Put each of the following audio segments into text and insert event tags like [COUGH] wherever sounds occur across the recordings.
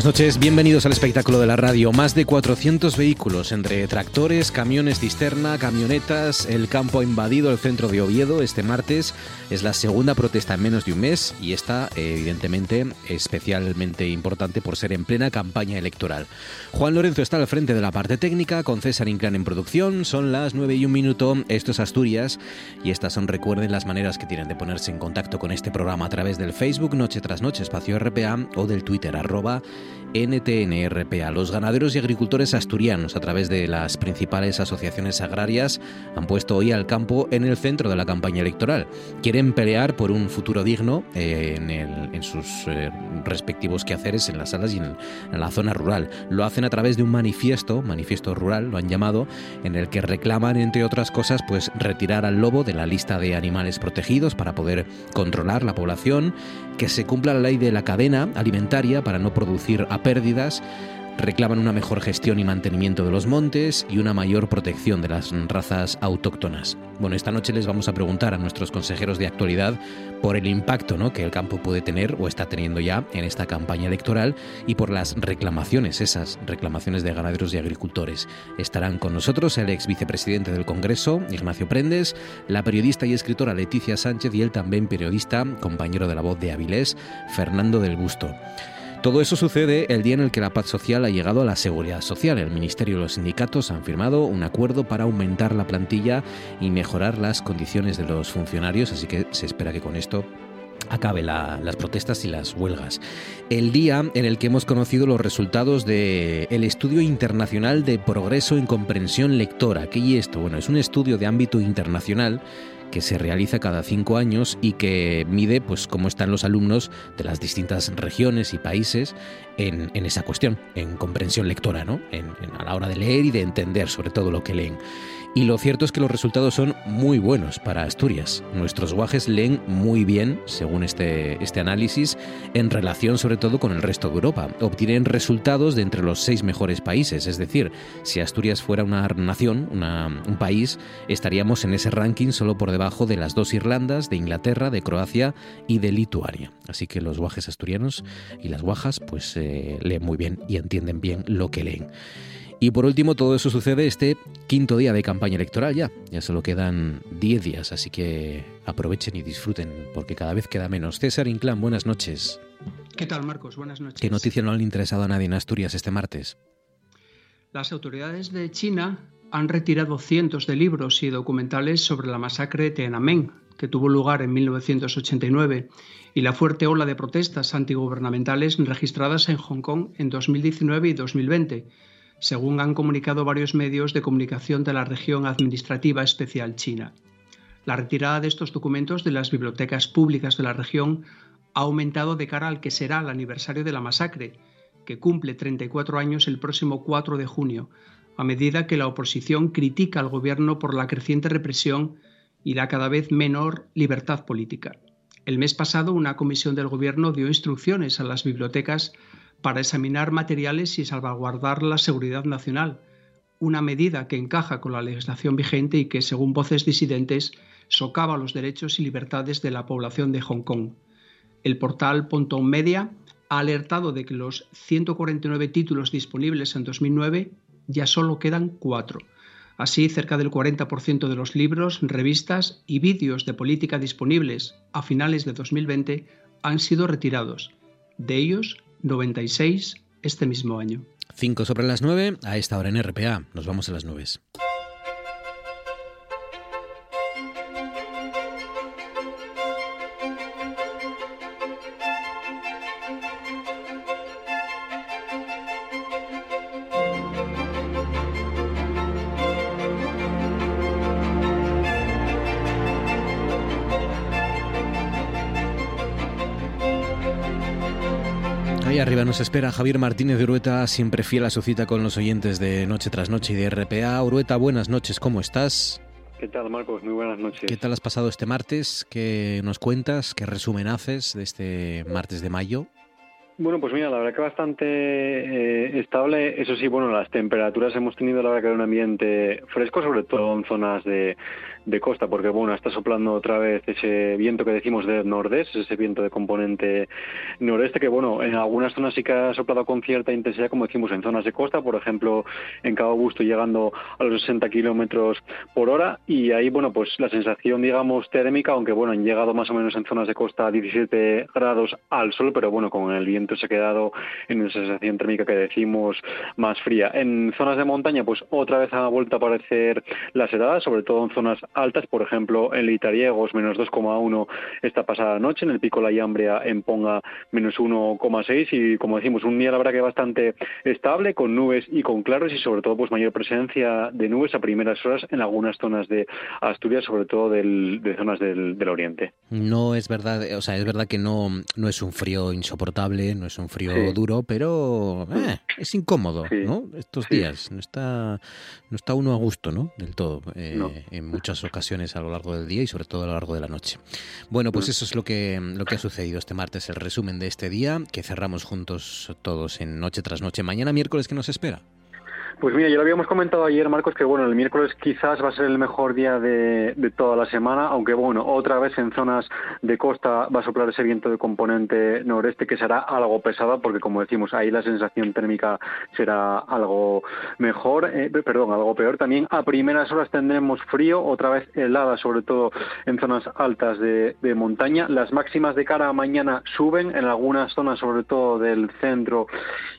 Buenas noches, bienvenidos al espectáculo de la radio. Más de 400 vehículos, entre tractores, camiones cisterna, camionetas. El campo ha invadido el centro de Oviedo este martes. Es la segunda protesta en menos de un mes y está, evidentemente, especialmente importante por ser en plena campaña electoral. Juan Lorenzo está al frente de la parte técnica, con César Inclán en producción. Son las 9 y un minuto. Esto es Asturias y estas son, recuerden, las maneras que tienen de ponerse en contacto con este programa a través del Facebook Noche tras Noche Espacio RPA o del Twitter arroba NTNRPA. Los ganaderos y agricultores asturianos, a través de las principales asociaciones agrarias, han puesto hoy al campo en el centro de la campaña electoral. Quieren pelear por un futuro digno eh, en, sus eh, respectivos quehaceres en las salas y en, la zona rural. Lo hacen a través de un manifiesto, manifiesto rural, lo han llamado, en el que reclaman, entre otras cosas, pues retirar al lobo de la lista de animales protegidos para poder controlar la población, que se cumpla la ley de la cadena alimentaria para no producir pérdidas, reclaman una mejor gestión y mantenimiento de los montes y una mayor protección de las razas autóctonas. Bueno, esta noche les vamos a preguntar a nuestros consejeros de actualidad por el impacto ¿no? que el campo puede tener o está teniendo ya en esta campaña electoral y por las reclamaciones, esas reclamaciones de ganaderos y agricultores. Estarán con nosotros el ex vicepresidente del Congreso, Ignacio Prendes, la periodista y escritora Leticia Sánchez y el también periodista, compañero de la voz de Avilés, Fernando del Busto. Todo eso sucede el día en el que la paz social ha llegado a la seguridad social. El Ministerio y los sindicatos han firmado un acuerdo para aumentar la plantilla y mejorar las condiciones de los funcionarios, así que se espera que con esto acabe las protestas y las huelgas. El día en el que hemos conocido los resultados del el estudio internacional de progreso en comprensión lectora. ¿Qué es esto? Bueno, es un estudio de ámbito internacional que se realiza cada cinco años y que mide pues cómo están los alumnos de las distintas regiones y países en, esa cuestión, en comprensión lectora, ¿no? a la hora de leer y de entender sobre todo lo que leen. Y lo cierto es que los resultados son muy buenos para Asturias. Nuestros guajes leen muy bien, según este, este análisis, en relación sobre todo con el resto de Europa. Obtienen resultados de entre los seis mejores países. Es decir, si Asturias fuera una nación, un país, estaríamos en ese ranking solo por debajo de las dos Irlandas, de Inglaterra, de Croacia y de Lituania. Así que los guajes asturianos y las guajas pues eh, leen muy bien y entienden bien lo que leen. Y por último, todo eso sucede este quinto día de campaña electoral ya. Ya solo quedan 10 días, así que aprovechen y disfruten, porque cada vez queda menos. César Inclán, buenas noches. ¿Qué tal, Marcos? Buenas noches. ¿Qué noticias no han interesado a nadie en Asturias este martes? Las autoridades de China han retirado cientos de libros y documentales sobre la masacre de Tiananmen, que tuvo lugar en 1989, y la fuerte ola de protestas antigubernamentales registradas en Hong Kong en 2019 y 2020 según han comunicado varios medios de comunicación de la región administrativa especial china. La retirada de estos documentos de las bibliotecas públicas de la región ha aumentado de cara al que será el aniversario de la masacre, que cumple 34 años el próximo 4 de junio, a medida que la oposición critica al gobierno por la creciente represión y la cada vez menor libertad política. El mes pasado, una comisión del gobierno dio instrucciones a las bibliotecas para examinar materiales y salvaguardar la seguridad nacional, una medida que encaja con la legislación vigente y que, según voces disidentes, socava los derechos y libertades de la población de Hong Kong. El portal Ponton Media ha alertado de que los 149 títulos disponibles en 2009 ya solo quedan cuatro. Así, cerca del 40% de los libros, revistas y vídeos de política disponibles a finales de 2020 han sido retirados. De ellos, 96 este mismo año. 5 sobre las 9, a esta hora en RPA. Nos vamos a las nubes. Nos espera Javier Martínez de Urueta, siempre fiel a su cita con los oyentes de Noche tras Noche y de RPA. Urueta, buenas noches, ¿cómo estás? ¿Qué tal, Marcos? Muy buenas noches. ¿Qué tal has pasado este martes? ¿Qué nos cuentas? ¿Qué resumen haces de este martes de mayo? Bueno, pues mira, la verdad que bastante eh, estable. Eso sí, bueno, las temperaturas hemos tenido la verdad que un ambiente fresco, sobre todo en zonas de, de costa, porque bueno, está soplando otra vez ese viento que decimos de nordeste, ese viento de componente noreste, que bueno, en algunas zonas sí que ha soplado con cierta intensidad, como decimos, en zonas de costa, por ejemplo, en Cabo Busto llegando a los 60 kilómetros por hora, y ahí, bueno, pues la sensación, digamos, térmica, aunque bueno, han llegado más o menos en zonas de costa a 17 grados al sol, pero bueno, con el viento se ha quedado en una sensación térmica que decimos más fría. En zonas de montaña, pues otra vez ha vuelto a aparecer las heladas, sobre todo en zonas altas, por ejemplo, en Litariegos menos 2,1 esta pasada noche, en el Pico La Llambrea en Ponga menos 1,6 y como decimos, un día la verdad que bastante estable, con nubes y con claros y sobre todo pues mayor presencia de nubes a primeras horas en algunas zonas de Asturias, sobre todo de zonas del, oriente. No es verdad, o sea, es verdad que no, no es un frío insoportable, no es un frío duro, pero eh, es incómodo, ¿no? Estos días no está, no está uno a gusto, ¿no? Del todo, eh, en muchas ocasiones a lo largo del día y sobre todo a lo largo de la noche. Bueno, pues mm. eso es lo que, lo que ha sucedido este martes, el resumen de este día, que cerramos juntos todos en noche tras noche. Mañana miércoles, ¿qué nos espera? Pues mira, ya lo habíamos comentado ayer, Marcos, que bueno, el miércoles quizás va a ser el mejor día de, toda la semana, aunque bueno, otra vez en zonas de costa va a soplar ese viento de componente noreste que será algo pesado, porque como decimos, ahí la sensación térmica será algo mejor, eh, perdón, algo peor. También a primeras horas tendremos frío, otra vez helada, sobre todo en zonas altas de, de montaña. Las máximas de cara a mañana suben, en algunas zonas, sobre todo del centro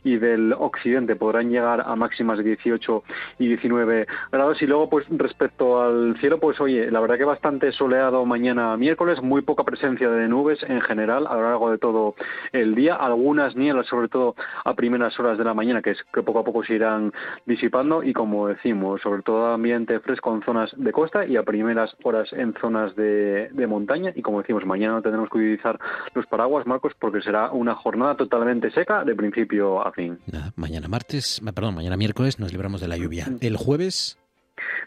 y del occidente, podrán llegar a máximas de 18 y 19 grados. Y luego, pues respecto al cielo, pues oye, la verdad que bastante soleado mañana miércoles, muy poca presencia de nubes en general a lo largo de todo el día, algunas nieblas, sobre todo a primeras horas de la mañana, que es que poco a poco se irán disipando y como decimos, sobre todo ambiente fresco en zonas de costa y a primeras horas en zonas de, montaña y como decimos, mañana tendremos que utilizar los paraguas, Marcos, porque será una jornada totalmente seca de principio a fin. mañana martes, perdón, mañana miércoles nos libramos de la lluvia. El jueves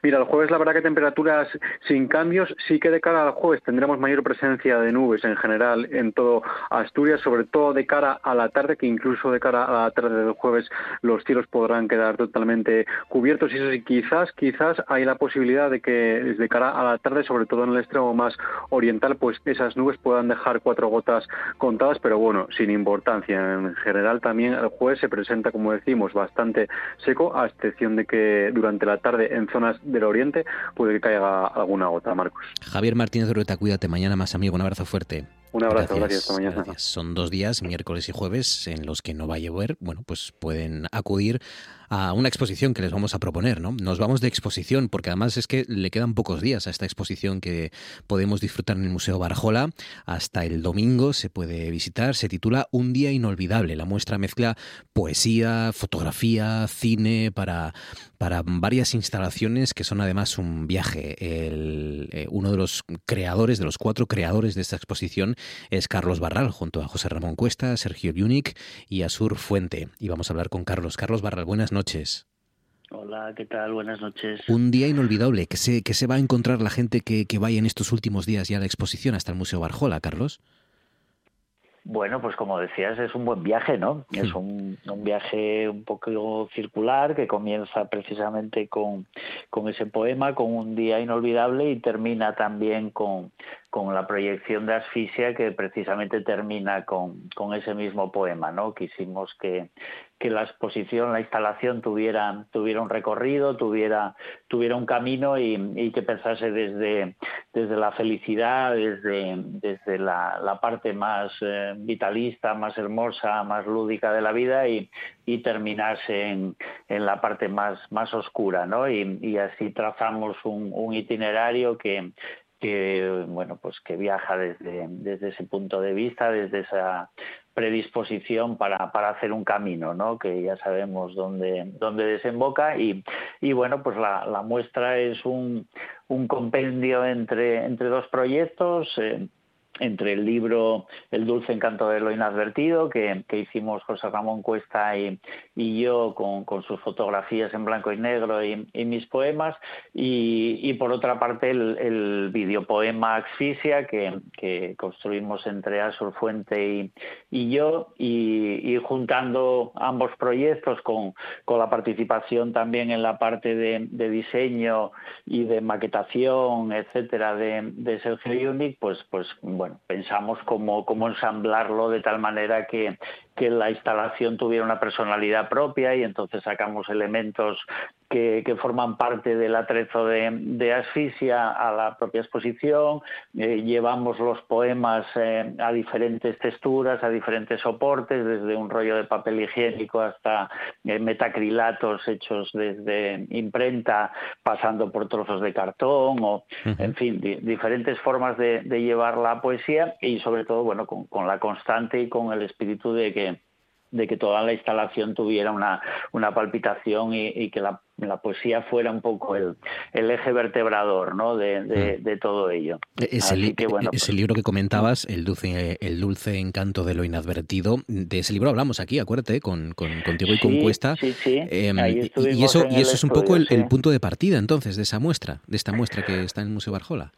Mira, el jueves la verdad que temperaturas sin cambios, sí que de cara al jueves tendremos mayor presencia de nubes en general en todo Asturias, sobre todo de cara a la tarde, que incluso de cara a la tarde del jueves los cielos podrán quedar totalmente cubiertos y eso sí, quizás, quizás hay la posibilidad de que desde cara a la tarde, sobre todo en el extremo más oriental, pues esas nubes puedan dejar cuatro gotas contadas, pero bueno, sin importancia. En general también el jueves se presenta, como decimos, bastante seco, a excepción de que durante la tarde en zonas del oriente puede que caiga alguna gota, Marcos. Javier Martínez de Rueta, cuídate mañana más, amigo. Un abrazo fuerte. Un abrazo, gracias, hasta mañana. Son dos días, miércoles y jueves, en los que no va a llover. Bueno, pues pueden acudir a una exposición que les vamos a proponer, ¿no? Nos vamos de exposición, porque además es que le quedan pocos días a esta exposición que podemos disfrutar en el Museo Barjola. Hasta el domingo se puede visitar. Se titula Un día inolvidable. La muestra mezcla poesía, fotografía, cine para, para varias instalaciones que son además un viaje. El, eh, uno de los creadores, de los cuatro creadores de esta exposición es Carlos Barral, junto a José Ramón Cuesta, Sergio Biunic y Asur Fuente. Y vamos a hablar con Carlos. Carlos Barral, buenas noches. Hola, ¿qué tal? Buenas noches. Un día inolvidable. que se, que se va a encontrar la gente que, que vaya en estos últimos días ya a la exposición hasta el Museo Barjola, Carlos? Bueno, pues como decías, es un buen viaje, ¿no? Es un, viaje un poco circular que comienza precisamente con, con, ese poema, con un día inolvidable y termina también con, con la proyección de Asfixia que precisamente termina con, con ese mismo poema, ¿no? Quisimos que, que la exposición, la instalación tuviera, tuviera un recorrido, tuviera, tuviera un camino y, que pensase desde, desde la felicidad, desde, desde la, parte más eh, vitalista, más hermosa, más lúdica de la vida y, y terminase en, en, la parte más, más oscura, ¿no? Y, así trazamos un, un itinerario que, que bueno pues que viaja desde, desde ese punto de vista, desde esa predisposición para, para hacer un camino, ¿no? que ya sabemos dónde, dónde desemboca y, y bueno, pues la, muestra es un, un compendio entre, entre dos proyectos. Eh, entre el libro El dulce encanto de lo inadvertido, que, hicimos José Ramón Cuesta y, y yo con, con, sus fotografías en blanco y negro y, mis poemas, y, y, por otra parte el, el videopoema Asfixia, que, que, construimos entre Asur Fuente y, y yo, y, juntando ambos proyectos con, con, la participación también en la parte de, de diseño y de maquetación, etcétera, de, de Sergio Unic, pues, pues pensamos cómo, cómo ensamblarlo de tal manera que, que la instalación tuviera una personalidad propia y entonces sacamos elementos que, forman parte del atrezo de, asfixia a la propia exposición, eh, llevamos los poemas eh, a diferentes texturas, a diferentes soportes, desde un rollo de papel higiénico hasta eh, metacrilatos hechos desde imprenta, pasando por trozos de cartón, o en fin, diferentes formas de, llevar la poesía y sobre todo, bueno, con la constante y con el espíritu de que de que toda la instalación tuviera una, una palpitación y, que la, poesía fuera un poco el, el eje vertebrador ¿no? de, de, mm. todo ello. E-, ese, ese libro que comentabas, el dulce, el dulce encanto de lo inadvertido, de ese libro hablamos aquí, acuérdate, con, con contigo y con Cuesta. Sí, sí. Em, y eso, y eso es un poco el, el punto de partida entonces de esa muestra, de esta muestra que está en el Museo Barjola.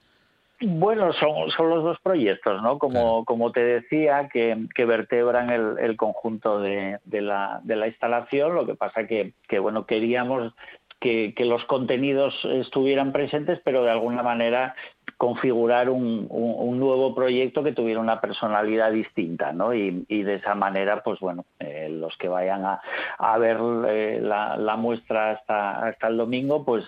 Bueno, son, son los dos proyectos, ¿no? Como, como te decía, que, que vertebran el, el conjunto de, de, la, de la instalación. Lo que pasa que, que bueno, queríamos que, que, los contenidos estuvieran presentes, pero de alguna manera configurar un, un, nuevo proyecto que tuviera una personalidad distinta, ¿no? Y, y de esa manera, pues bueno, eh, los que vayan a, a ver eh, la, la, muestra hasta, hasta el domingo, pues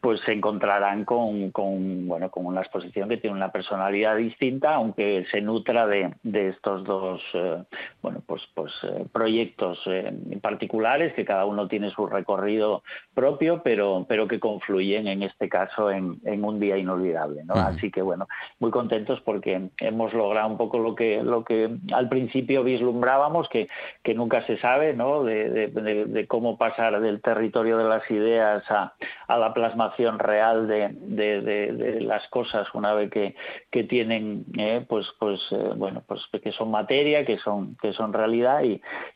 pues se encontrarán con, con, bueno, con una exposición que tiene una personalidad distinta, aunque se nutra de, de estos dos eh, bueno, pues, pues, eh, proyectos eh, particulares, que cada uno tiene su recorrido propio, pero, pero que confluyen en este caso en, en un día inolvidable. ¿no? Así que bueno, muy contentos porque hemos logrado un poco lo que, lo que al principio vislumbrábamos, que, que nunca se sabe, ¿no? de, de, de cómo pasar del territorio de las ideas a, a la plasmación real de, las cosas una vez que, tienen eh, pues pues eh, bueno pues que son materia que son que son realidad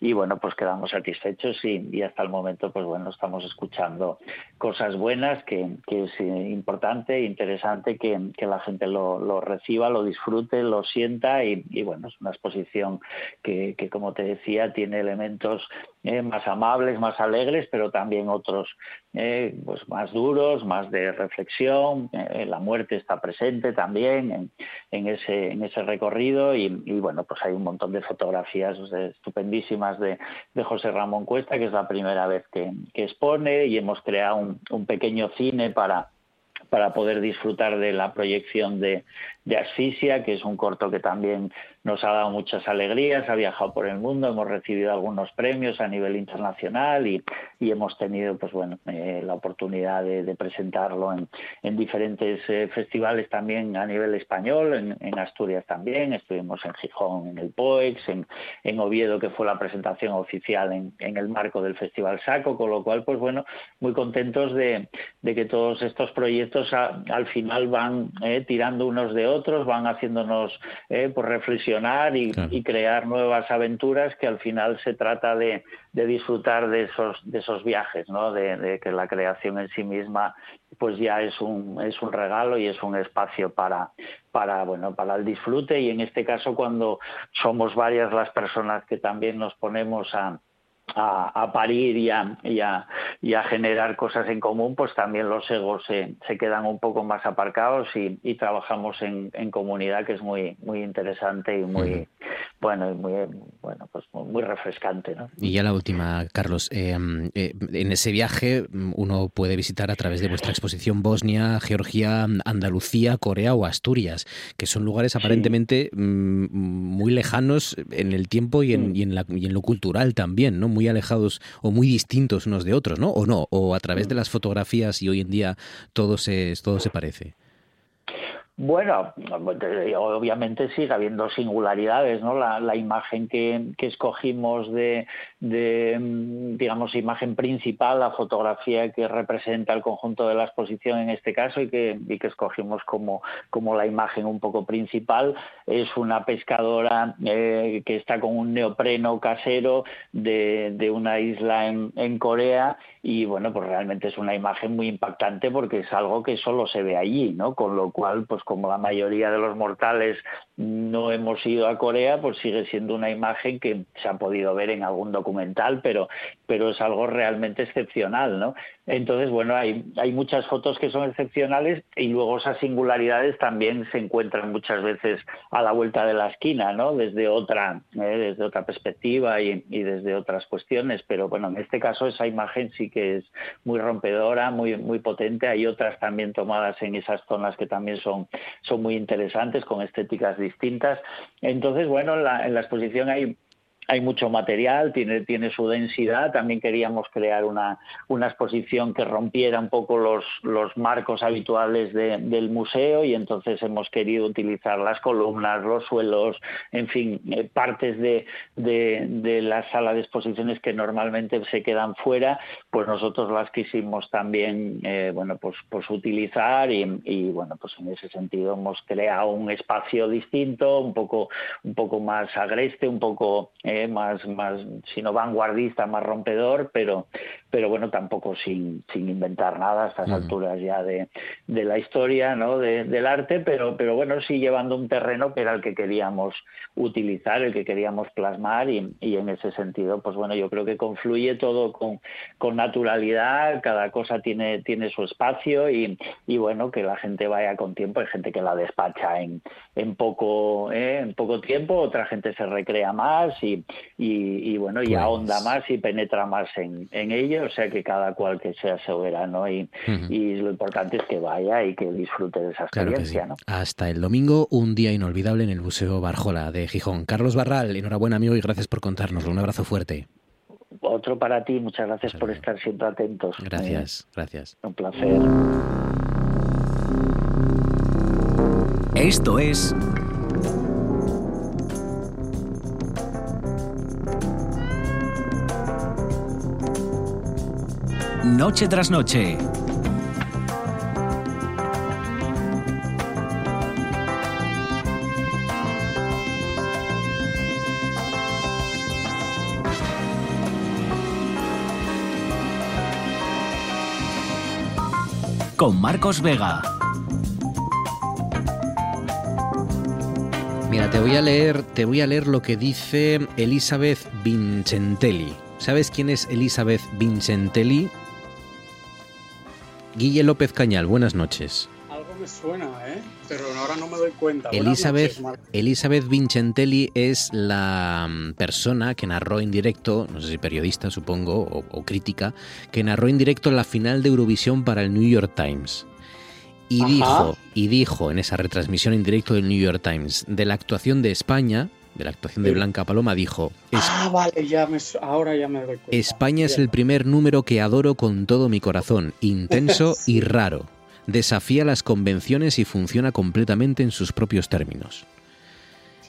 y, bueno pues quedamos satisfechos y, hasta el momento pues bueno estamos escuchando cosas buenas que, es importante interesante que, la gente lo, reciba lo disfrute lo sienta y, bueno es una exposición que, que como te decía tiene elementos eh, más amables más alegres pero también otros pues más duros más de reflexión, eh, la muerte está presente también en, ese, en ese recorrido y, bueno, pues hay un montón de fotografías estupendísimas de, José Ramón Cuesta, que es la primera vez que, expone y hemos creado un pequeño cine para para poder disfrutar de la proyección de, de Asfixia, que es un corto que también nos ha dado muchas alegrías, ha viajado por el mundo, hemos recibido algunos premios a nivel internacional y, y hemos tenido pues bueno eh, la oportunidad de, presentarlo en, en diferentes eh, festivales también a nivel español, en, Asturias también, estuvimos en Gijón en el POEX, en, en Oviedo que fue la presentación oficial en, en, el marco del Festival Saco, con lo cual pues bueno, muy contentos de, de que todos estos proyectos al final van eh, tirando unos de otros, van haciéndonos eh, pues y, crear nuevas aventuras que al final se trata de, disfrutar de esos, de esos viajes, ¿no? De, que la creación en sí misma pues ya es un, es un regalo y es un espacio para, para, bueno, para el disfrute y en este caso cuando somos varias las personas que también nos ponemos a a, parir y a, y, a, generar cosas en común, pues también los egos se, se quedan un poco más aparcados y, y trabajamos en, en, comunidad, que es muy, muy interesante y muy, bueno, y muy, bueno, pues muy refrescante. ¿no? Y ya la última, Carlos. Eh, eh, en ese viaje mm, uno puede visitar a través de vuestra exposición Bosnia, Georgia, Andalucía, Corea o Asturias, que son lugares aparentemente mm, muy lejanos en el tiempo y en, y en, la, y en lo cultural también, ¿no? Muy alejados o muy distintos unos de otros, ¿no? O no, o a través de las fotografías y hoy en día todo se, todo se parece. Bueno, obviamente sigue habiendo singularidades, ¿no? La, la imagen que, que escogimos de, de, digamos, imagen principal, la fotografía que representa el conjunto de la exposición en este caso y que, y que escogimos como, como la imagen un poco principal, es una pescadora eh, que está con un neopreno casero de, de una isla en, en Corea y bueno, pues realmente es una imagen muy impactante porque es algo que solo se ve allí, ¿no? Con lo cual, pues como la mayoría de los mortales no hemos ido a Corea, pues sigue siendo una imagen que se ha podido ver en algún documental, pero, pero es algo realmente excepcional, ¿no? Entonces, bueno, hay, hay muchas fotos que son excepcionales y luego esas singularidades también se encuentran muchas veces a la vuelta de la esquina, ¿no? Desde otra, ¿eh? desde otra perspectiva y, y, desde otras cuestiones. Pero bueno, en este caso esa imagen sí que es muy rompedora, muy, muy potente. Hay otras también tomadas en esas zonas que también son, son muy interesantes, con estéticas distintas. Entonces, bueno, en la, en la exposición hay hay mucho material, tiene, tiene su densidad. También queríamos crear una, una exposición que rompiera un poco los, los marcos habituales de, del museo y entonces hemos querido utilizar las columnas, los suelos, en fin, eh, partes de, de, de, la sala de exposiciones que normalmente se quedan fuera, pues nosotros las quisimos también, eh, bueno, pues, pues utilizar y, y, bueno, pues en ese sentido hemos creado un espacio distinto, un poco, un poco más agreste, un poco... Eh, eh, más, más, si no vanguardista, más rompedor, pero, pero bueno, tampoco sin, sin inventar nada a estas alturas ya de, de, la historia, ¿no? De, del arte, pero, pero bueno, sí llevando un terreno que era el que queríamos utilizar, el que queríamos plasmar y, y en ese sentido, pues bueno, yo creo que confluye todo con, con naturalidad, cada cosa tiene, tiene su espacio y, y, bueno, que la gente vaya con tiempo, hay gente que la despacha en, en, poco, ¿eh? en poco tiempo, otra gente se recrea más y, y, bueno, y pues... ahonda más y penetra más en, en, ello, o sea que cada cual que sea soberano y, uh -huh. y lo importante es que vaya y que disfrute de esa experiencia. Claro sí. ¿no? Hasta el domingo, un día inolvidable en el Museo Barjola de Gijón. Carlos Barral, enhorabuena amigo y gracias por contárnoslo. Un abrazo fuerte. Otro para ti, muchas gracias por estar siempre atentos. Gracias, eh, gracias. Un placer. Esto es Noche tras noche. Con Marcos Vega. Mira, te voy a leer, te voy a leer lo que dice Elizabeth Vincentelli. ¿Sabes quién es Elizabeth Vincentelli? Guille López Cañal, buenas noches. Algo me suena, ¿eh? pero ahora no me doy cuenta. Elizabeth, noches, Elizabeth Vincentelli es la mm, persona que narró en directo, no sé si periodista supongo, o, o crítica, que narró en directo la final de Eurovisión para el New York Times. Y Ajá. dijo, y dijo en esa retransmisión en directo del New York Times de la actuación de España, de la actuación de Blanca Paloma, dijo: Ah, vale, ya me, ahora ya me doy cuenta. España es el primer número que adoro con todo mi corazón, intenso [LAUGHS] y raro. Desafía las convenciones y funciona completamente en sus propios términos.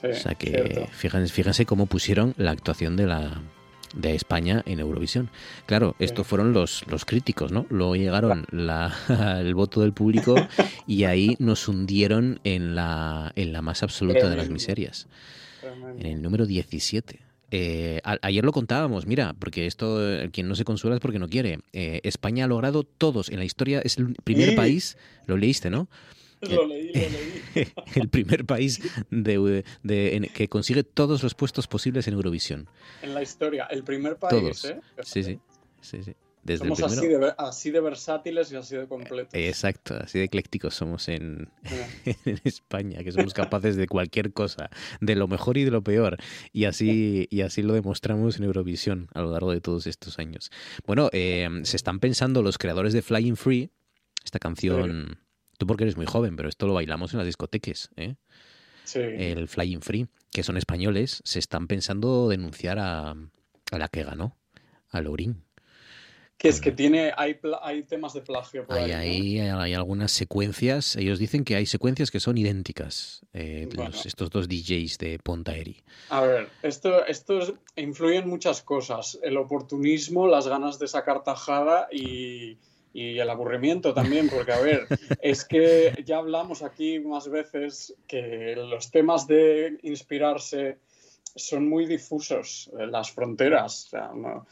Sí, o sea que fíjense, fíjense, cómo pusieron la actuación de la de España en Eurovisión. Claro, sí. estos fueron los, los críticos, ¿no? Luego llegaron la, [LAUGHS] el voto del público [LAUGHS] y ahí nos hundieron en la, en la más absoluta de las miserias en el número 17. Eh, a, ayer lo contábamos, mira, porque esto, quien no se consuela es porque no quiere. Eh, España ha logrado todos, en la historia es el primer país, lo leíste, ¿no? lo leí, lo leí. [LAUGHS] el primer país de, que consigue todos los puestos posibles en Eurovisión. En la historia, el primer país, todos. ¿eh? Sí, sí, sí, sí. Somos así, de, así, de, versátiles y así de completos. Exacto, así de eclécticos somos en, [LAUGHS] en, España, que somos capaces de cualquier cosa, de lo mejor y de lo peor. Y así, y así lo demostramos en Eurovisión a lo largo de todos estos años. Bueno, eh, se están pensando los creadores de Flying Free, esta canción, tú porque eres muy joven, pero esto lo bailamos en las discotecas, ¿eh? Sí. El Flying Free, que son españoles, se están pensando denunciar a, a la que ganó, a Lorin. Que es que tiene, hay, hay temas de plagio por hay, ahí, ¿no? hay, algunas secuencias, ellos dicen que hay secuencias que son idénticas, eh, bueno. los, estos dos DJs de Pontaeri. A ver, esto, esto influye en muchas cosas, el oportunismo, las ganas de sacar tajada y, y el aburrimiento también, porque a ver, [LAUGHS] es que ya hablamos aquí más veces que los temas de inspirarse son muy difusos, las fronteras, o sea, no,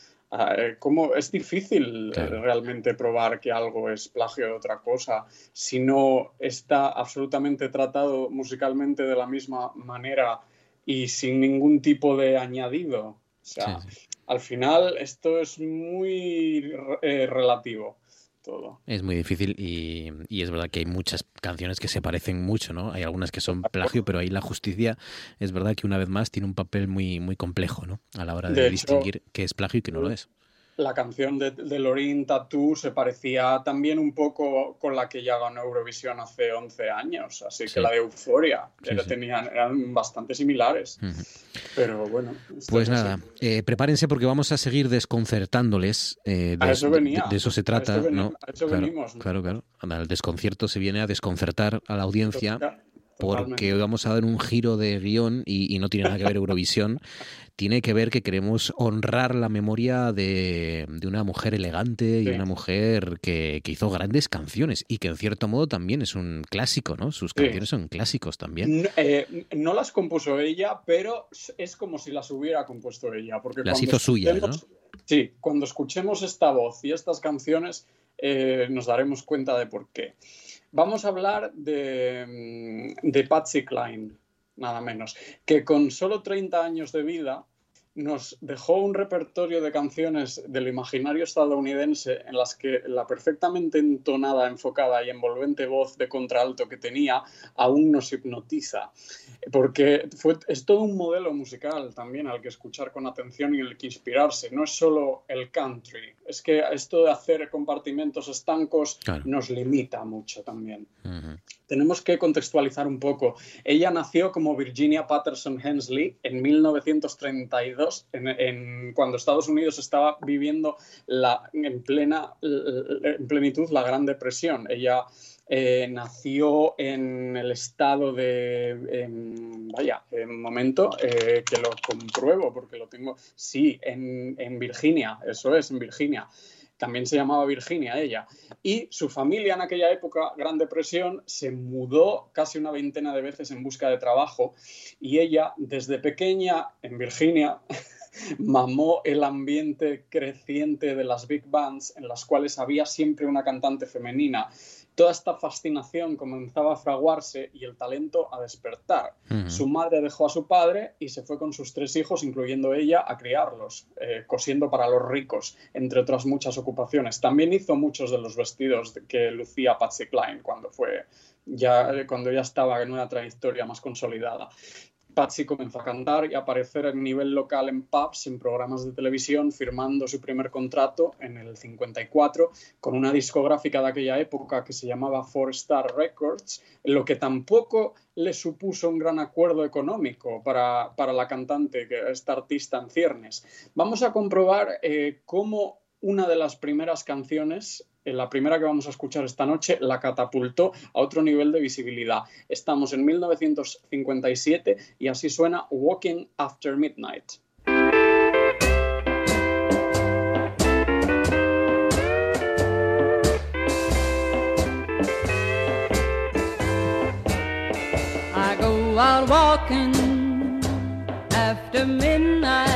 ¿Cómo es difícil Claro. realmente probar que algo es plagio de otra cosa si no está absolutamente tratado musicalmente de la misma manera y sin ningún tipo de añadido? O sea, Sí, sí. al final esto es muy eh, relativo todo. Es muy difícil y, y es verdad que hay muchas canciones que se parecen mucho, ¿no? Hay algunas que son plagio, pero ahí la justicia es verdad que una vez más tiene un papel muy, muy complejo, ¿no? A la hora de, De hecho, distinguir qué es plagio y qué no lo es. La canción de, de Lorin Tattoo se parecía también un poco con la que ya ganó Eurovisión hace 11 años, así Sí. que la de Euforia Sí, era- sí. tenían, eran bastante similares. Pero bueno. Pues nada, eh, prepárense porque vamos a seguir desconcertándoles. eh, A de, eso de- venía, de eso se a trata, eso ¿no? a eso claro, venimos, ¿no? claro, claro. Anda, El desconcierto se viene a desconcertar a la audiencia. Total- porque totalmente. vamos a dar un giro de guion y, y no tiene nada que ver [LAUGHS] Eurovisión. Tiene que ver que queremos honrar la memoria de, de una mujer elegante y Sí. una mujer que, que hizo grandes canciones y que en cierto modo también es un clásico, ¿no? Sus Sí. canciones son clásicos también. No, eh, no las compuso ella, pero es como si las hubiera compuesto ella. Porque Las hizo suyas, escuchemos- Sí, cuando escuchemos esta voz y estas canciones eh, nos daremos cuenta de por qué. Vamos a hablar de, mm, de Patsy Cline, nada menos, que con solo 30 años de vida nos dejó un repertorio de canciones del imaginario estadounidense en las que la perfectamente entonada, enfocada y envolvente voz de contralto que tenía aún nos hipnotiza. Porque fue, es todo un modelo musical también al que escuchar con atención y el que inspirarse. No es solo el country, es que esto de hacer compartimentos estancos Claro. nos limita mucho también tenemos que contextualizar un poco. Ella nació como Virginia Patterson Hensley en 1932, en, en- cuando Estados Unidos estaba viviendo la, en, plena, en plenitud la Gran Depresión. Ella eh, nació en el estado de... em, vaya, un momento eh, que lo compruebo porque lo tengo... Sí, en, en Virginia, eso es, en Virginia. También se llamaba Virginia ella. Y su familia en aquella época, Gran Depresión, se mudó casi una veintena de veces en busca de trabajo y ella, desde pequeña en Virginia, [LAUGHS] mamó el ambiente creciente de las big bands en las cuales había siempre una cantante femenina. Toda esta fascinación comenzaba a fraguarse y el talento a despertar. Su madre dejó a su padre y se fue con sus tres hijos, incluyendo ella, a criarlos, eh, cosiendo para los ricos, entre otras muchas ocupaciones. También hizo muchos de los vestidos que lucía Patsy Cline cuando, fue ya, eh, cuando ya estaba en una trayectoria más consolidada. Patsy comenzó a cantar y a aparecer a nivel local en pubs, en programas de televisión, firmando su primer contrato en el 54 con una discográfica de aquella época que se llamaba Four Star Records, lo que tampoco le supuso un gran acuerdo económico para, para la cantante, esta artista en ciernes. Vamos a comprobar eh, cómo una de las primeras canciones, la primera que vamos a escuchar esta noche, la catapultó a otro nivel de visibilidad. Estamos en 1957 y así suena Walking After Midnight. Walking after midnight,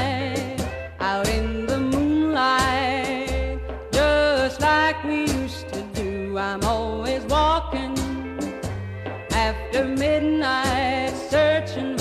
midnight searching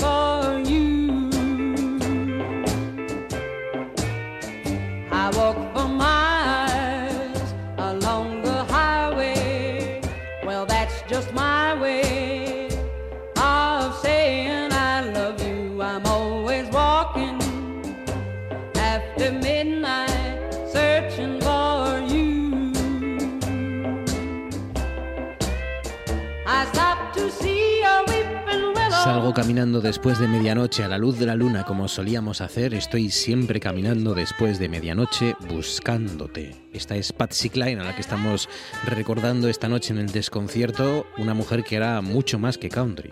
caminando después de medianoche a la luz de la luna como solíamos hacer. Estoy siempre caminando después de medianoche buscándote. Esta es Patsy Cline a la que estamos recordando esta noche en el desconcierto. Una mujer que era mucho más que country.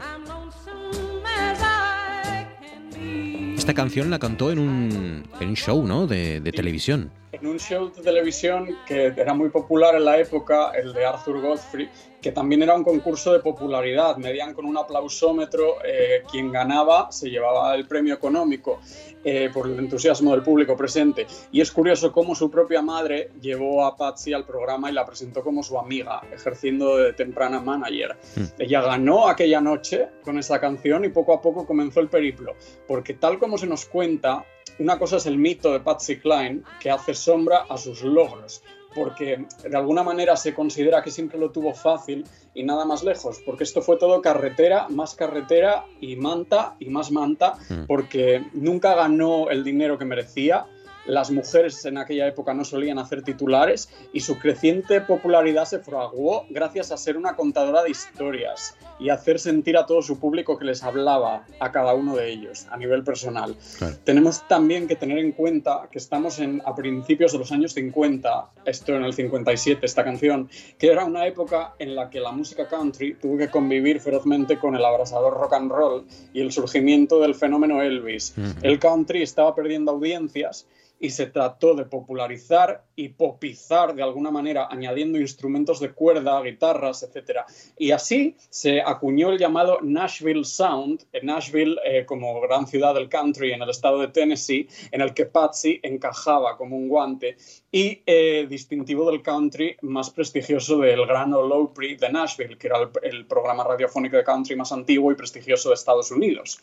Esta canción la cantó en un, en un show, ¿no? De, de televisión. En un show de televisión que era muy popular en la época, el de Arthur Godfrey, que también era un concurso de popularidad. Medían con un aplausómetro, eh, quien ganaba se llevaba el premio económico eh, por el entusiasmo del público presente. Y es curioso cómo su propia madre llevó a Patsy al programa y la presentó como su amiga, ejerciendo de temprana manager. Mm. Ella ganó aquella noche con esa canción y poco a poco comenzó el periplo, porque tal como se nos cuenta, una cosa es el mito de Patsy Cline, que hace sombra a sus logros, porque de alguna manera se considera que siempre lo tuvo fácil y nada más lejos, porque esto fue todo carretera, más carretera y manta y más manta, Mm. porque nunca ganó el dinero que merecía. Las mujeres en aquella época no solían hacer titulares y su creciente popularidad se fraguó gracias a ser una contadora de historias y hacer sentir a todo su público que les hablaba a cada uno de ellos a nivel personal. Claro. Tenemos también que tener en cuenta que estamos en, a principios de los años 50, esto en el 57, esta canción, que era una época en la que la música country tuvo que convivir ferozmente con el abrasador rock and roll y el surgimiento del fenómeno Elvis. El country estaba perdiendo audiencias y se trató de popularizar y popizar de alguna manera, añadiendo instrumentos de cuerda, guitarras, etc. Y así se acuñó el llamado Nashville Sound, en Nashville eh, como gran ciudad del country en el estado de Tennessee, en el que Patsy encajaba como un guante, y eh, distintivo del country más prestigioso del Gran Ole Opry de Nashville, que era el, el programa radiofónico de country más antiguo y prestigioso de Estados Unidos.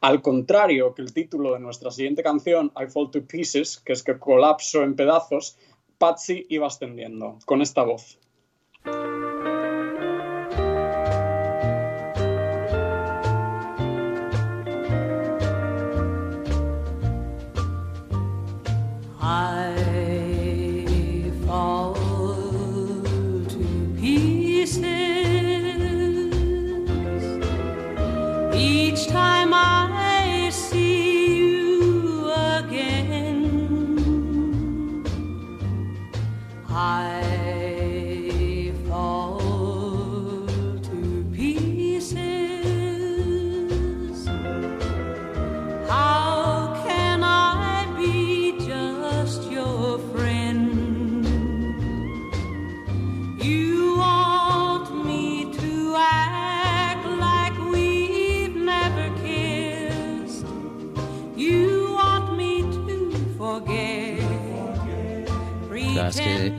Al contrario que el título de nuestra siguiente canción, I Fall to Pieces, que es que colapso en pedazos, Patsy iba ascendiendo con esta voz.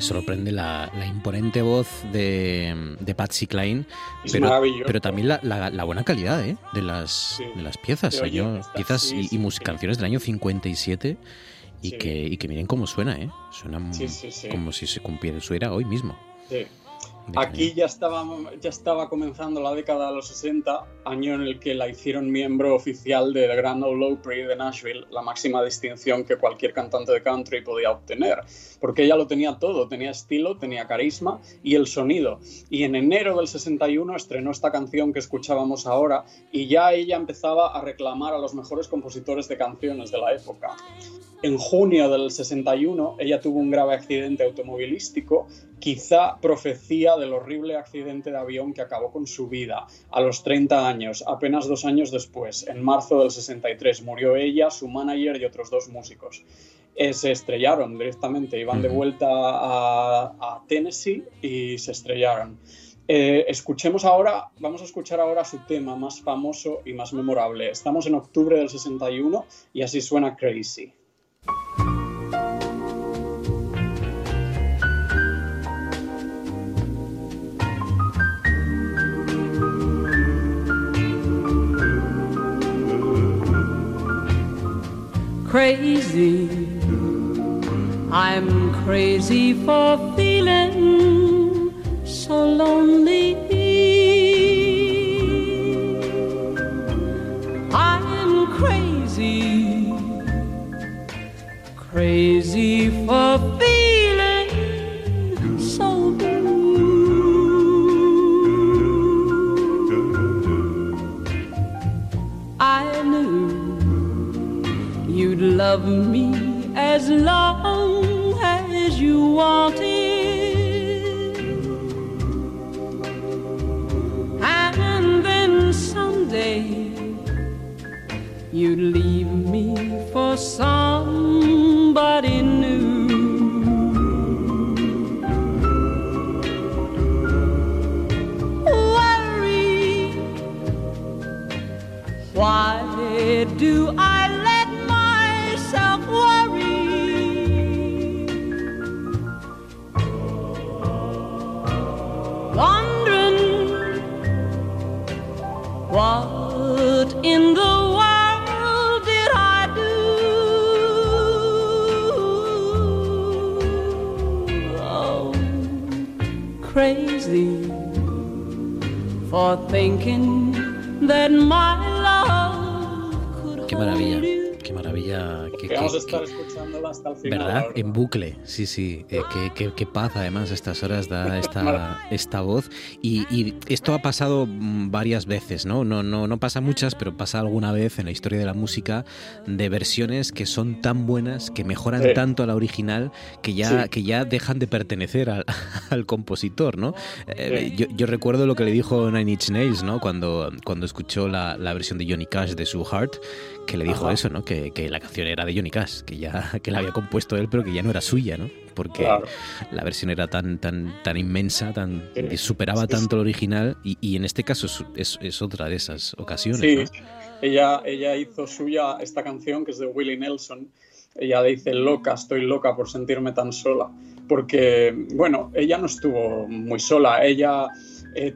Sorprende la, la imponente voz de, de Patsy Cline, Es pero, pero también la, la- la buena calidad ¿eh? de, las, Sí. de las piezas. Oye, Yo- piezas sí, y, y canciones del año 57 y, que, y que miren cómo suena. ¿eh? Suena sí. como si se cumpliera, hoy mismo. Sí. Aquí ya estaba, ya estaba comenzando la década de los 60, año en el que la hicieron miembro oficial del Grand Ole Opry de Nashville, la máxima distinción que cualquier cantante de country podía obtener, porque ella lo tenía todo, tenía estilo, tenía carisma y el sonido. Y en enero del 61 estrenó esta canción que escuchábamos ahora y ya ella empezaba a reclamar a los mejores compositores de canciones de la época. En junio del 61 ella tuvo un grave accidente automovilístico, quizá profecía del horrible accidente de avión que acabó con su vida a los 30 años, apenas dos años después, en marzo del 63. Murió ella, su manager y otros dos músicos. Eh, se estrellaron directamente, iban de vuelta a, a Tennessee y se estrellaron. Eh, escuchemos ahora, vamos a escuchar ahora su tema más famoso y más memorable. Estamos en octubre del 61 y así suena Crazy. Crazy, I'm crazy for feeling so lonely. Crazy sí, sí. Eh, qué, qué- qué paz además a estas horas da [LAUGHS] esta, esta voz. Y, y esto ha pasado mm, varias veces, ¿no? ¿no? No no pasa muchas, pero pasa alguna vez en la historia de la música de versiones que son tan buenas, que mejoran Sí. tanto a la original, que ya, Sí. que ya dejan de pertenecer al, [LAUGHS] al compositor, ¿no? Eh, Sí. yo, yo recuerdo lo que le dijo Nine Inch Nails, ¿no? Cuando, cuando escuchó la, la versión de Johnny Cash de su Heart, que le dijo Ajá. eso, ¿no? Que, que la canción era de Johnny Cash, que ya [LAUGHS] que la había compuesto él, pero que ya no era suya, ¿no? Porque Claro. la versión era tan tan tan inmensa, tan Sí. superaba Sí, sí. tanto el original y, y en este caso es, es- es otra de esas ocasiones, Sí, ¿no? ella, ella hizo suya esta canción que es de Willie Nelson. Ella dice, loca, estoy loca por sentirme tan sola. Porque, bueno, ella no estuvo muy sola. Ella eh,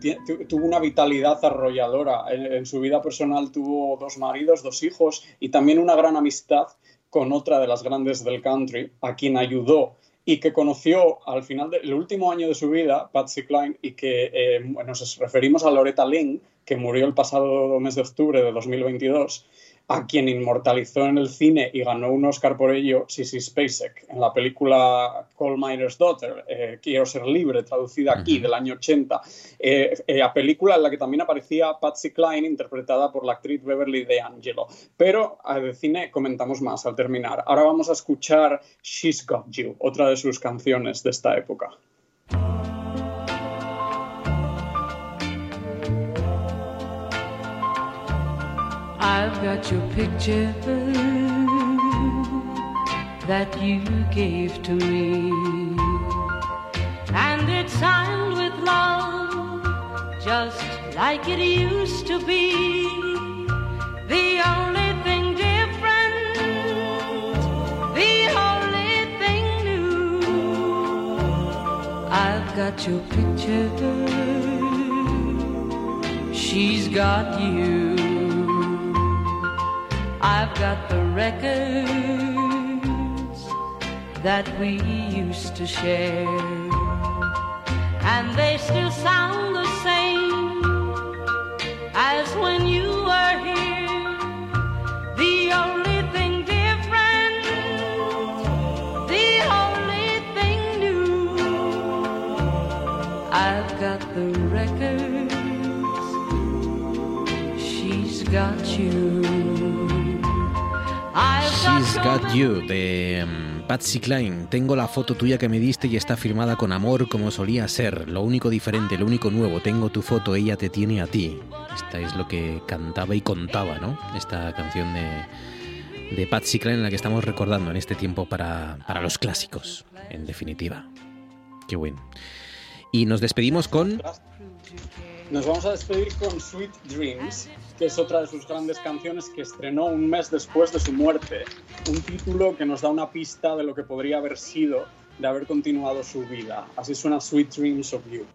tuvo una vitalidad arrolladora. En, en su vida personal tuvo dos maridos, dos hijos y también una gran amistad con otra de las grandes del country, a quien ayudó y que conoció al final del último año de su vida, Patsy Cline, y que eh, nos referimos a Loretta Lynn, que murió el pasado mes de octubre de 2022, a quien inmortalizó en el cine y ganó un Oscar por ello Sissy Spacek en la película Coal Miner's Daughter, eh, Quiero ser libre, traducida aquí, del año 80. Eh, eh, la película en la que también aparecía Patsy Cline, interpretada por la actriz Beverly D'Angelo. Pero eh, de cine comentamos más al terminar. Ahora vamos a escuchar She's Got You, otra de sus canciones de esta época. I've got your picture that you gave to me, and it's signed with love, just like it used to be. The only thing different, the only thing new. I've got your picture, she's got you. I've got the records that we used to share, and they still sound the same as when you were here. The only thing different, the only thing new. I've got the records, she's got you. She's Got You de mm, Patsy Cline. Tengo la foto tuya que me diste y está firmada con amor como solía ser. Lo único diferente, lo único nuevo. Tengo tu foto, ella te tiene a ti. Esta es lo que cantaba y contaba, ¿no? Esta canción de, de Patsy Cline en la que estamos recordando en este tiempo para, para los clásicos, en definitiva. Qué bueno. Y nos despedimos con... Nos vamos a despedir con Sweet Dreams, que es otra de sus grandes canciones que estrenó un mes después de su muerte. Un título que nos da una pista de lo que podría haber sido de haber continuado su vida. Así suena Sweet Dreams of You.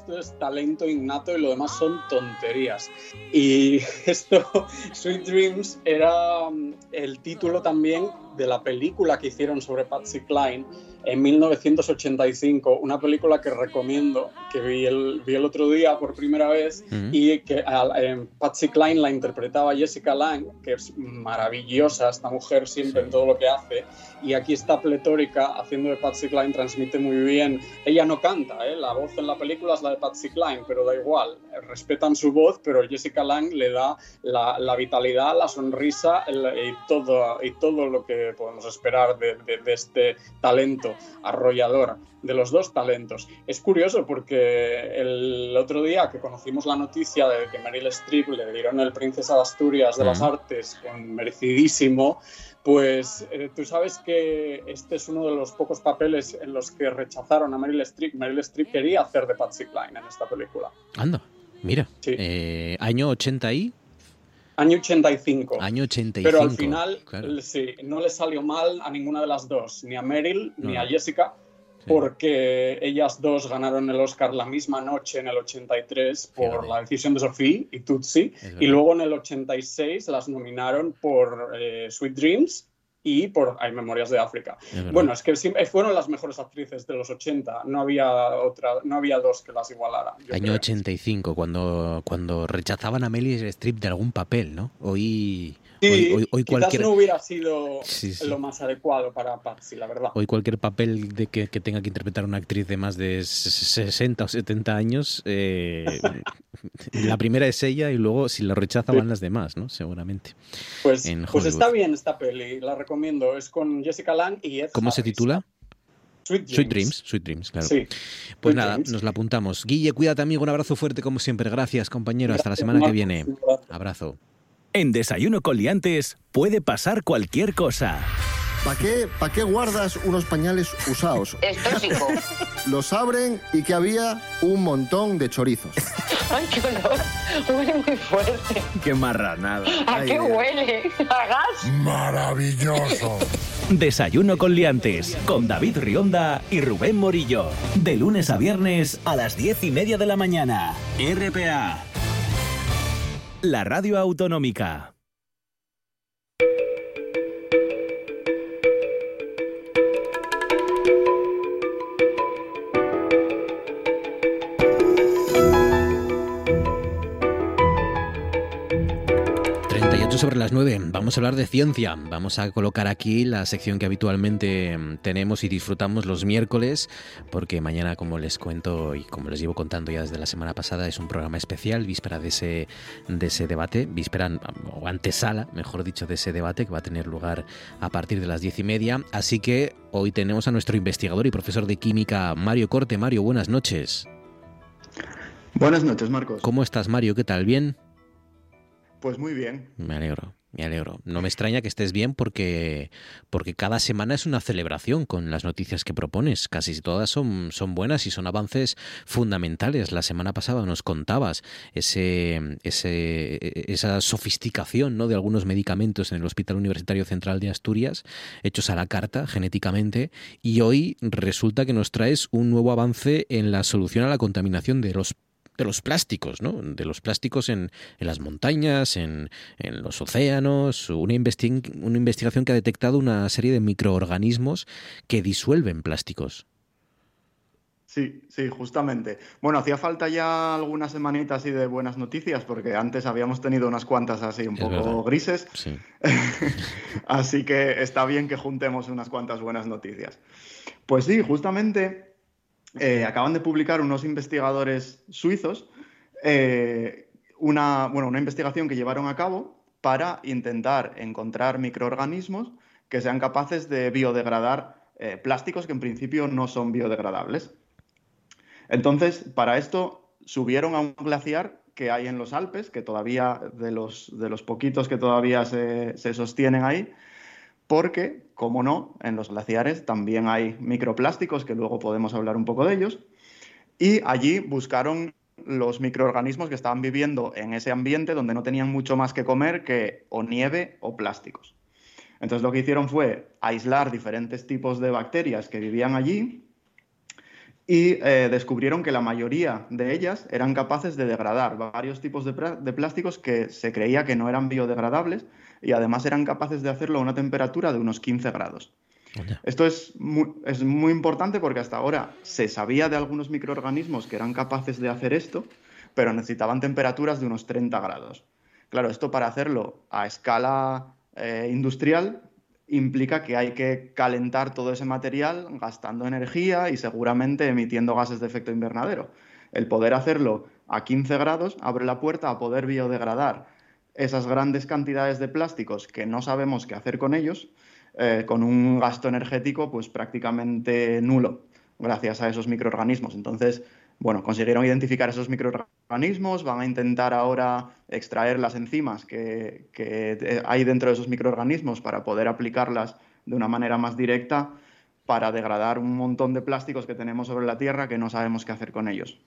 Esto es talento innato y lo demás son tonterías. Y [LAUGHS] esto, Sweet Dreams, era mm, el título también de la película que hicieron sobre Patsy Cline en 1985, una película que recomiendo, que vi el, vi el otro día por primera vez Ujú. y que a- en Patsy Cline la interpretaba Jessica Lange, que es maravillosa esta mujer siempre en todo lo que hace, y aquí está pletórica haciendo de Patsy Cline, transmite muy bien. Ella no canta, ¿eh? la voz en la película es la de Patsy Cline, pero da igual, respetan su voz, pero Jessica Lange le da la, la vitalidad, la sonrisa el- y, todo, y todo lo que podemos esperar de, de- de este talento arrollador, de los dos talentos. Es curioso porque el otro día que conocimos la noticia de que Meryl Streep le dieron el Princesa de Asturias de las. Artes con merecidísimo, pues eh, tú sabes que este es uno de los pocos papeles en los que rechazaron a Meryl Streep. Meryl Streep quería hacer de Patsy Cline en esta película. Anda, mira. Sí. eh, año 80 y... Año 85. Año 85. Pero al final, claro. sí, no le salió mal a ninguna de las dos, ni a Meryl ni a. Jessica, Sí. porque ellas dos ganaron el Oscar la misma noche en el 83 por Fíjate. la decisión de Sophie y Tutsi, y luego en el 86 las nominaron por eh, Sweet Dreams y por Hay Memorias de África. Es. Bueno, es que sí- fueron las mejores actrices de los 80, no había otra, no había dos que las igualaran. yo Año creo. 85, cuando, cuando rechazaban a Meryl Streep de algún papel, ¿no? Hoy, Sí, hoy, hoy- hoy quizás cualquier, no hubiera sido Sí, sí. lo más adecuado para Patsy, la verdad. hoy cualquier papel de que, que tenga que interpretar una actriz de más de 60 o 70 años, eh, [LAUGHS] la primera es ella y luego si la rechaza van las demás, ¿no? Seguramente. Pues, pues está bien esta peli, la recomiendo. Es con Jessica Lange y Ed ¿Cómo se titula? Sweet Dreams. Sweet Dreams, Sweet Dreams, claro. Sí. Pues Sweet nada, Dreams. nos la apuntamos. Guille, cuídate amigo, un abrazo fuerte como siempre. Gracias, compañero. Hasta la semana que viene. Abrazo. En Desayuno con Liantes puede pasar cualquier cosa. ¿Para qué, pa' qué guardas unos pañales usados? Es tóxico. Los abren y que había un montón de chorizos. Ay, qué olor. Huele muy fuerte. ¡Qué marranada! ¿A Ay, qué Dios. huele? ¿A gas? Maravilloso. Desayuno con Liantes, con David Rionda y Rubén Morillo. De lunes a viernes a las diez y media de la mañana. RPA. La radio autonómica. Sobre las 9. Vamos a hablar de ciencia. Vamos a colocar aquí la sección que habitualmente mm, tenemos y disfrutamos los miércoles, porque mañana, como les cuento y como les llevo contando ya desde la semana pasada, es un programa especial, víspera de ese, de ese debate, víspera o antesala, mejor dicho, de ese debate que va a tener lugar a partir de las diez y media. Así que hoy tenemos a nuestro investigador y profesor de química, Mario Corte. Mario, buenas noches. Buenas noches, Marcos. ¿Cómo estás, Mario? ¿Qué tal? ¿Bien? Pues muy bien. Me alegro, me alegro. No me extraña que estés bien porque, porque cada semana es una celebración con las noticias que propones. Casi todas son, son buenas y son avances fundamentales. La semana pasada nos contabas ese, ese, esa sofisticación ¿no? de algunos medicamentos en el Hospital Universitario Central de Asturias, hechos a la carta genéticamente, y hoy resulta que nos traes un nuevo avance en la solución a la contaminación de los de los plásticos, ¿no? De los plásticos en, en las montañas, en, en los océanos, una, investi una investigación que ha detectado una serie de microorganismos que disuelven plásticos. Sí, sí, justamente. Bueno, hacía falta ya algunas semanitas así de buenas noticias, porque antes habíamos tenido unas cuantas así un Es poco verdad. grises. Sí. [LAUGHS] así que está bien que juntemos unas cuantas buenas noticias. Pues sí, justamente eh, acaban de publicar unos investigadores suizos eh, una, bueno, una investigación que llevaron a cabo para intentar encontrar microorganismos que sean capaces de biodegradar eh, plásticos que en principio no son biodegradables. Entonces, para esto subieron a un glaciar que hay en los Alpes, que todavía, de los, de los poquitos que todavía se, se sostienen ahí, porque, como no, en los glaciares también hay microplásticos, que luego podemos hablar un poco de ellos, y allí buscaron los microorganismos que estaban viviendo en ese ambiente donde no tenían mucho más que comer que o nieve o plásticos. Entonces lo que hicieron fue aislar diferentes tipos de bacterias que vivían allí y eh, descubrieron que la mayoría de ellas eran capaces de degradar varios tipos de, de, plásticos que se creía que no eran biodegradables y además eran capaces de hacerlo a una temperatura de unos 15 grados. Esto es muy, es muy importante porque hasta ahora se sabía de algunos microorganismos que eran capaces de hacer esto, pero necesitaban temperaturas de unos 30 grados. Claro, esto para hacerlo a escala eh, industrial implica que hay que calentar todo ese material gastando energía y seguramente emitiendo gases de efecto invernadero. El poder hacerlo a 15 grados abre la puerta a poder biodegradar esas grandes cantidades de plásticos que no sabemos qué hacer con ellos eh, con un gasto energético pues prácticamente nulo gracias a esos microorganismos. Entonces, bueno, consiguieron identificar esos microorganismos, van a intentar ahora extraer las enzimas que, hay dentro de esos microorganismos para poder aplicarlas de una manera más directa para degradar un montón de plásticos que tenemos sobre la Tierra que no sabemos qué hacer con ellos.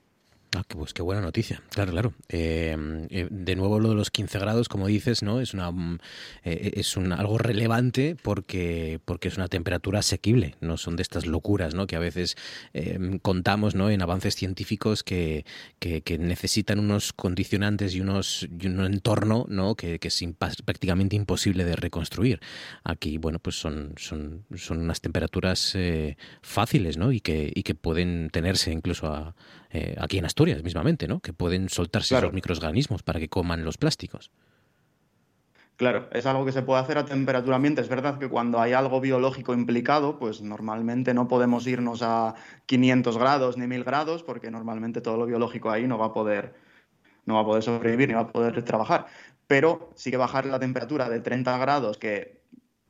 Ah, pues qué buena noticia, claro, claro. Eh, eh, de nuevo lo de los 15 grados, como dices, ¿no? Es una mm, eh, es algo relevante porque, porque es una temperatura asequible, no son de estas locuras, ¿no? Que a veces contamos, ¿no? En avances científicos que, que, necesitan unos condicionantes y unos y un entorno, ¿no? Que, que es prácticamente imposible de reconstruir. Aquí, bueno, pues son son, son unas temperaturas fáciles, ¿no? Y que y que pueden tenerse incluso a eh, aquí en Asturias mismamente, ¿no? Que pueden soltarse los microorganismos para que coman los plásticos. Claro, es algo que se puede hacer a temperatura ambiente. Es verdad que cuando hay algo biológico implicado, pues normalmente no podemos irnos a 500 grados ni 1000 grados, porque normalmente todo lo biológico ahí no va a poder, no va a poder sobrevivir ni va a poder trabajar. Pero sí que bajar la temperatura de 30 grados, que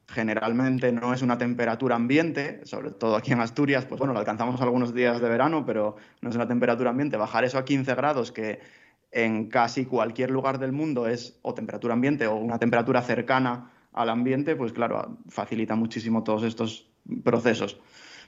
generalmente no es una temperatura ambiente, sobre todo aquí en Asturias, pues bueno, lo alcanzamos algunos días de verano, pero no es una temperatura ambiente. Bajar eso a 15 grados, que en casi cualquier lugar del mundo es o temperatura ambiente o una temperatura cercana al ambiente, pues claro, facilita muchísimo todos estos procesos.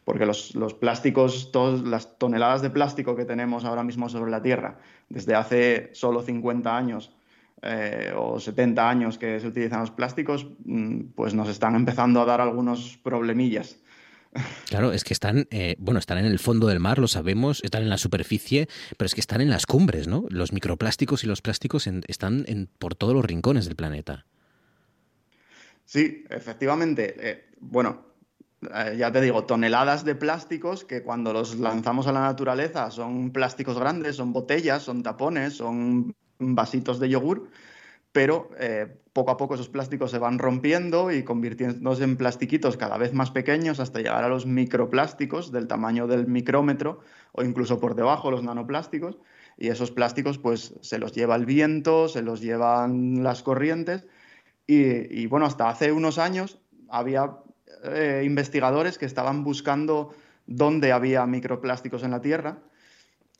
Porque los, los plásticos, todas las toneladas de plástico que tenemos ahora mismo sobre la Tierra, desde hace solo 50 años, eh, o 70 años que se utilizan los plásticos, mm, pues nos están empezando a dar algunos problemillas. Claro, es que están, eh, bueno, están en el fondo del mar, lo sabemos, están en la superficie, pero es que están en las cumbres, ¿no? Los microplásticos y los plásticos están en, por todos los rincones del planeta. Sí, efectivamente. Eh, bueno, ya te digo, toneladas de plásticos que cuando los lanzamos a la naturaleza son plásticos grandes, son botellas, son tapones, son vasitos de yogur, pero eh, poco a poco esos plásticos se van rompiendo y convirtiéndose en plastiquitos cada vez más pequeños hasta llegar a los microplásticos del tamaño del micrómetro o incluso por debajo los nanoplásticos. Y esos plásticos pues se los lleva el viento, se los llevan las corrientes y, bueno, hasta hace unos años había eh, investigadores que estaban buscando dónde había microplásticos en la Tierra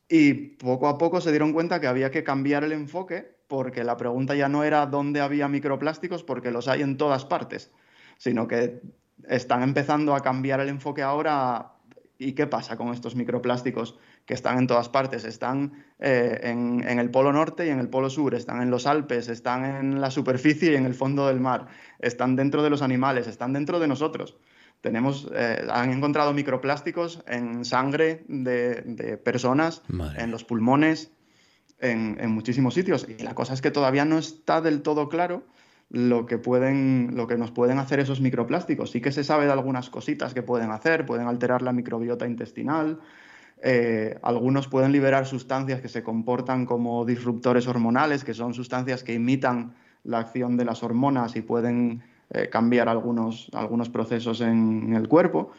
y poco a poco se dieron cuenta que había que cambiar el enfoque porque la pregunta ya no era dónde había microplásticos, porque los hay en todas partes, sino que están empezando a cambiar el enfoque ahora ¿Y qué pasa con estos microplásticos que están en todas partes? Están eh, en, en, el Polo Norte y en el Polo Sur, están en los Alpes, están en la superficie y en el fondo del mar, están dentro de los animales, están dentro de nosotros. Tenemos, eh, han encontrado microplásticos en sangre de, personas, en los pulmones, en, muchísimos sitios. Y la cosa es que todavía no está del todo claro lo que, pueden, lo que nos pueden hacer esos microplásticos. Sí que se sabe de algunas cositas que pueden hacer, pueden alterar la microbiota intestinal, eh, algunos pueden liberar sustancias que se comportan como disruptores hormonales, que son sustancias que imitan la acción de las hormonas y pueden eh, cambiar algunos, algunos procesos en, el cuerpo.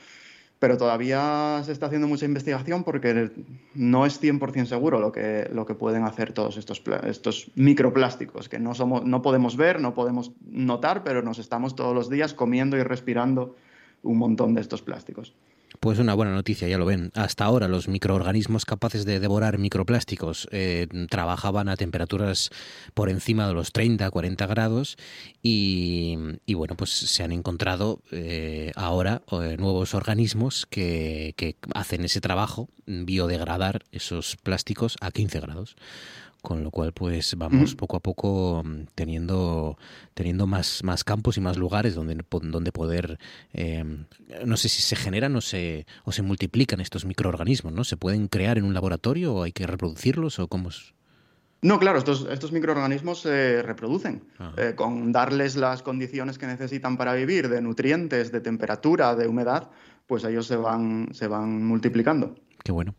pero todavía se está haciendo mucha investigación porque no es 100% seguro lo que, lo que pueden hacer todos estos, estos microplásticos, que no, somos, no podemos ver, no podemos notar, pero nos estamos todos los días comiendo y respirando un montón de estos plásticos. Pues una buena noticia, ya lo ven. Hasta ahora los microorganismos capaces de devorar microplásticos eh, trabajaban a temperaturas por encima de los 30, 40 grados y, bueno, pues se han encontrado eh, ahora eh, nuevos organismos que, que hacen ese trabajo, biodegradar esos plásticos a 15 grados con lo cual pues vamos poco a poco mm, teniendo teniendo más, más campos y más lugares donde, donde poder em, no sé si se generan o se, o se multiplican estos microorganismos, ¿no? ¿Se pueden crear en un laboratorio o hay que reproducirlos o cómo es? No, claro, estos, estos microorganismos se reproducen. Eh, con darles las condiciones que necesitan para vivir, de nutrientes, de temperatura, de humedad, pues ellos se van, se van multiplicando. Qué bueno.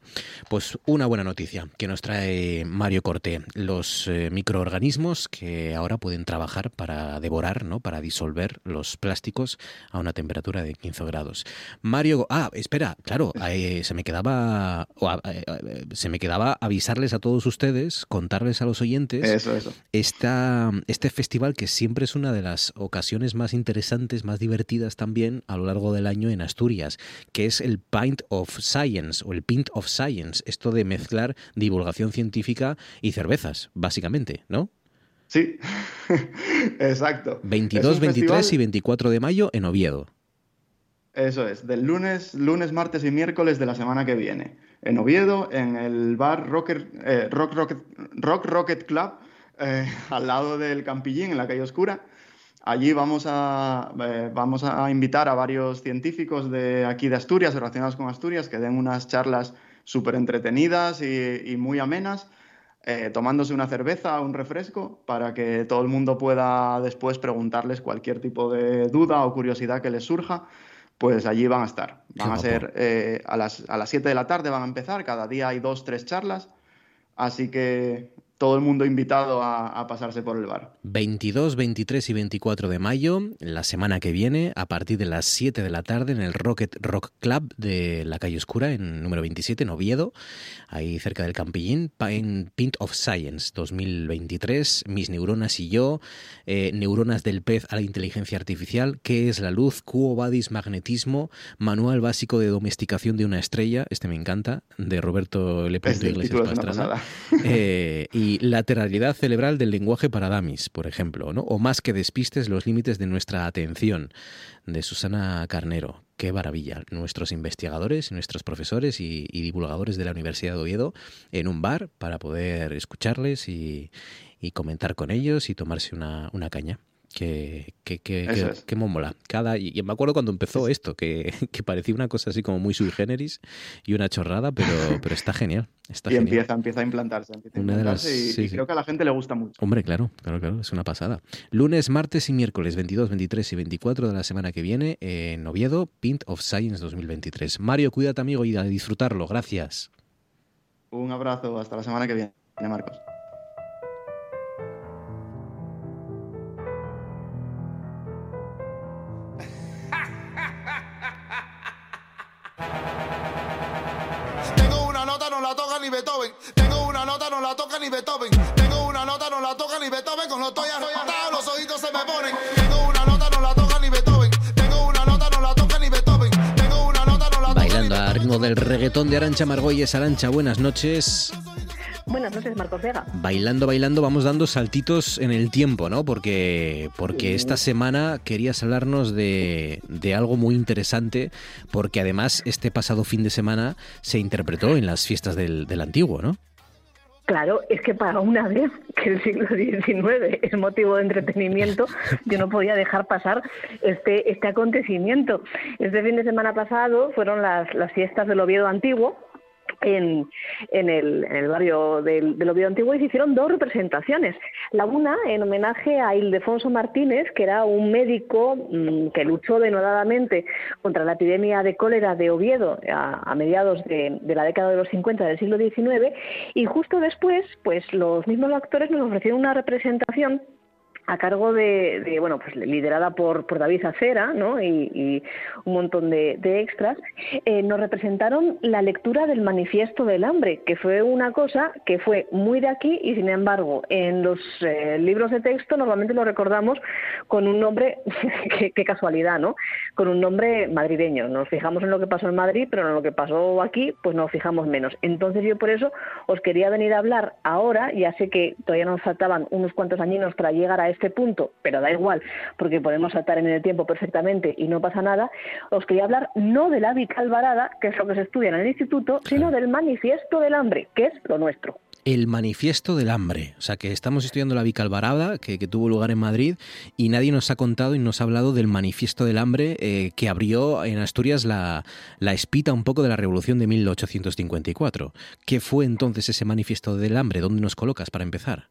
Pues una buena noticia que nos trae Mario Corté. Los eh, microorganismos que ahora pueden trabajar para devorar, ¿no? Para disolver los plásticos a una temperatura de 15 grados. Mario, ah, espera, claro, eh, se me quedaba eh, se me quedaba avisarles a todos ustedes, contarles a los oyentes eso, eso. este festival que siempre es una de las ocasiones más interesantes, más divertidas también a lo largo del año en Asturias, que es el Pint of Science o el Pint of Science, esto de mezclar divulgación científica y cervezas, básicamente, ¿no? Sí, [LAUGHS] exacto. 22, 23 y 24 de mayo en Oviedo. Eso es, del lunes, lunes, martes y miércoles de la semana que viene. En Oviedo, en el bar eh, Rock, Rocket, Rock Rocket Club, eh, [LAUGHS] al lado del Campillín, en la calle Oscura. Allí vamos a, eh, vamos a invitar a varios científicos de aquí de Asturias, relacionados con Asturias, que den unas charlas súper entretenidas y, muy amenas, eh, tomándose una cerveza o un refresco, para que todo el mundo pueda después preguntarles cualquier tipo de duda o curiosidad que les surja. Pues allí van a estar. Van a ser eh, a, las, a las 7 de la tarde, van a empezar. Cada día hay dos, tres charlas. Así que todo el mundo invitado a, pasarse por el bar. 22, 23 y 24 de mayo, la semana que viene, a partir de las 7 de la tarde en el Rocket Rock Club de la calle Oscura, en número 27, en Oviedo, ahí cerca del Campillín, en Pint of Science 2023, Mis neuronas y yo, eh, Neuronas del pez a la inteligencia artificial, ¿Qué es la luz? Quo Vadis Magnetismo, Manual básico de domesticación de una estrella, este me encanta, de Roberto L. Este Iglesias Pastrana. Eh, y y lateralidad cerebral del lenguaje para damis, por ejemplo, ¿no? o más que despistes los límites de nuestra atención, de Susana Carnero. Qué maravilla. Nuestros investigadores, nuestros profesores y, divulgadores de la Universidad de Oviedo en un bar para poder escucharles y, comentar con ellos y tomarse una caña que, que, que, que, mola. Cada, y, me acuerdo cuando empezó esto, [LAUGHS] que, parecía una cosa así como muy sui generis y una chorrada, pero, [LAUGHS] pero está genial. Está y empieza, empieza a implantarse, y, creo que a la gente le gusta mucho. Hombre, claro, claro, claro, es una pasada. Lunes, martes y miércoles 22, 23 y 24 de la semana que viene en Oviedo, Pint of Science 2023. Mario, cuídate amigo y a disfrutarlo. Gracias. Un abrazo, hasta la semana que viene, Marcos. Ni Beethoven. Tengo una nota, no la toca ni Beethoven. Tengo una nota, no la toca ni Beethoven. Con los estoy arrebatado, los ojitos se me ponen. Tengo una nota, no la toca ni Beethoven. Tengo una nota, no la toca ni Beethoven. Tengo una nota, no la toca Bailando a ritmo del reggaetón de Arancha Margolles. Arancha, buenas noches. Buenas noches, Marcos Vega. Bailando, bailando, vamos dando saltitos en el tiempo, ¿no? Porque, porque esta semana querías hablarnos de, de algo muy interesante, porque además este pasado fin de semana se interpretó en las fiestas del, del antiguo, ¿no? Claro, es que para una vez que el siglo XIX es motivo de entretenimiento, yo no podía dejar pasar este, este acontecimiento. Este fin de semana pasado fueron las, las fiestas del Oviedo Antiguo, en, en, el, en el barrio del, del, Oviedo Antiguo y se hicieron dos representaciones. La una en homenaje a Ildefonso Martínez, que era un médico mmm, que luchó denodadamente contra la epidemia de cólera de Oviedo a, mediados de, de, la década de los 50 del siglo XIX y justo después, pues los mismos actores nos ofrecieron una representación a cargo de, bueno, pues liderada por, por David Acera, ¿no? Y, un montón de, de extras, eh, nos representaron la lectura del Manifiesto del Hambre, que fue una cosa que fue muy de aquí y, sin embargo, en los eh, libros de texto normalmente lo recordamos con un nombre, [LAUGHS] qué, qué casualidad, ¿no? Con un nombre madrileño. Nos fijamos en lo que pasó en Madrid, pero en lo que pasó aquí, pues nos fijamos menos. Entonces yo por eso os quería venir a hablar ahora, ya sé que todavía nos faltaban unos cuantos añinos para llegar a este punto, pero da igual, porque podemos saltar en el tiempo perfectamente y no pasa nada, os quería hablar no de la Vicalvarada, que es lo que se estudia en el instituto, sino del manifiesto del hambre, que es lo nuestro. El manifiesto del hambre. O sea, que estamos estudiando la Vicalvarada, que, que tuvo lugar en Madrid, y nadie nos ha contado y nos ha hablado del manifiesto del hambre eh, que abrió en Asturias la, la espita un poco de la revolución de 1854. ¿Qué fue entonces ese manifiesto del hambre? ¿Dónde nos colocas para empezar?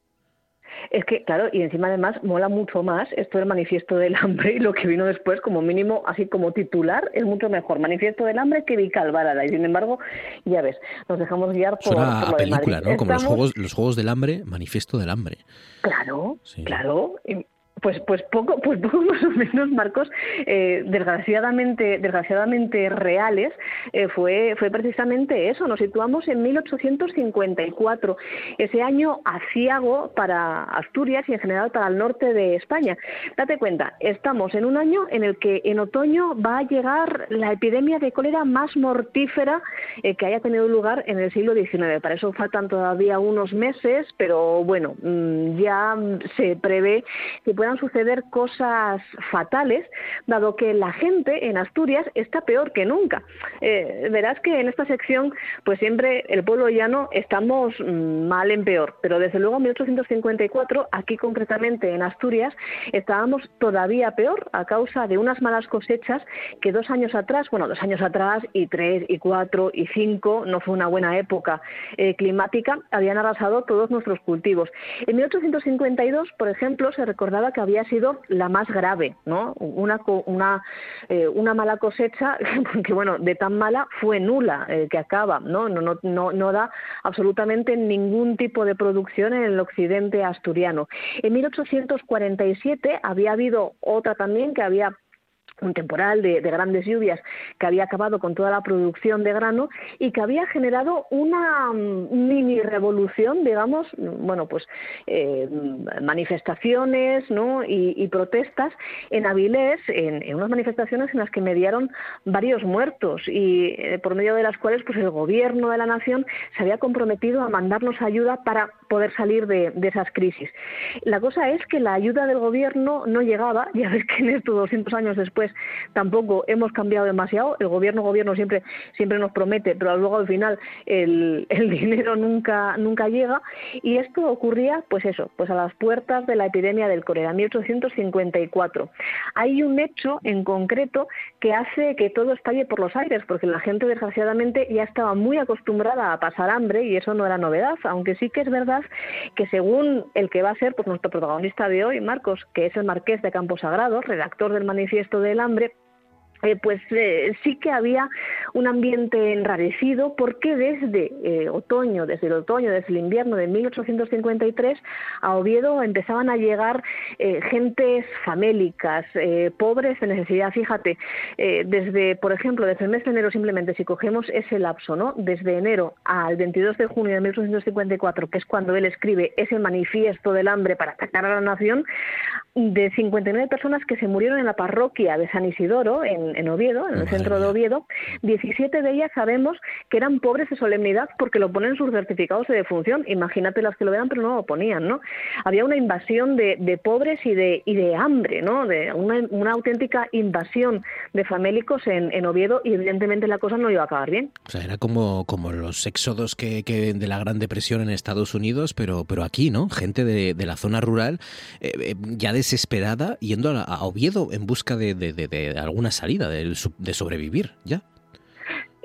Es que, claro, y encima además mola mucho más esto del manifiesto del hambre y lo que vino después, como mínimo, así como titular, es mucho mejor. Manifiesto del hambre que Vicalvarada. Y sin embargo, ya ves, nos dejamos guiar por, Suena por lo a de película, Madrid. ¿no? Como los juegos, los juegos del hambre, manifiesto del hambre. Claro, Sí. claro. Y, Pues, pues poco, [LAUGHS] pues poco más o menos, Marcos, eh, desgraciadamente, desgraciadamente reales, eh, fue, fue precisamente eso. Nos situamos en 1854, ese año aciago para Asturias y en general para el norte de España. Date cuenta, estamos en un año en el que en otoño va a llegar la epidemia de cólera más mortífera eh, que haya tenido lugar en el siglo XIX. Para eso faltan todavía unos meses, pero bueno, mm, ya se prevé que puedan suceder cosas fatales, dado que la gente en Asturias está peor que nunca. Eh, verás que en esta sección, pues siempre el pueblo llano estamos mm, mal en peor, pero desde luego en 1854, aquí concretamente en Asturias, estábamos todavía peor a causa de unas malas cosechas que dos años atrás, bueno, dos años atrás y tres y cuatro y cinco, no fue una buena época eh, climática, habían arrasado todos nuestros cultivos. En 1852, por ejemplo, se recordaba que había sido la más grave, ¿no? Una, una, eh, una mala cosecha [LAUGHS] que, bueno, de tan mala fue nula, eh, que acaba, ¿no? No, no, no, no da absolutamente ningún tipo de producción en el occidente asturiano. En 1847 había habido otra también que había un temporal de, de, grandes lluvias que había acabado con toda la producción de grano y que había generado una mm, mini revolución, digamos, bueno, pues eh, manifestaciones ¿no? y, protestas en Avilés, en, en, unas manifestaciones en las que mediaron varios muertos y eh, por medio de las cuales pues el gobierno de la nación se había comprometido a mandarnos ayuda para poder salir de, esas crisis. La cosa es que la ayuda del gobierno no llegaba, [LAUGHS] ya ves que en estos 200 años después tampoco hemos cambiado demasiado. El gobierno, gobierno siempre, siempre nos promete, pero luego al final el, el, [LAUGHS] dinero nunca, nunca llega. Y esto ocurría, pues eso, pues a las puertas de la epidemia del cólera, 1854. Hay un hecho en concreto que hace que todo estalle por los aires, porque la gente desgraciadamente ya estaba muy acostumbrada a pasar hambre y eso no era novedad, aunque sí que es verdad que según el que va a ser pues nuestro protagonista de hoy, Marcos, que es el marqués de Campo Sagrado, redactor del manifiesto del hambre, eh, pues eh, sí que había un ambiente enrarecido porque desde eh, otoño, desde el otoño, desde el invierno de 1853 a Oviedo empezaban a llegar eh, gentes famélicas, eh, pobres de necesidad. Fíjate, desde, por ejemplo, desde el mes de enero simplemente, si cogemos ese lapso, ¿no? Desde enero al 22 de junio de 1854, que es cuando él escribe ese manifiesto del hambre para atacar a la nación, de 59 personas que se murieron en la parroquia de San Isidoro, en, en Oviedo, en el Madre centro de. Oviedo, 17 de ellas sabemos que eran pobres de solemnidad porque lo ponen en sus certificados de defunción. Imagínate las que lo vean, pero no lo ponían, ¿no? Había una invasión de, de pobres y de, y de hambre, ¿no? De una, una auténtica invasión de famélicos en, en Oviedo y evidentemente la cosa no iba a acabar bien. O sea, era como, como los éxodos que, que de la Gran Depresión en Estados Unidos, pero, pero aquí, ¿no? Gente de, de la zona rural eh, eh, ya desesperada yendo a, Oviedo en busca de, de, de- alguna salida, de, de sobrevivir, ya.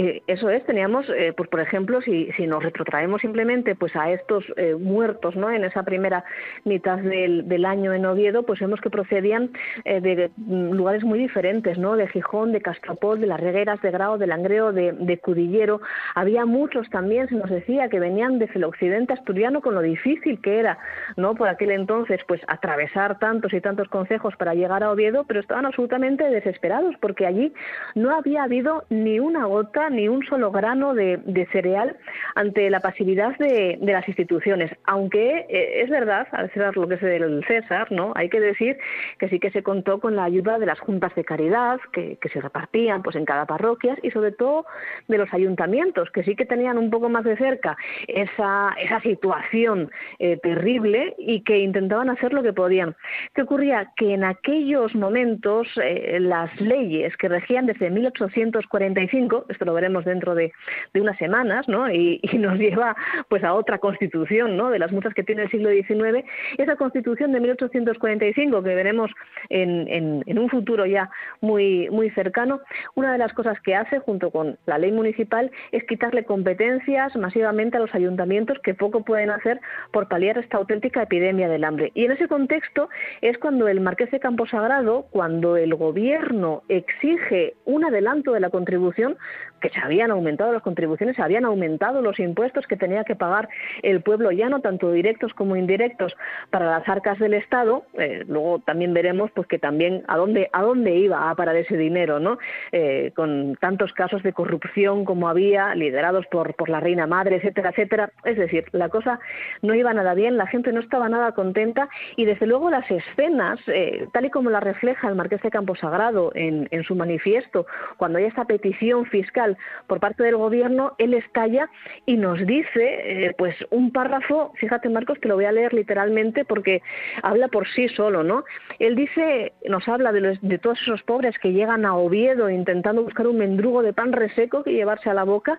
Eh, eso es, teníamos, eh, pues por ejemplo, si, si nos retrotraemos simplemente pues a estos eh, muertos, ¿no? En esa primera mitad del, año en Oviedo, pues vemos que procedían eh, de mm, lugares muy diferentes, ¿no? De Gijón, de Castropol, de las Regueras, de Grao, de Langreo, de, de Cudillero. Había muchos también, se nos decía, que venían desde el occidente asturiano con lo difícil que era, ¿no? Por aquel entonces, pues atravesar tantos y tantos consejos para llegar a Oviedo, pero estaban absolutamente desesperados porque allí no había habido ni una gota, ni un solo grano de, cereal ante la pasividad de, las instituciones. Aunque eh, es verdad, al ser lo que es del César, ¿no? Hay que decir que sí que se contó con la ayuda de las juntas de caridad que, se repartían pues en cada parroquia y sobre todo de los ayuntamientos que sí que tenían un poco más de cerca esa, esa situación eh, terrible y que intentaban hacer lo que podían. ¿Qué ocurría? Que en aquellos momentos eh, las leyes que regían desde 1845, esto lo veremos dentro de, unas semanas, ¿no? Y, [LAUGHS] y, nos lleva pues a otra constitución, ¿no? De las muchas que tiene el siglo XIX, esa constitución de 1845 que veremos en, en, en un futuro ya muy, muy cercano, una de las cosas que hace junto con la ley municipal es quitarle competencias masivamente a los ayuntamientos que poco pueden hacer por paliar esta auténtica epidemia del hambre. Y en ese contexto es cuando el marqués de Camposagrado, cuando el gobierno exige un adelanto de la contribución, que se habían aumentado las contribuciones, se habían aumentado los impuestos que tenía que pagar el pueblo llano, tanto directos como indirectos, para las arcas del Estado. Eh, luego también veremos pues que también a dónde a dónde iba a parar ese dinero, ¿no? Eh, con tantos casos de corrupción como había, liderados por por la reina madre, etcétera, etcétera. Es decir, la cosa no iba nada bien, la gente no estaba nada contenta y desde luego las escenas, eh, tal y como la refleja el marqués de Camposagrado en, en su manifiesto, cuando hay esta petición fiscal por parte del gobierno, él estalla y nos dice, eh, pues un párrafo, fíjate Marcos, que lo voy a leer literalmente porque habla por sí solo, ¿no? Él dice, nos habla de, los, de todos esos pobres que llegan a Oviedo intentando buscar un mendrugo de pan reseco que llevarse a la boca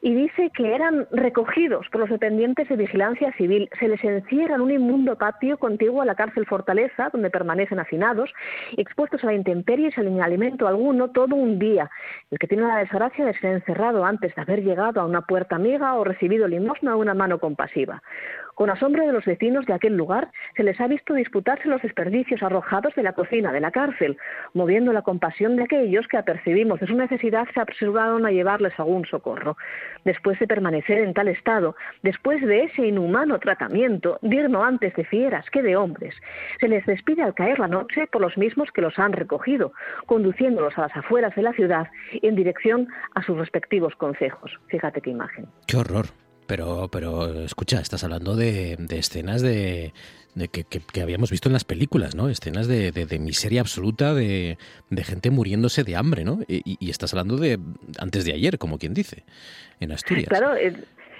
y dice que eran recogidos por los dependientes de vigilancia civil, se les encierra en un inmundo patio contiguo a la cárcel Fortaleza, donde permanecen hacinados, expuestos a la intemperie y sin alimento alguno todo un día. El que tiene la desgracia de ser encerrado antes de haber llegado a una puerta amiga o recibido limosna a una mano compasiva. Con asombro de los vecinos de aquel lugar, se les ha visto disputarse los desperdicios arrojados de la cocina de la cárcel, moviendo la compasión de aquellos que, apercibimos de su necesidad, se apresuraron a llevarles algún socorro. Después de permanecer en tal estado, después de ese inhumano tratamiento, digno antes de fieras que de hombres, se les despide al caer la noche por los mismos que los han recogido, conduciéndolos a las afueras de la ciudad en dirección a sus respectivos consejos. Fíjate qué imagen. Qué horror. Pero, pero escucha, estás hablando de, de escenas de, de que, que, que, habíamos visto en las películas, ¿no? Escenas de, miseria absoluta, de, gente muriéndose de hambre, ¿no? Y, y, estás hablando de antes de ayer, como quien dice, en Asturias. Claro,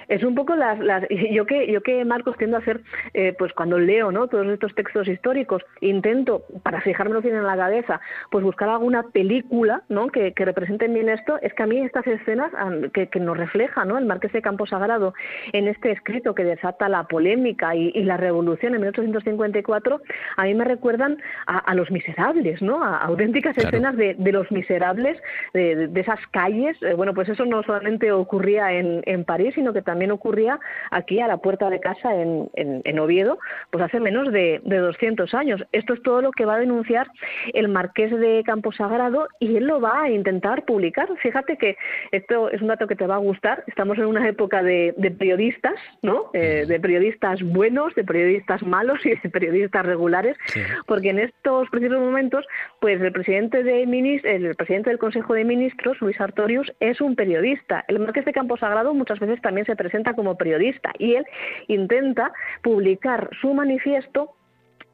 es un poco las, las [LAUGHS] yo que yo que Marcos tiendo a hacer eh, pues cuando leo no todos estos textos históricos intento para fijármelo bien en la cabeza pues buscar alguna película no que, que represente bien esto es que a mí estas escenas que, que nos refleja no el Marqués de Campo Sagrado en este escrito que desata la polémica y, y la revolución en 1854 a mí me recuerdan a, a los miserables no a, a auténticas claro. escenas de, de, los miserables de, de esas calles eh, bueno pues eso no solamente ocurría en, en París sino que también también ocurría aquí a la puerta de casa en, en, en Oviedo, pues hace menos de, de, 200 años. Esto es todo lo que va a denunciar el marqués de Camposagrado y él lo va a intentar publicar. Fíjate que esto es un dato que te va a gustar. Estamos en una época de, de periodistas, ¿no? Eh, de periodistas buenos, de periodistas malos y de periodistas regulares, sí. porque en estos precisos momentos, pues el presidente de el presidente del Consejo de Ministros, Luis Artorius, es un periodista. El marqués de Camposagrado muchas veces también se presenta como periodista y él intenta publicar su manifiesto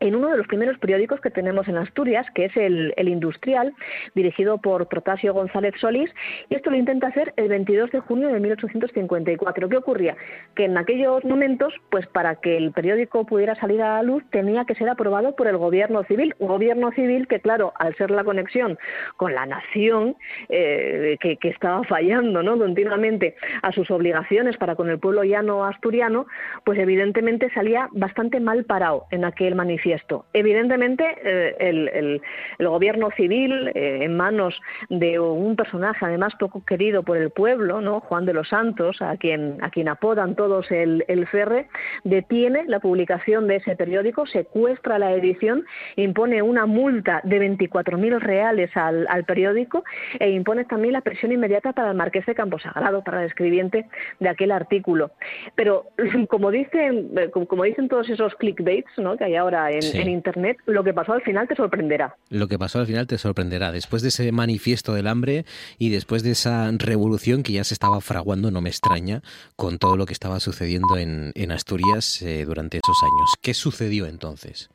en uno de los primeros periódicos que tenemos en Asturias, que es el, Industrial, dirigido por Protasio González Solís, y esto lo intenta hacer el 22 de junio de 1854. ¿Qué ocurría? Que en aquellos momentos, pues para que el periódico pudiera salir a la luz, tenía que ser aprobado por el gobierno civil, un gobierno civil que, claro, al ser la conexión con la nación, eh, que, que, estaba fallando ¿no? continuamente a sus obligaciones para con el pueblo llano asturiano, pues evidentemente salía bastante mal parado en aquel manifiesto manifiesto. Evidentemente, eh, el, gobierno civil, eh, en manos de un personaje además poco querido por el pueblo, ¿no? Juan de los Santos, a quien, a quien apodan todos el, el Ferre, detiene la publicación de ese periódico, secuestra la edición, impone una multa de 24.000 reales al, al periódico e impone también la presión inmediata para el marqués de Camposagrado, para el escribiente de aquel artículo. Pero [CLEARS THROAT] como dicen, eh, como dicen todos esos clickbaits ¿no? que hay ahora en, Sí. en Internet, lo que pasó al final te sorprenderá. Lo que pasó al final te sorprenderá. Después de ese manifiesto del hambre y después de esa revolución que ya se estaba fraguando, no me extraña, con todo lo que estaba sucediendo en, en Asturias eh, durante esos años. ¿Qué sucedió entonces?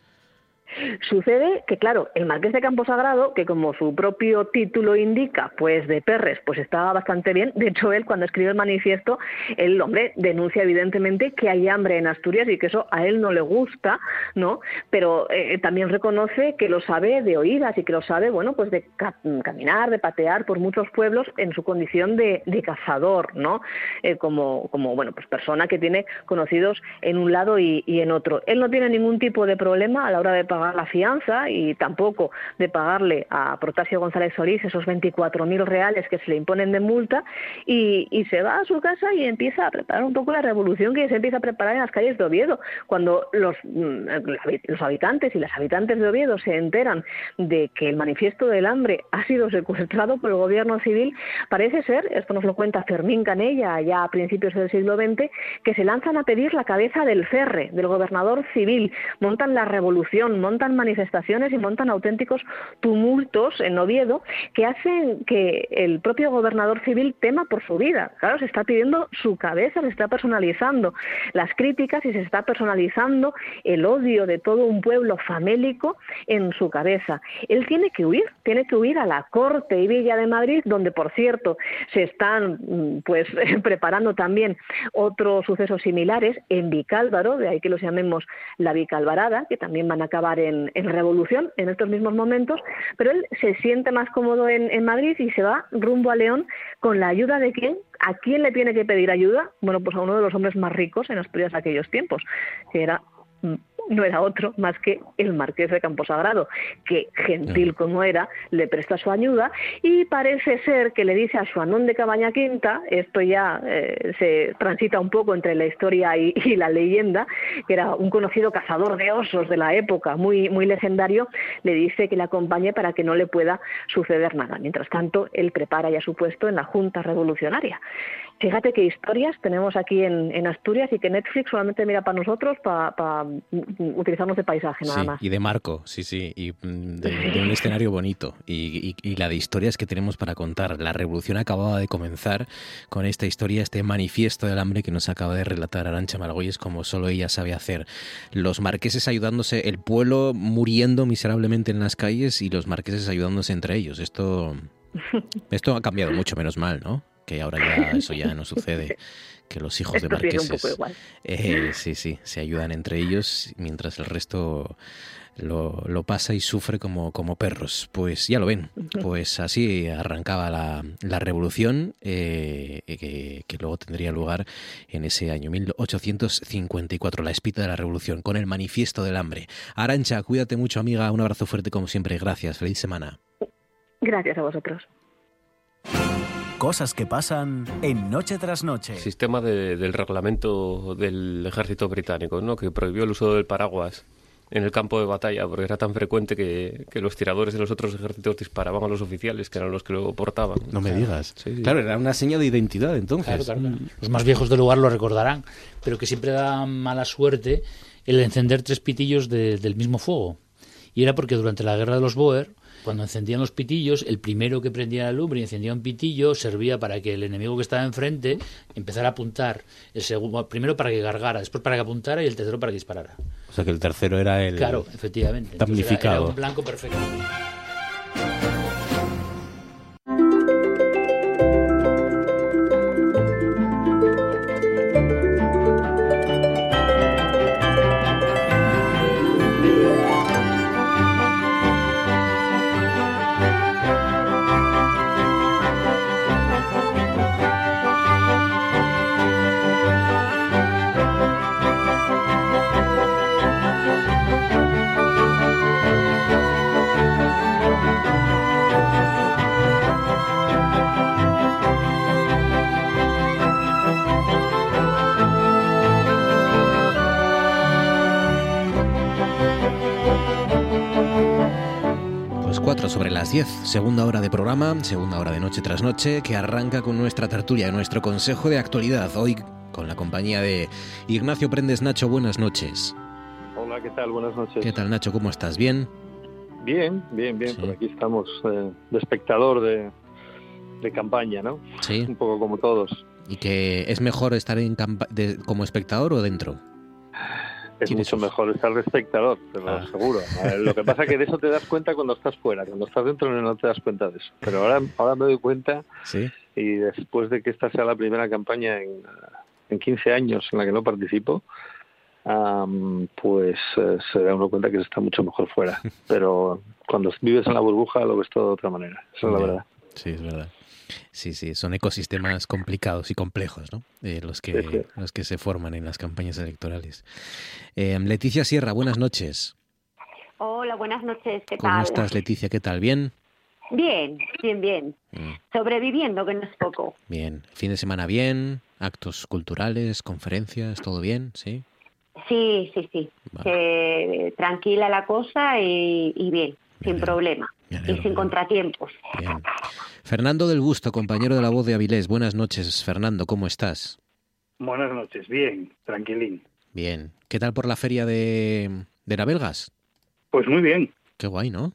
Sucede que, claro, el marqués de Camposagrado, que como su propio título indica, pues de Perres, pues estaba bastante bien. De hecho, él cuando escribe el manifiesto, el hombre denuncia evidentemente que hay hambre en Asturias y que eso a él no le gusta, ¿no? Pero eh, también reconoce que lo sabe de oídas y que lo sabe, bueno, pues de ca- caminar, de patear por muchos pueblos en su condición de, cazador, ¿no? Eh, como, como, bueno, pues persona que tiene conocidos en un lado y en otro. Él no tiene ningún tipo de problema a la hora de pagar la fianza y tampoco de pagarle a Protasio González Solís esos 24.000 reales que se le imponen de multa y, se va a su casa y empieza a preparar un poco la revolución que se empieza a preparar en las calles de Oviedo. Cuando los, mm, los habitantes y las habitantes de Oviedo se enteran de que el manifiesto del hambre ha sido secuestrado por el gobierno civil, parece ser, esto nos lo cuenta Fermín Canella ya a principios del siglo XX, que se lanzan a pedir la cabeza del Ferre, del gobernador civil, montan la revolución, montan manifestaciones y montan auténticos tumultos en Oviedo que hacen que el propio gobernador civil tema por su vida. Claro, se está pidiendo su cabeza, se está personalizando las críticas y se está personalizando el odio de todo un pueblo famélico en su cabeza. Él tiene que huir, tiene que huir a la corte y villa de Madrid, donde por cierto se están mm, pues [LAUGHS] preparando también otros sucesos similares en Vicálvaro, de ahí que los llamemos la Vicalvarada, que también van a acabar en, revolución en estos mismos momentos, pero él se siente más cómodo en, en Madrid y se va rumbo a León con la ayuda de quién, ¿A quién le tiene que pedir ayuda? Bueno, pues a uno de los hombres más ricos en Asturias de aquellos tiempos, que era mm, no era otro más que el marqués de Camposagrado, que gentil como era, le presta su ayuda y parece ser que le dice a Suanón de Cabaña Quinta, esto ya eh, se transita un poco entre la historia y, y la leyenda, que era un conocido cazador de osos de la época, muy, muy legendario, le dice que le acompañe para que no le pueda suceder nada. Mientras tanto, él prepara ya su puesto en la Junta Revolucionaria. Fíjate qué historias tenemos aquí en, en Asturias y que Netflix solamente mira para nosotros para utilizarnos de paisaje nada Sí, más. y de marco, sí, sí, y mm, de, de un escenario bonito. Y, y- y la de historias que tenemos para contar. La revolución acababa de comenzar con esta historia, este manifiesto del hambre que nos acaba de relatar Arancha Margolles como solo ella sabe hacer. Los marqueses ayudándose, el pueblo muriendo miserablemente en las calles y los marqueses ayudándose entre ellos. Esto, [LAUGHS] esto ha cambiado mucho, menos mal, ¿no? Que ahora ya eso ya no sucede. [LAUGHS] Que los hijos de un marqueses. poco igual. Eh, sí, sí, se ayudan entre ellos mientras el resto lo, lo pasa y sufre como, como perros. Pues ya lo ven, pues así arrancaba la, la revolución eh, que, que luego tendría lugar en ese año 1854, la espita de la revolución, con el manifiesto del hambre. Arancha, cuídate mucho amiga, un abrazo fuerte como siempre, gracias, feliz semana. Gracias a vosotros. Cosas que pasan en Noche tras Noche. Sistema de- del reglamento del ejército británico, ¿no? que prohibió el uso del paraguas en el campo de batalla porque era tan frecuente que, que los tiradores de los otros ejércitos disparaban a los oficiales que eran los que lo portaban. No me digas. Sí, sí. Claro, era una seña de identidad entonces. Claro, claro, claro. Los más viejos del lugar lo recordarán, pero que siempre da mala suerte el encender tres pitillos de- del mismo fuego. Y era porque durante la guerra de los Boer, cuando encendían los pitillos, el primero que prendía la lumbre y encendía un pitillo servía para que el enemigo que estaba enfrente empezara a apuntar. El segundo, primero para que gargara, después para que apuntara y el tercero para que disparara. O sea que el tercero era el Claro, efectivamente. Entonces era- damnificado. Era, un blanco perfecto. Segunda hora de programa, segunda hora de noche tras noche, que arranca con nuestra tertulia, nuestro consejo de actualidad, hoy con la compañía de Ignacio Prendes Nacho, buenas noches. Hola, ¿qué tal? Buenas noches. ¿Qué tal Nacho? ¿Cómo estás? ¿Bien? Bien, bien, bien. Por aquí estamos eh, de espectador de, de campaña, ¿no? Sí. Un poco como todos. ¿Y que es mejor estar en de- como espectador o dentro? Es mucho mejor estar de espectador, te lo Ah. aseguro. Lo que pasa es que de eso te das cuenta cuando estás fuera. Cuando estás dentro no te das cuenta de eso. Pero ahora, ahora me doy cuenta Sí. y después de que esta sea la primera campaña en, en 15 años en la que no participo, am, pues eh, se da uno cuenta que se está mucho mejor fuera. [LAUGHS] Pero cuando vives en la burbuja lo ves todo de otra manera. Esa es la verdad. Sí, es verdad. Sí, sí, son ecosistemas complicados y complejos, ¿no? Eh, los, que, sí. los que se forman en las campañas electorales. Eh, Leticia Sierra, buenas noches. Hola, buenas noches, ¿qué ¿Cómo tal? estás, Leticia? ¿Qué tal? ¿Bien? Bien, bien, bien. Mm, Sobreviviendo, que no es poco. Bien. ¿Fin de semana bien? ¿Actos culturales? ¿Conferencias? ¿Todo bien? ¿Sí? Sí, sí, sí. Que tranquila la cosa y, y bien, sin problema. Y sin contratiempos. Bien. Fernando del Busto, compañero de la voz de Avilés. Buenas noches, Fernando. ¿Cómo estás? Buenas noches, bien, tranquilín. Bien. ¿Qué tal por la feria de, de Navelgas? Pues muy bien, Qué guay, ¿no?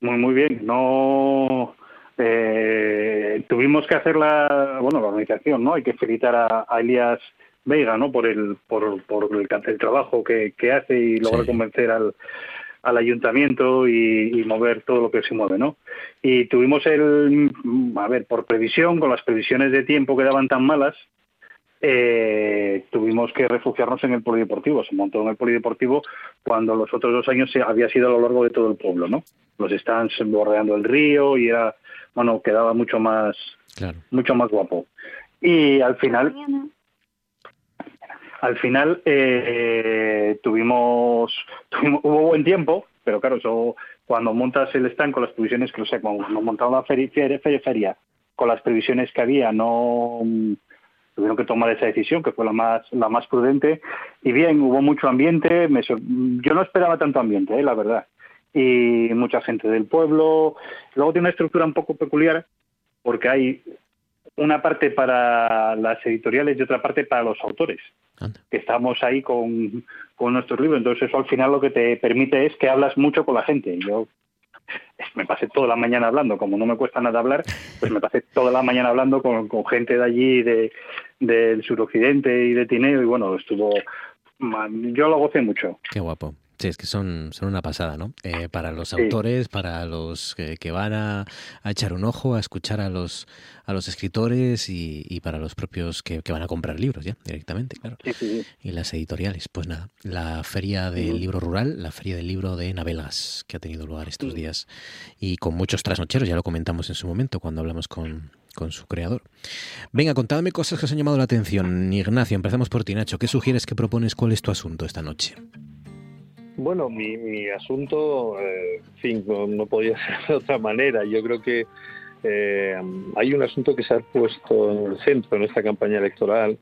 muy muy bien. No eh, tuvimos que hacer la, bueno, la organización, ¿no? Hay que felicitar a, a Elías Veiga, ¿no? Por el, por, por el, el trabajo que, que hace y logra convencer al, al ayuntamiento y, y mover todo lo que se mueve, ¿no? Y tuvimos el, a ver, por previsión, con las previsiones de tiempo que daban tan malas, eh, tuvimos que refugiarnos en el polideportivo. Se montó en el polideportivo cuando los otros dos años se- había sido a lo largo de todo el pueblo, ¿no? Los stands bordeando el río y era, bueno, quedaba mucho más, mucho más guapo. Y al final, al final eh, tuvimos, hubo buen tiempo, pero claro, eso cuando montas el stand con las previsiones que, o sea, cuando montamos la feria, feria, feria, con las previsiones que había, no tuvieron que tomar esa decisión, que fue la más, la más prudente. Y bien, hubo mucho ambiente, me yo no esperaba tanto ambiente, eh, la verdad. Y mucha gente del pueblo. Luego tiene una estructura un poco peculiar, porque hay una parte para las editoriales y otra parte para los autores que estamos ahí con, con nuestros libros. Entonces eso al final lo que te permite es que hablas mucho con la gente. Yo [LAUGHS] me pasé toda la mañana hablando, como no me cuesta nada hablar, pues me pasé toda la mañana hablando con, con gente de allí, de, del suroccidente y de Tineo, y bueno, estuvo, man, yo lo gocé mucho. Qué guapo. Sí, es que son, son una pasada, ¿no? Eh, para los Sí. autores, para los que, que van a, a echar un ojo, a escuchar a los, a los escritores y, y para los propios que, que van a comprar libros ya directamente, claro. Y las editoriales. Pues nada, la feria del libro rural, la feria del libro de Navegas, que ha tenido lugar estos días. Y con muchos trasnocheros, ya lo comentamos en su momento cuando hablamos con, con su creador. Venga, contadme cosas que os han llamado la atención. Ignacio, empezamos por ti, Nacho. ¿Qué sugieres que propones? ¿Cuál es tu asunto esta noche? Bueno, mi, mi asunto, eh, fin, no, no podía [LAUGHS] ser de otra manera. Yo creo que eh, hay un asunto que se ha puesto en el centro en esta campaña electoral,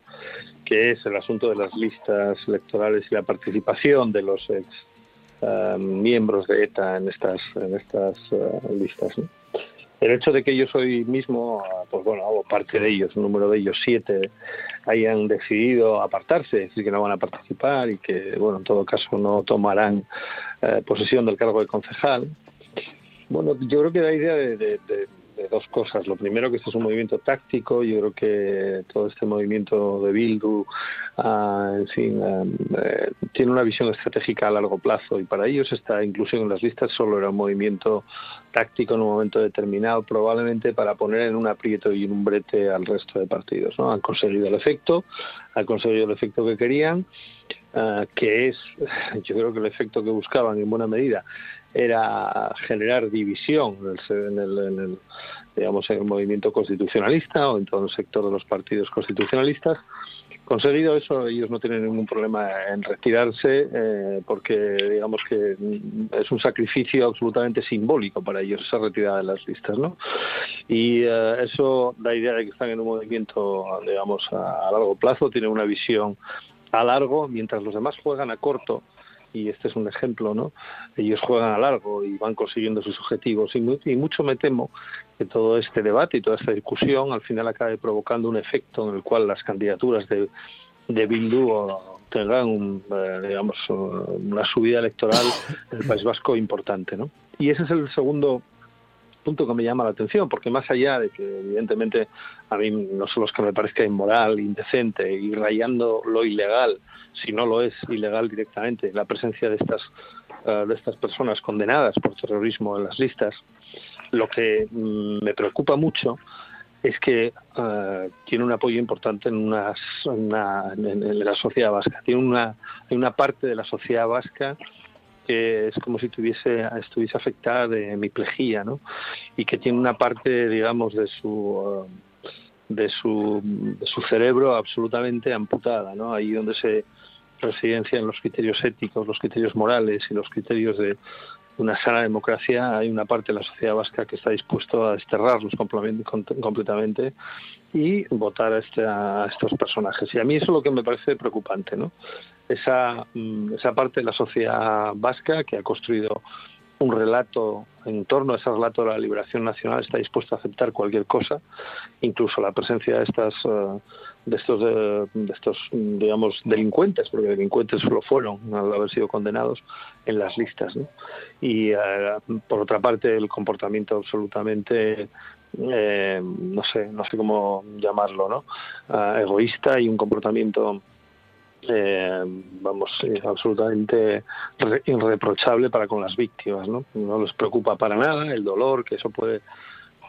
que es el asunto de las listas electorales y la participación de los ex eh, miembros de ETA en estas, en estas eh, listas. ¿no? El hecho de que yo soy mismo, pues bueno, hago parte de ellos, un número de ellos siete, hayan decidido apartarse, es decir, que no van a participar y que, bueno, en todo caso no tomarán eh, posesión del cargo de concejal. Bueno, yo creo que da idea de, de- de- de dos cosas. Lo primero, que este es un movimiento táctico. Yo creo que todo este movimiento de Bildu, ah, en fin, eh, tiene una visión estratégica a largo plazo y para ellos esta inclusión en las listas solo era un movimiento táctico en un momento determinado, probablemente para poner en un aprieto y en un brete al resto de partidos. ¿no? Han conseguido el efecto, han conseguido el efecto que querían, ah, que es, [LAUGHS] yo creo que el efecto que buscaban en buena medida era generar división en el, en el- en el, digamos en el movimiento constitucionalista o en todo el sector de los partidos constitucionalistas. Conseguido eso ellos no tienen ningún problema en retirarse eh, porque digamos que mm, es un sacrificio absolutamente simbólico para ellos esa retirada de las listas no y eh, eso da idea de que están en un movimiento digamos a largo plazo tienen una visión a largo mientras los demás juegan a corto y este es un ejemplo, ¿no? Ellos juegan a largo y van consiguiendo sus objetivos y, mu- y mucho me temo que todo este debate y toda esta discusión al final acabe provocando un efecto en el cual las candidaturas de, de Bildu tengan un, eh, digamos una subida electoral en el País Vasco importante, ¿no? Y ese es el segundo punto que me llama la atención, porque más allá de que evidentemente a mí no solo es que me parezca inmoral, indecente y rayando lo ilegal, si no lo es ilegal directamente, la presencia de estas eh, de estas personas condenadas por terrorismo en las listas, lo que mm, me preocupa mucho es que eh, tiene un apoyo importante en, una, una- en, en la sociedad vasca. Tiene una, hay una parte de la sociedad vasca que es como si tuviese, estuviese afectada de hemiplegia, ¿no? Y que tiene una parte, digamos, de su, de su, de su cerebro absolutamente amputada, ¿no? Ahí donde se residencian los criterios éticos, los criterios morales y los criterios de una sana democracia, hay una parte de la sociedad vasca que está dispuesto a desterrarlos completamente y votar a, este- a estos personajes. Y a mí eso es lo que me parece preocupante, ¿no? Esa, mm, esa parte de la sociedad vasca que ha construido un relato en torno a ese relato de la liberación nacional está dispuesto a aceptar cualquier cosa, incluso la presencia de estas eh, de estos de estos digamos delincuentes, porque delincuentes lo fueron al haber sido condenados en las listas, ¿no? Y eh, por otra parte el comportamiento absolutamente eh, no sé no sé cómo llamarlo, ¿no? Ah, egoísta y un comportamiento eh, vamos, eh, absolutamente re- irreprochable para con las víctimas, ¿no? No les preocupa para nada el dolor que eso puede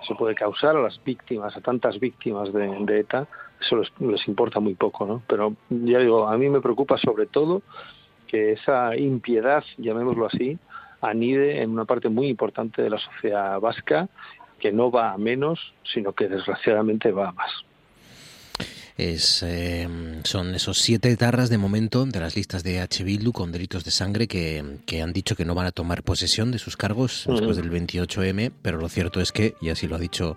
eso puede causar a las víctimas, a tantas víctimas de ETA, eso les, les importa muy poco, ¿no? Pero ya digo, a mí me preocupa sobre todo que esa impiedad, llamémoslo así, anide en una parte muy importante de la sociedad vasca que no va a menos, sino que desgraciadamente va a más. Es, eh, son esos siete etarras de momento de las listas de H. Bildu con delitos de sangre que, que han dicho que no van a tomar posesión de sus cargos después del 28M, pero lo cierto es que, y así lo ha dicho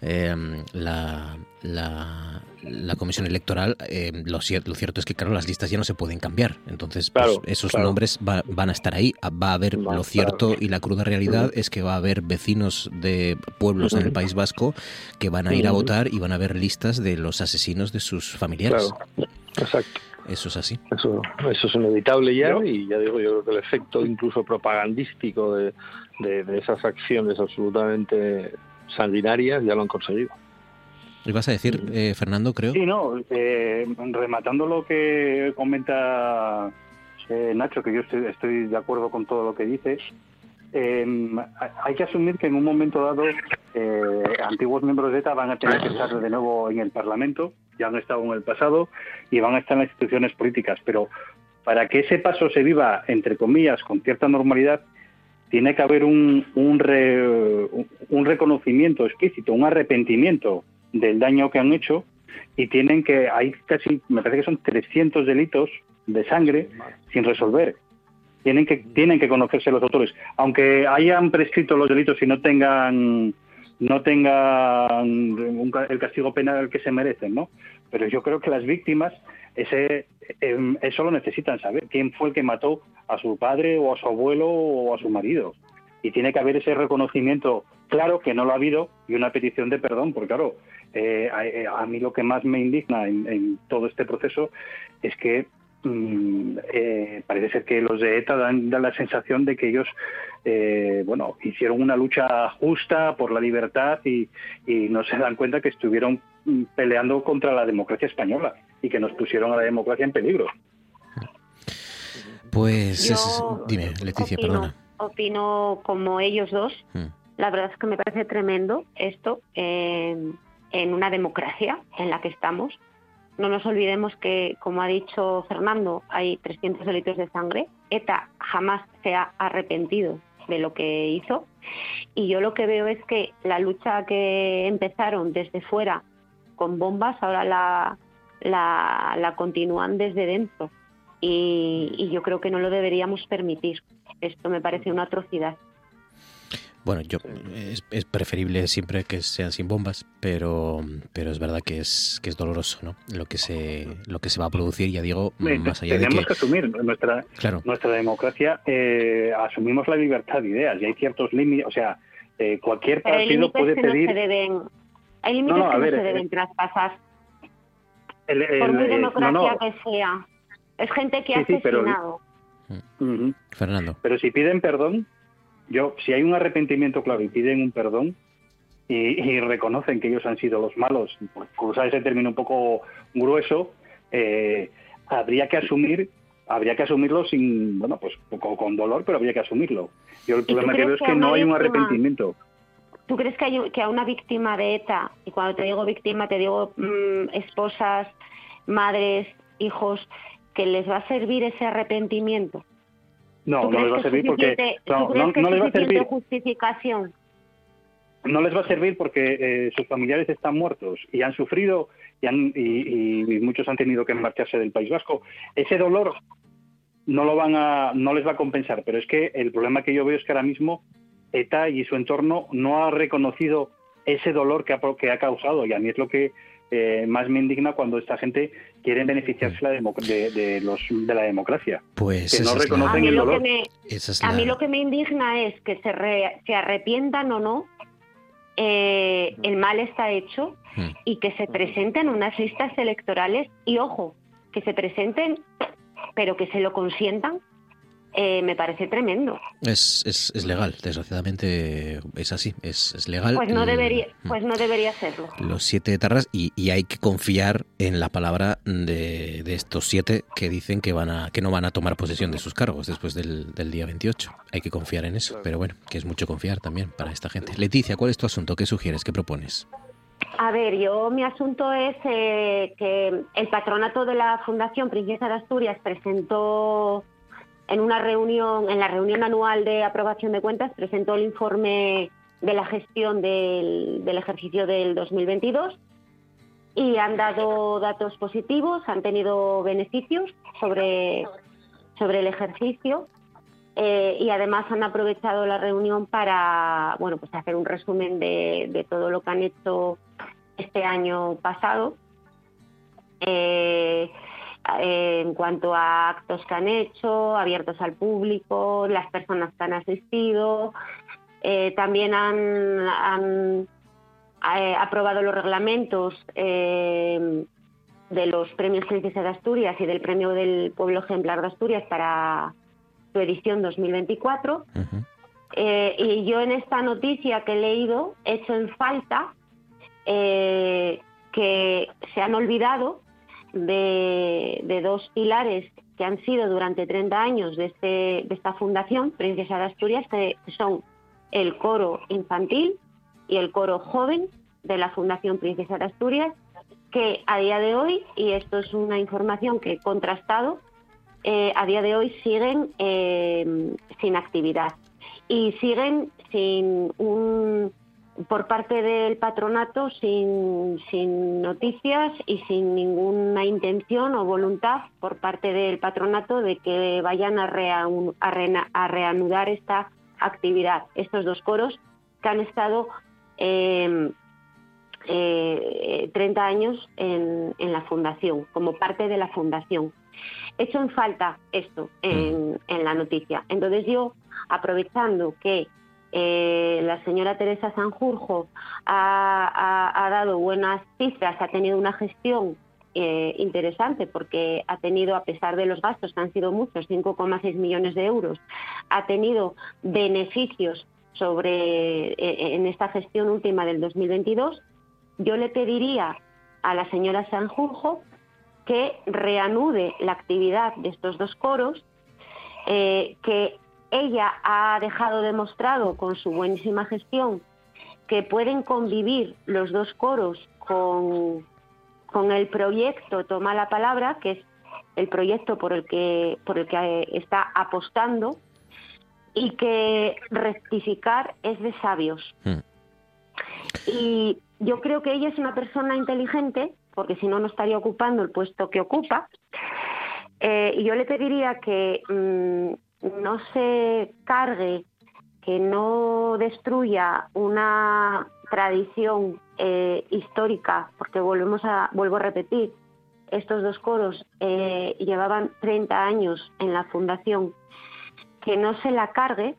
eh, la, la, la Comisión Electoral, eh, lo, cier- lo cierto es que, claro, las listas ya no se pueden cambiar. Entonces, pues, esos claro. nombres va- van a estar ahí. Va a haber, lo cierto y la cruda realidad es que va a haber vecinos de pueblos en el. País Vasco que van a ir a votar y van a ver listas de los asesinos de sus familiares. Claro, exacto. Eso es así. Eso, eso es inevitable ya y ya digo, yo creo que el efecto incluso propagandístico de, de- de esas acciones absolutamente sanguinarias ya lo han conseguido. ¿Ibas a decir, eh, Fernando, creo? Sí, no, eh, rematando lo que comenta eh, Nacho, que yo estoy, estoy de acuerdo con todo lo que dices, eh, hay que asumir que en un momento dado eh, antiguos miembros de ETA van a tener que estar de nuevo en el Parlamento, ya han estado en el pasado y van a estar en las instituciones políticas, pero para que ese paso se viva, entre comillas, con cierta normalidad, tiene que haber un, un, re- un reconocimiento explícito, un arrepentimiento del daño que han hecho y tienen que, hay casi, me parece que son 300 delitos de sangre sin resolver. Tienen que, tienen que conocerse los autores. Aunque hayan prescrito los delitos y no tengan no tengan un el castigo penal que se merecen, ¿no? Pero yo creo que las víctimas ese em, eso lo necesitan saber quién fue el que mató a su padre o a su abuelo o a su marido y tiene que haber ese reconocimiento claro que no lo ha habido y una petición de perdón porque claro eh, a, eh, a mí lo que más me indigna en, en todo este proceso es que mm, eh, parece ser que los de ETA dan, dan la sensación de que ellos eh, bueno hicieron una lucha justa por la libertad y, y no se dan cuenta que estuvieron mm, peleando contra la democracia española y que nos pusieron a la democracia en peligro. Pues Yo es- dime, Leticia, opino, perdona. opino como ellos dos. Mm. La verdad es que me parece tremendo esto en, en una democracia en la que estamos. No nos olvidemos que, como ha dicho Fernando, hay 300 delitos de sangre. ETA jamás se ha arrepentido de lo que hizo. Y yo lo que veo es que la lucha que empezaron desde fuera con bombas, ahora la, continúan desde dentro. Y yo creo que no lo deberíamos permitir. Esto me parece una atrocidad. Bueno, yo es, es preferible siempre que sean sin bombas, pero pero es verdad que es que es doloroso, ¿no? Lo que se lo que se va a producir, ya digo, Eh, más allá de Tenemos que que asumir nuestra Claro. nuestra democracia, eh, asumimos la libertad de ideas y hay ciertos límites, o sea, eh, cualquier Pero hay partido puede que no pedir se deben, hay límites No, no, a que ver, no se eh, deben traspasar, el- el- por muy eh, democracia no, no, que sea. Es gente que Sí, ha sí, pero- asesinado. Fernando. Pero si piden perdón, yo, si hay un arrepentimiento claro y piden un perdón y, y reconocen que ellos han sido los malos, por usar ese término un poco grueso, eh, habría que asumir, habría que asumirlo sin, bueno, pues con, con dolor, pero habría que asumirlo. Yo el problema que veo es que no hay un arrepentimiento. ¿Tú crees que, hay, que a una víctima de ETA, y cuando te digo víctima te digo mm, esposas, madres, hijos, que les va a servir ese arrepentimiento? No, ¿Tú no les va a servir porque no, ¿tú crees no- les va a servir. justificación? no les va a servir porque eh, sus familiares están muertos y han sufrido y, han- y- y muchos han tenido que marcharse del País Vasco. Ese dolor no lo van a, no les va a compensar, pero es que el problema que yo veo es que ahora mismo ETA y su entorno no ha reconocido ese dolor que ha, que ha causado y a mí es lo que eh, más me indigna cuando esta gente quiere beneficiarse la democ- de, de los, de la democracia. Pues que no la- reconocen mí, el lo que dolor. me, a la- mí lo que me indigna es que se, re- se arrepientan o no, eh, el mal está hecho Hmm. y que se presenten unas listas electorales y ojo, que se presenten, pero que se lo consientan, eh, me parece tremendo. es, es, es legal, desgraciadamente es así, es, es legal. Pues no debería, pues no debería serlo. los siete etarras y, y hay que confiar en la palabra de, de estos siete que dicen que van a que no van a tomar posesión de sus cargos después del, del día 28. Hay que confiar en eso, pero bueno, que es mucho confiar también para esta gente. Leticia, ¿cuál es tu asunto? ¿Qué sugieres? ¿Qué propones? A ver, yo mi asunto es eh, que el patronato de la Fundación Princesa de Asturias presentó en una reunión, en la reunión anual de aprobación de cuentas, presentó el informe de la gestión del, ejercicio del 2022 y han dado datos positivos, han tenido beneficios sobre, sobre el ejercicio eh, y además han aprovechado la reunión para bueno pues hacer un resumen de, todo lo que han hecho este año pasado. Eh, en cuanto a actos que han hecho, abiertos al público, las personas que han asistido. Eh, también han, han, eh, aprobado los reglamentos eh, de los premios Princesa de Asturias y del premio del Pueblo Ejemplar de Asturias para su edición 2024. Eh, y yo en esta noticia que he leído he hecho en falta eh, que se han olvidado de, dos pilares que han sido durante 30 años de, este, de esta fundación, Princesa de Asturias, que son el coro infantil y el coro joven de la Fundación Princesa de Asturias, que a día de hoy, y esto es una información que he contrastado, eh, a día de hoy siguen eh, sin actividad. Y siguen sin un por parte del patronato sin, sin noticias y sin ninguna intención o voluntad por parte del patronato de que vayan a, a reanudar esta actividad. Estos dos coros que han estado eh, eh, 30 años en, en la fundación, como parte de la fundación. He hecho en falta esto en, en la noticia. Entonces yo, aprovechando que eh, la señora Teresa Sanjurjo ha, dado buenas cifras, ha tenido una gestión eh, interesante porque ha tenido, a pesar de los gastos que han sido muchos, 5,6 millones de euros, ha tenido beneficios sobre eh, en esta gestión última del 2022. Yo le pediría a la señora Sanjurjo que reanude la actividad de estos dos coros, eh, que ella ha dejado demostrado con su buenísima gestión que pueden convivir los dos coros con, con el proyecto Toma la Palabra, que es el proyecto por el que, por el que eh, está apostando, y que rectificar es de sabios. Y yo creo que ella es una persona inteligente, porque si no, no estaría ocupando el puesto que ocupa. Eh, y yo le pediría que mm, no se cargue que no destruya una tradición eh, histórica, porque volvemos a, vuelvo a repetir, estos dos coros eh, llevaban 30 años en la fundación, que no se la cargue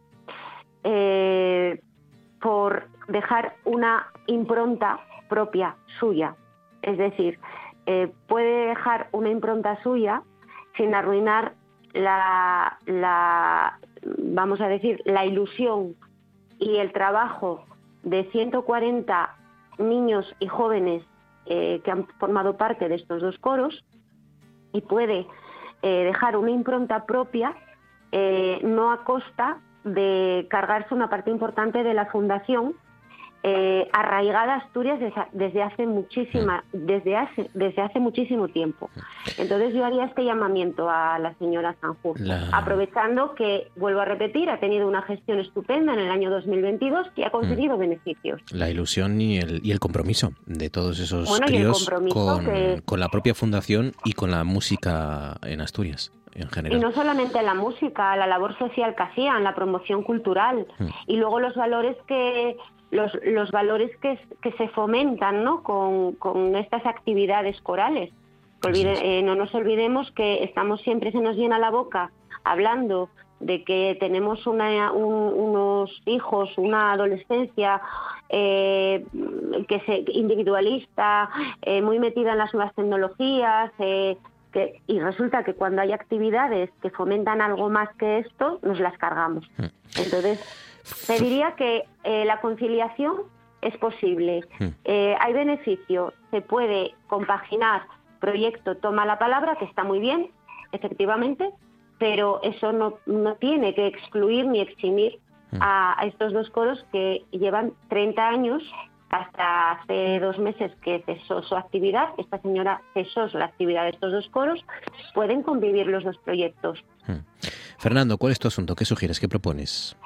eh, por dejar una impronta propia suya. Es decir, puede dejar una impronta suya sin arruinar la, la, vamos a decir, la ilusión y el trabajo de 140 niños y jóvenes eh, que han formado parte de estos dos coros y puede eh, dejar una impronta propia, eh, no a costa de cargarse una parte importante de la fundación eh, arraigada Asturias desde, desde hace muchísima, desde hace, desde hace muchísimo tiempo. Entonces yo haría este llamamiento a la señora Sanjur, La- aprovechando que, vuelvo a repetir, ha tenido una gestión estupenda en el año 2022 y ha conseguido beneficios. La ilusión y el, y el compromiso de todos esos Bueno, críos con, que- con la propia fundación y con la música en Asturias en Y no solamente la música, la labor social que hacían, la promoción cultural Mm. y luego los valores que los, los valores que, que se fomentan ¿no? con, con estas actividades corales. Olvide- eh, no nos olvidemos que estamos siempre, se nos llena la boca hablando de que tenemos una- un- unos hijos, una adolescencia eh, que se, individualista, eh, muy metida en las nuevas tecnologías, eh, que, y resulta que cuando hay actividades que fomentan algo más que esto, nos las cargamos. Entonces, te diría que eh, la conciliación es posible. Eh, hay beneficio, se puede compaginar proyecto Toma la Palabra, que está muy bien, efectivamente, pero eso no, no tiene que excluir ni eximir a, a estos dos coros que llevan 30 años hasta hace dos meses que cesó su actividad, esta señora cesó la actividad de estos dos coros, pueden convivir los dos proyectos. Fernando, ¿cuál es tu asunto? ¿Qué sugieres? ¿Qué propones?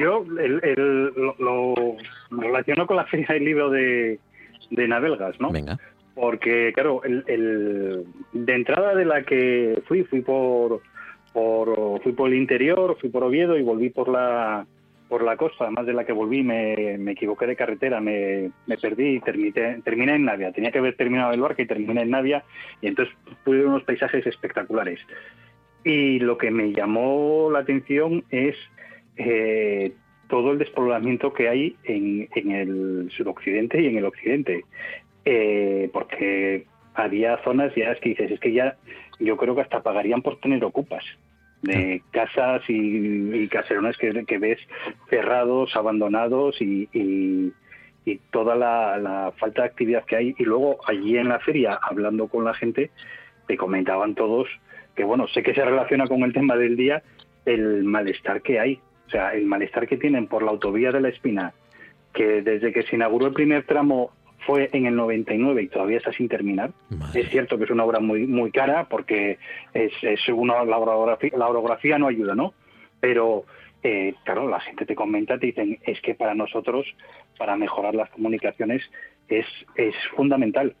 Yo el, el- lo, lo relaciono con la Feria del Libro de, de Navelgas, ¿no? Venga. Porque, claro, el, el- de entrada de la que fui, fui por, por fui por el interior, fui por Oviedo y volví por la por la costa, además de la que volví me, me equivoqué de carretera, me, me perdí y terminé, terminé en Navia. Tenía que haber terminado el barco y terminé en Navia y entonces pude ver unos paisajes espectaculares. Y lo que me llamó la atención es eh, todo el despoblamiento que hay en, en el suroccidente y en el occidente. Eh, porque había zonas ya es que dices, es que ya yo creo que hasta pagarían por tener ocupas de casas y, y caserones que, que ves cerrados, abandonados y, y- y toda la, la falta de actividad que hay. Y luego allí en la feria, hablando con la gente, te comentaban todos que, bueno, sé que se relaciona con el tema del día, el malestar que hay. O sea, el malestar que tienen por la autovía de la Espina, que desde que se inauguró el primer tramo fue en el 99 y todavía está sin terminar. Es cierto que es una obra muy muy cara porque es, es una, la, orografía, la orografía no ayuda, ¿no? Pero, eh, claro, la gente te comenta, te dicen, es que para nosotros, para mejorar las comunicaciones, es, es fundamental.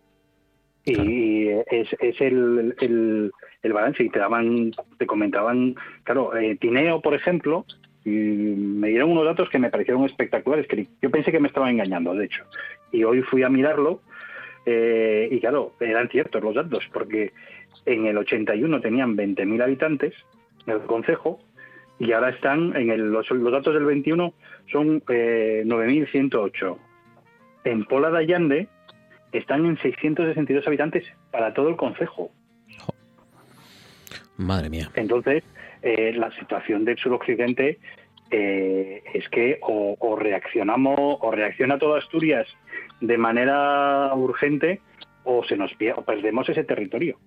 Y es, es el, el, el balance. Y te daban, te comentaban, claro, eh, Tineo, por ejemplo, y me dieron unos datos que me parecieron espectaculares, que yo pensé que me estaban engañando, de hecho. Y hoy fui a mirarlo eh, y claro, eran ciertos los datos, porque en el 81 tenían 20.000 habitantes en el concejo y ahora están, en el- los, los datos del 21 son eh, 9.108. En Pola de Allande están en 662 habitantes para todo el concejo. Madre mía. Entonces, eh, la situación del suroccidente eh, es que o, o reaccionamos, o reacciona toda Asturias de manera urgente, o se nos o perdemos ese territorio.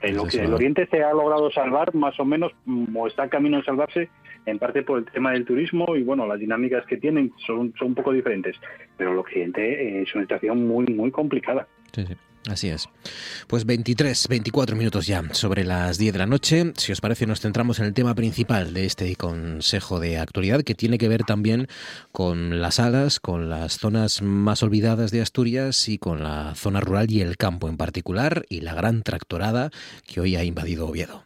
El, Pues eso. el Oriente se ha logrado salvar más o menos, mm, o está camino de salvarse, en parte por el tema del turismo y bueno, las dinámicas que tienen son, son un poco diferentes. Pero el Occidente eh, es una situación muy, muy complicada. Sí, sí. Así es. Pues 23, 24 minutos ya sobre las 10 de la noche. Si os parece, nos centramos en el tema principal de este Consejo de Actualidad, que tiene que ver también con las alas, con las zonas más olvidadas de Asturias y con la zona rural y el campo en particular, y la gran tractorada que hoy ha invadido Oviedo.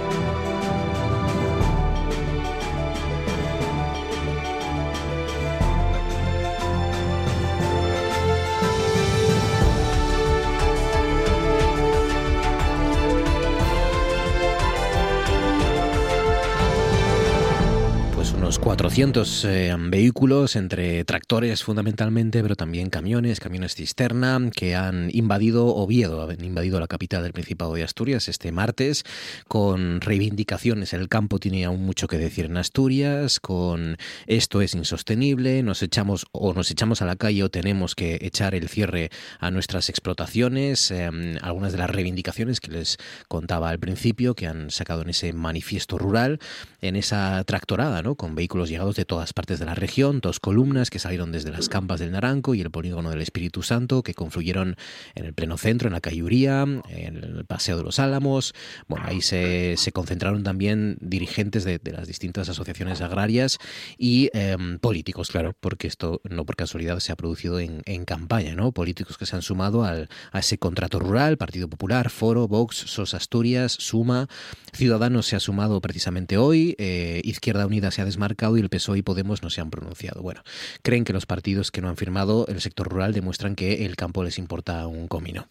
400 eh, vehículos entre tractores fundamentalmente, pero también camiones, camiones cisterna, que han invadido Oviedo, han invadido la capital del Principado de Asturias este martes, con reivindicaciones. El campo tiene aún mucho que decir en Asturias, con esto es insostenible, nos echamos o nos echamos a la calle o tenemos que echar el cierre a nuestras explotaciones. eh, algunas de las reivindicaciones que les contaba al principio, que han sacado en ese manifiesto rural, en esa tractorada, ¿no? con vehículos llegados de todas partes de la región, dos columnas que salieron desde las campas del Naranco y el polígono del Espíritu Santo, que confluyeron en el pleno centro, en la calle en el Paseo de los Álamos. Bueno, ahí se, se concentraron también dirigentes de, de las distintas asociaciones agrarias y eh, políticos, claro, porque esto no por casualidad se ha producido en, en campaña, ¿no? Políticos que se han sumado al, a ese contrato rural, Partido Popular, Foro, Vox, SOS Asturias, Suma, Ciudadanos se ha sumado precisamente hoy, eh, Izquierda Unida se ha desmarcado y el PSOE y Podemos no se han pronunciado. Bueno, creen que los partidos que no han firmado el sector rural demuestran que el campo les importa un comino.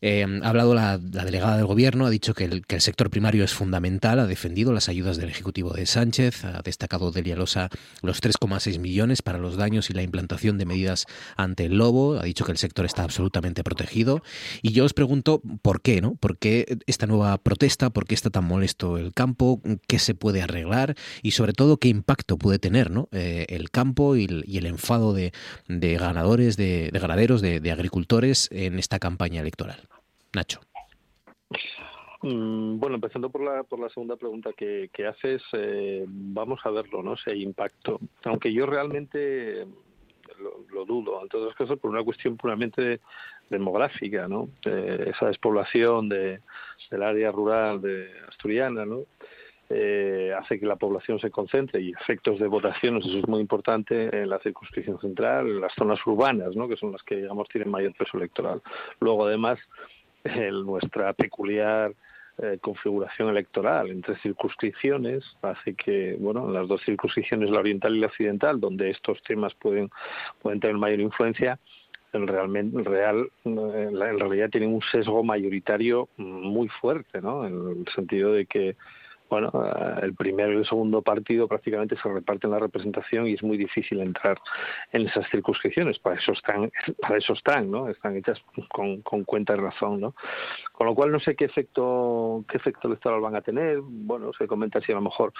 Eh, ha hablado la, delegada del gobierno, ha dicho que el, que el sector primario es fundamental, ha defendido las ayudas del Ejecutivo de Sánchez, ha destacado Delia Losa los 3,6 millones para los daños y la implantación de medidas ante el lobo, ha dicho que el sector está absolutamente protegido y yo os pregunto por qué, ¿no? ¿Por qué esta nueva protesta? ¿Por qué está tan molesto el campo? ¿Qué se puede arreglar? Y sobre todo, ¿qué impacto puede tener ¿no? Eh, el campo y el, enfado de, ganadores, de, de ganaderos, de, agricultores en esta campaña electoral? Nacho. Mm, Bueno, empezando por la, por la segunda pregunta que, haces, eh, vamos a verlo, ¿no? Hay impacto. Aunque yo realmente lo, dudo, entre otras cosas, por una cuestión puramente demográfica, ¿no? Eh, esa despoblación de, del área rural de asturiana, ¿no? Eh, hace que la población se concentre y efectos de votaciones, eso es muy importante en la circunscripción central, en las zonas urbanas, ¿no? que son las que digamos tienen mayor peso electoral. Luego, además, el- nuestra peculiar eh, configuración electoral entre circunscripciones hace que, bueno, en las dos circunscripciones, la oriental y la occidental, donde estos temas pueden, pueden tener mayor influencia, en, realmente, en, real, en realidad tienen un sesgo mayoritario muy fuerte, ¿no? En el sentido de que bueno, eh, el primero y el segundo partido prácticamente se reparten la representación y es muy difícil entrar en esas circunscripciones. Para eso están, [LAUGHS] para eso están, ¿no? Están hechas con, con cuenta y razón, ¿no? Con lo cual no sé qué efecto, qué efecto electoral van a tener. Bueno, se comenta si a lo mejor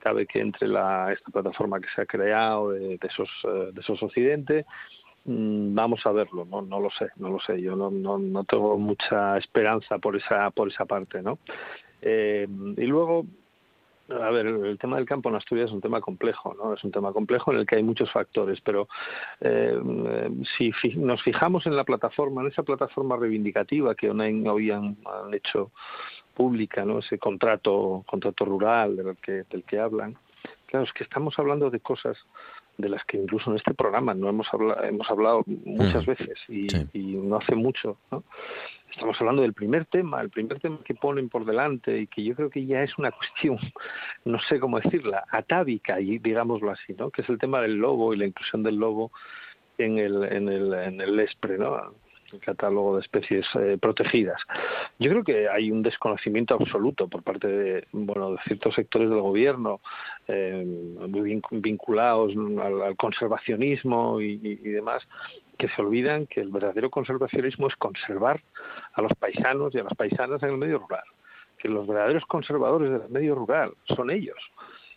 cabe que entre la, esta plataforma que se ha creado de, de esos, eh, de esos occidentes Mm, vamos a verlo no no lo sé no lo sé yo no no, no tengo mucha esperanza por esa por esa parte no Eh, y luego a ver, el tema del campo en Asturias es un tema complejo, ¿no? Es un tema complejo en el que hay muchos factores, pero eh, si nos fijamos en la plataforma, en esa plataforma reivindicativa que ONAIN hoy han, han hecho pública, ¿no? Ese contrato, contrato rural del que, del que hablan, claro, es que estamos hablando de cosas de las que incluso en este programa no hemos hablado, hemos hablado muchas veces y, y no hace mucho, ¿no? Estamos hablando del primer tema, el primer tema que ponen por delante y que yo creo que ya es una [LAUGHS] cuestión, no sé cómo decirla, atávica, y digámoslo así, ¿no? Que es el tema del lobo y la inclusión del lobo en el, en el, en el ESPRE, ¿no? El catálogo de especies eh, protegidas. Yo creo que hay un desconocimiento absoluto por parte de, bueno, de ciertos sectores del gobierno eh, muy vin- vinculados al, conservacionismo y, y- demás, que se olvidan que el verdadero conservacionismo es conservar a los paisanos y a las paisanas en el medio rural, que los verdaderos conservadores del medio rural son ellos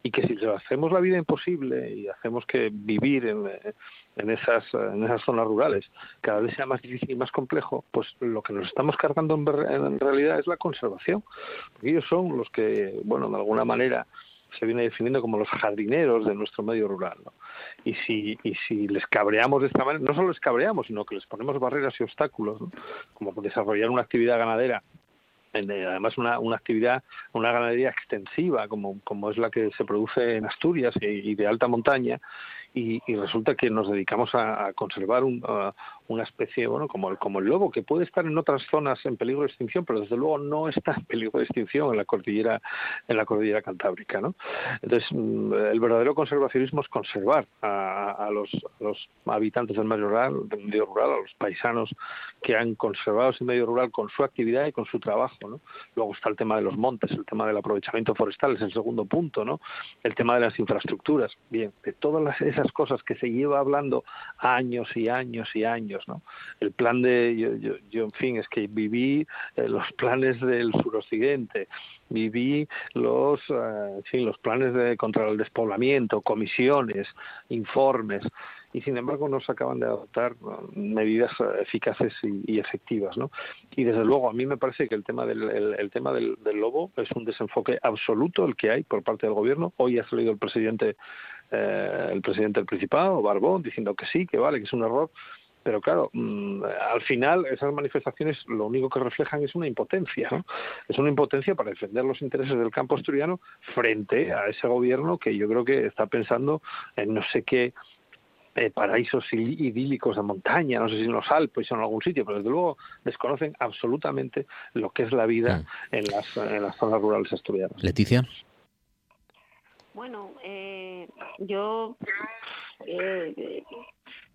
y que si les hacemos la vida imposible y hacemos que vivir en, eh, en esas en esas zonas rurales cada vez sea más difícil y más complejo, pues lo que nos estamos cargando en, realidad es la conservación, porque ellos son los que, bueno, de alguna manera se viene definiendo como los jardineros de nuestro medio rural. ¿no? Y, si, y si les cabreamos de esta manera, no solo les cabreamos, sino que les ponemos barreras y obstáculos, ¿no? como desarrollar una actividad ganadera eh, además una, una actividad, una ganadería extensiva como, como es la que se produce en Asturias y, y de alta montaña, y, resulta que nos dedicamos a, conservar un, a una especie, bueno, como el, como el lobo, que puede estar en otras zonas en peligro de extinción, pero desde luego no está en peligro de extinción en la cordillera, en la cordillera cantábrica, ¿no? Entonces, mm, el verdadero conservacionismo es conservar a, los, los habitantes del medio rural, del medio rural, a los paisanos que han conservado ese medio rural con su actividad y con su trabajo, ¿no? Luego está el tema de los montes, el tema del aprovechamiento forestal, es el segundo punto, ¿no? El tema de las infraestructuras, bien, de todas las- esas cosas que se lleva hablando años y años y años, ¿no? El plan de, yo, yo, yo, en fin, es que viví eh, los [LAUGHS] planes del suroccidente, viví los, eh, los planes de contra el despoblamiento, comisiones, informes, y sin embargo no se acaban de adoptar medidas eficaces y, y efectivas, ¿no? Y desde luego a mí me parece que el tema del el, el tema del, del lobo es un desenfoque absoluto el que hay por parte del gobierno. Hoy ha salido el presidente eh, el presidente del Principado, Barbón, diciendo que sí, que vale, que es un error. Pero claro, mm, al final esas manifestaciones lo único que reflejan es una impotencia, ¿no? Es una impotencia para defender los intereses del campo asturiano frente a ese gobierno que yo creo que está pensando en no sé qué eh, paraísos idílicos de montaña, no sé si en los Alpes o en algún sitio, pero desde luego desconocen absolutamente lo que es la vida en, las, en las zonas rurales asturianas. Leticia. Bueno, eh, yo eh,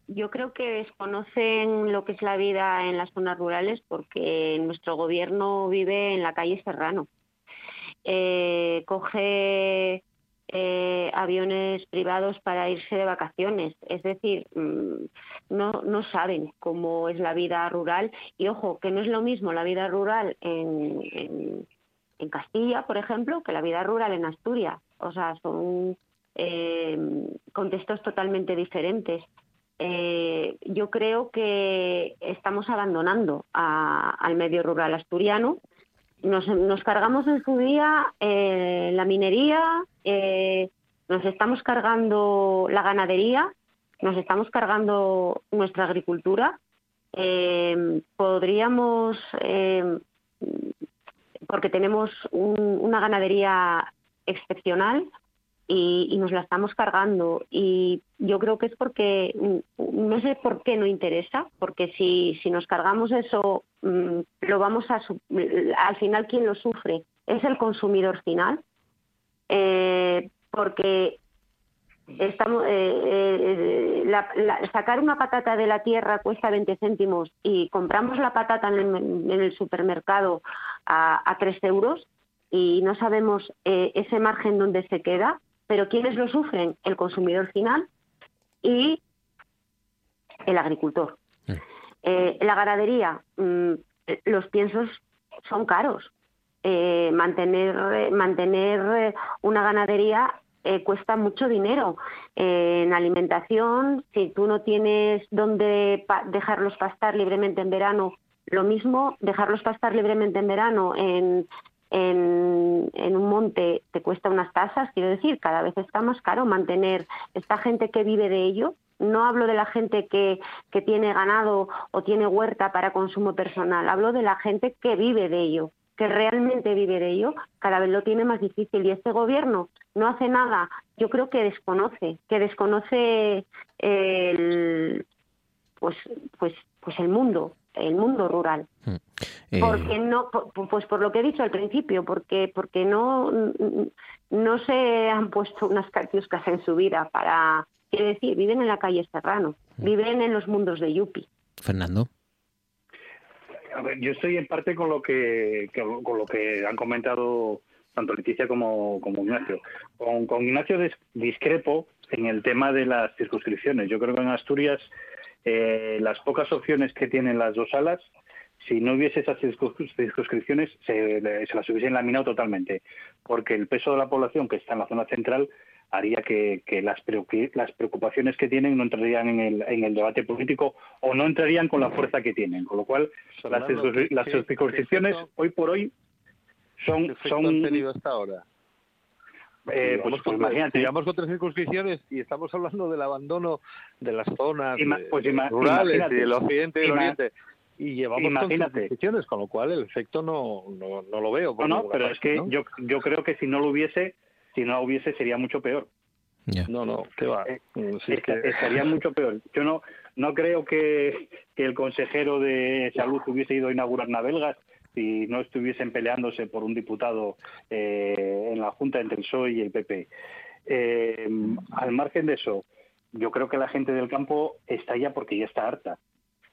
yo creo que desconocen lo que es la vida en las zonas rurales porque nuestro gobierno vive en la calle Serrano. Eh, coge eh, aviones privados para irse de vacaciones. Es decir, mm, no, no saben cómo es la vida rural. Y ojo, que no es lo mismo la vida rural en, en, en Castilla, por ejemplo, que la vida rural en Asturias. O sea, son eh, contextos totalmente diferentes. Eh, yo creo que estamos abandonando a- al medio rural asturiano. Nos, cargamos en su día eh, la minería, nos estamos cargando la ganadería, nos estamos cargando nuestra agricultura. Podríamos, porque tenemos un- una ganadería excepcional, y, nos la estamos cargando. Y yo creo que es porque, mm, no sé por qué no interesa, porque si, si nos cargamos eso, mm, lo vamos a, al final, ¿quién lo sufre? Es el consumidor final. Eh, porque estamos eh, eh, la- la- sacar una patata de la tierra cuesta 20 céntimos y compramos la patata en el, en el supermercado a, a 3 euros y no sabemos eh, ese margen dónde se queda, pero ¿quiénes lo sufren? El consumidor final y el agricultor. Eh, la ganadería, mm, los piensos son caros. Eh, mantener eh, mantener eh, una ganadería eh, cuesta mucho dinero. Eh, en alimentación, si tú no tienes dónde dejarlos pastar libremente en verano, lo mismo, dejarlos pastar libremente en verano en, en, un monte te cuesta unas tasas, quiero decir, cada vez está más caro mantener esta gente que vive de ello. No hablo de la gente que, que tiene ganado o tiene huerta para consumo personal, hablo de la gente que vive de ello, que realmente vive de ello, cada vez lo tiene más difícil y este gobierno no hace nada. Yo creo que desconoce, que desconoce el, pues, pues, pues el mundo, el mundo rural. Eh, Porque no, pues por lo que he dicho al principio, porque porque no no se han puesto unas catiuscas en su vida para, quiero decir, viven en la calle Serrano, viven en los mundos de Yupi. Fernando. A ver, yo estoy en parte con lo que, con lo que han comentado tanto Leticia como, como Ignacio. Con, con Ignacio dis- discrepo en el tema de las circunscripciones. Yo creo que en Asturias eh, las pocas opciones que tienen las dos salas, si no hubiese esas circuns- circunscripciones, se, se las hubiesen laminado totalmente, porque el peso de la población que está en la zona central haría que, que las, preocu- las preocupaciones que tienen no entrarían en el, en el debate político o no entrarían con la fuerza que tienen. Con lo cual, las, Fernando, circuns- ¿qué- las circunscripciones hoy por hoy son... ¿Qué efecto son hasta ahora? Eh, pues, Llevamos pues con- imagínate. llevamos con tres circunscripciones y estamos hablando del abandono de las zonas Ima- pues ima- rurales imagínate. y del occidente y del oriente. Y llevamos con imagínate. circunscripciones, con lo cual el efecto no, no, no lo veo. No, no, pero parte, es que ¿no? yo, yo creo que si no lo hubiese, si no lo hubiese sería mucho peor. No, no, ¿qué va? Eh, sí, es Esta- que- Estaría mucho peor. Yo no, no creo que, que el consejero de salud hubiese ido a inaugurar Navelgas si no estuviesen peleándose por un diputado eh, en la Junta entre el PSOE y el PP. Eh, al margen de eso, yo creo que la gente del campo está ya porque ya está harta.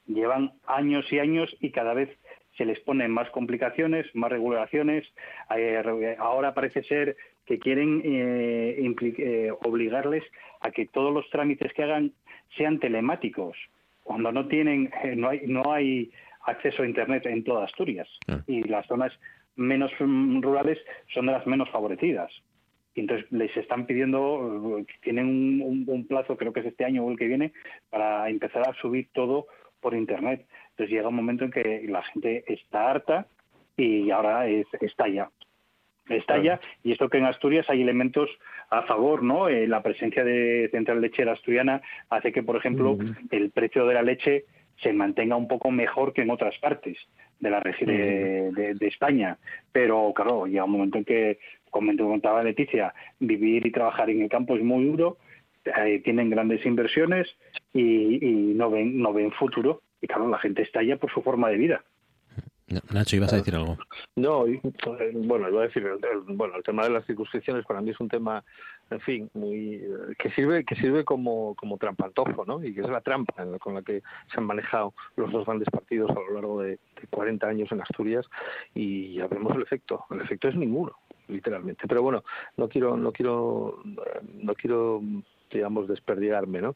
Llevan años y años y cada vez se les ponen más complicaciones, más regulaciones. Eh, ahora parece ser que quieren eh, eh, obligarles a que todos los trámites que hagan sean telemáticos, cuando no tienen, eh, no hay, no hay acceso a internet en toda Asturias y las zonas menos mm, rurales son de las menos favorecidas. Y entonces les están pidiendo, eh, tienen un, un- un plazo, creo que es este año o el que viene, para empezar a subir todo por internet. Entonces llega un momento en que la gente está harta y ahora es, estalla. Estalla, y esto que en Asturias hay elementos a favor, ¿no? Eh, la presencia de Central Lechera Asturiana hace que, por ejemplo, el precio de la leche se mantenga un poco mejor que en otras partes de la regi- de, de- de España. Pero claro, llega un momento en que, como te contaba Leticia, vivir y trabajar en el campo es muy duro, eh, tienen grandes inversiones y, y no ven no ven futuro. Y claro, la gente estalla por su forma de vida. Nacho, ibas a decir algo. No, eh, bueno, iba a decir, bueno, el tema de las circunscripciones para mí es un tema, en fin, muy eh, que sirve que sirve como, como trampantojo, ¿no? Y que es la trampa con la que se han manejado los dos grandes partidos a lo largo de, de 40 años en Asturias y ya vemos el efecto. El efecto es ninguno, literalmente. Pero bueno, no quiero, no quiero, eh, no quiero digamos, desperdigarme, ¿no?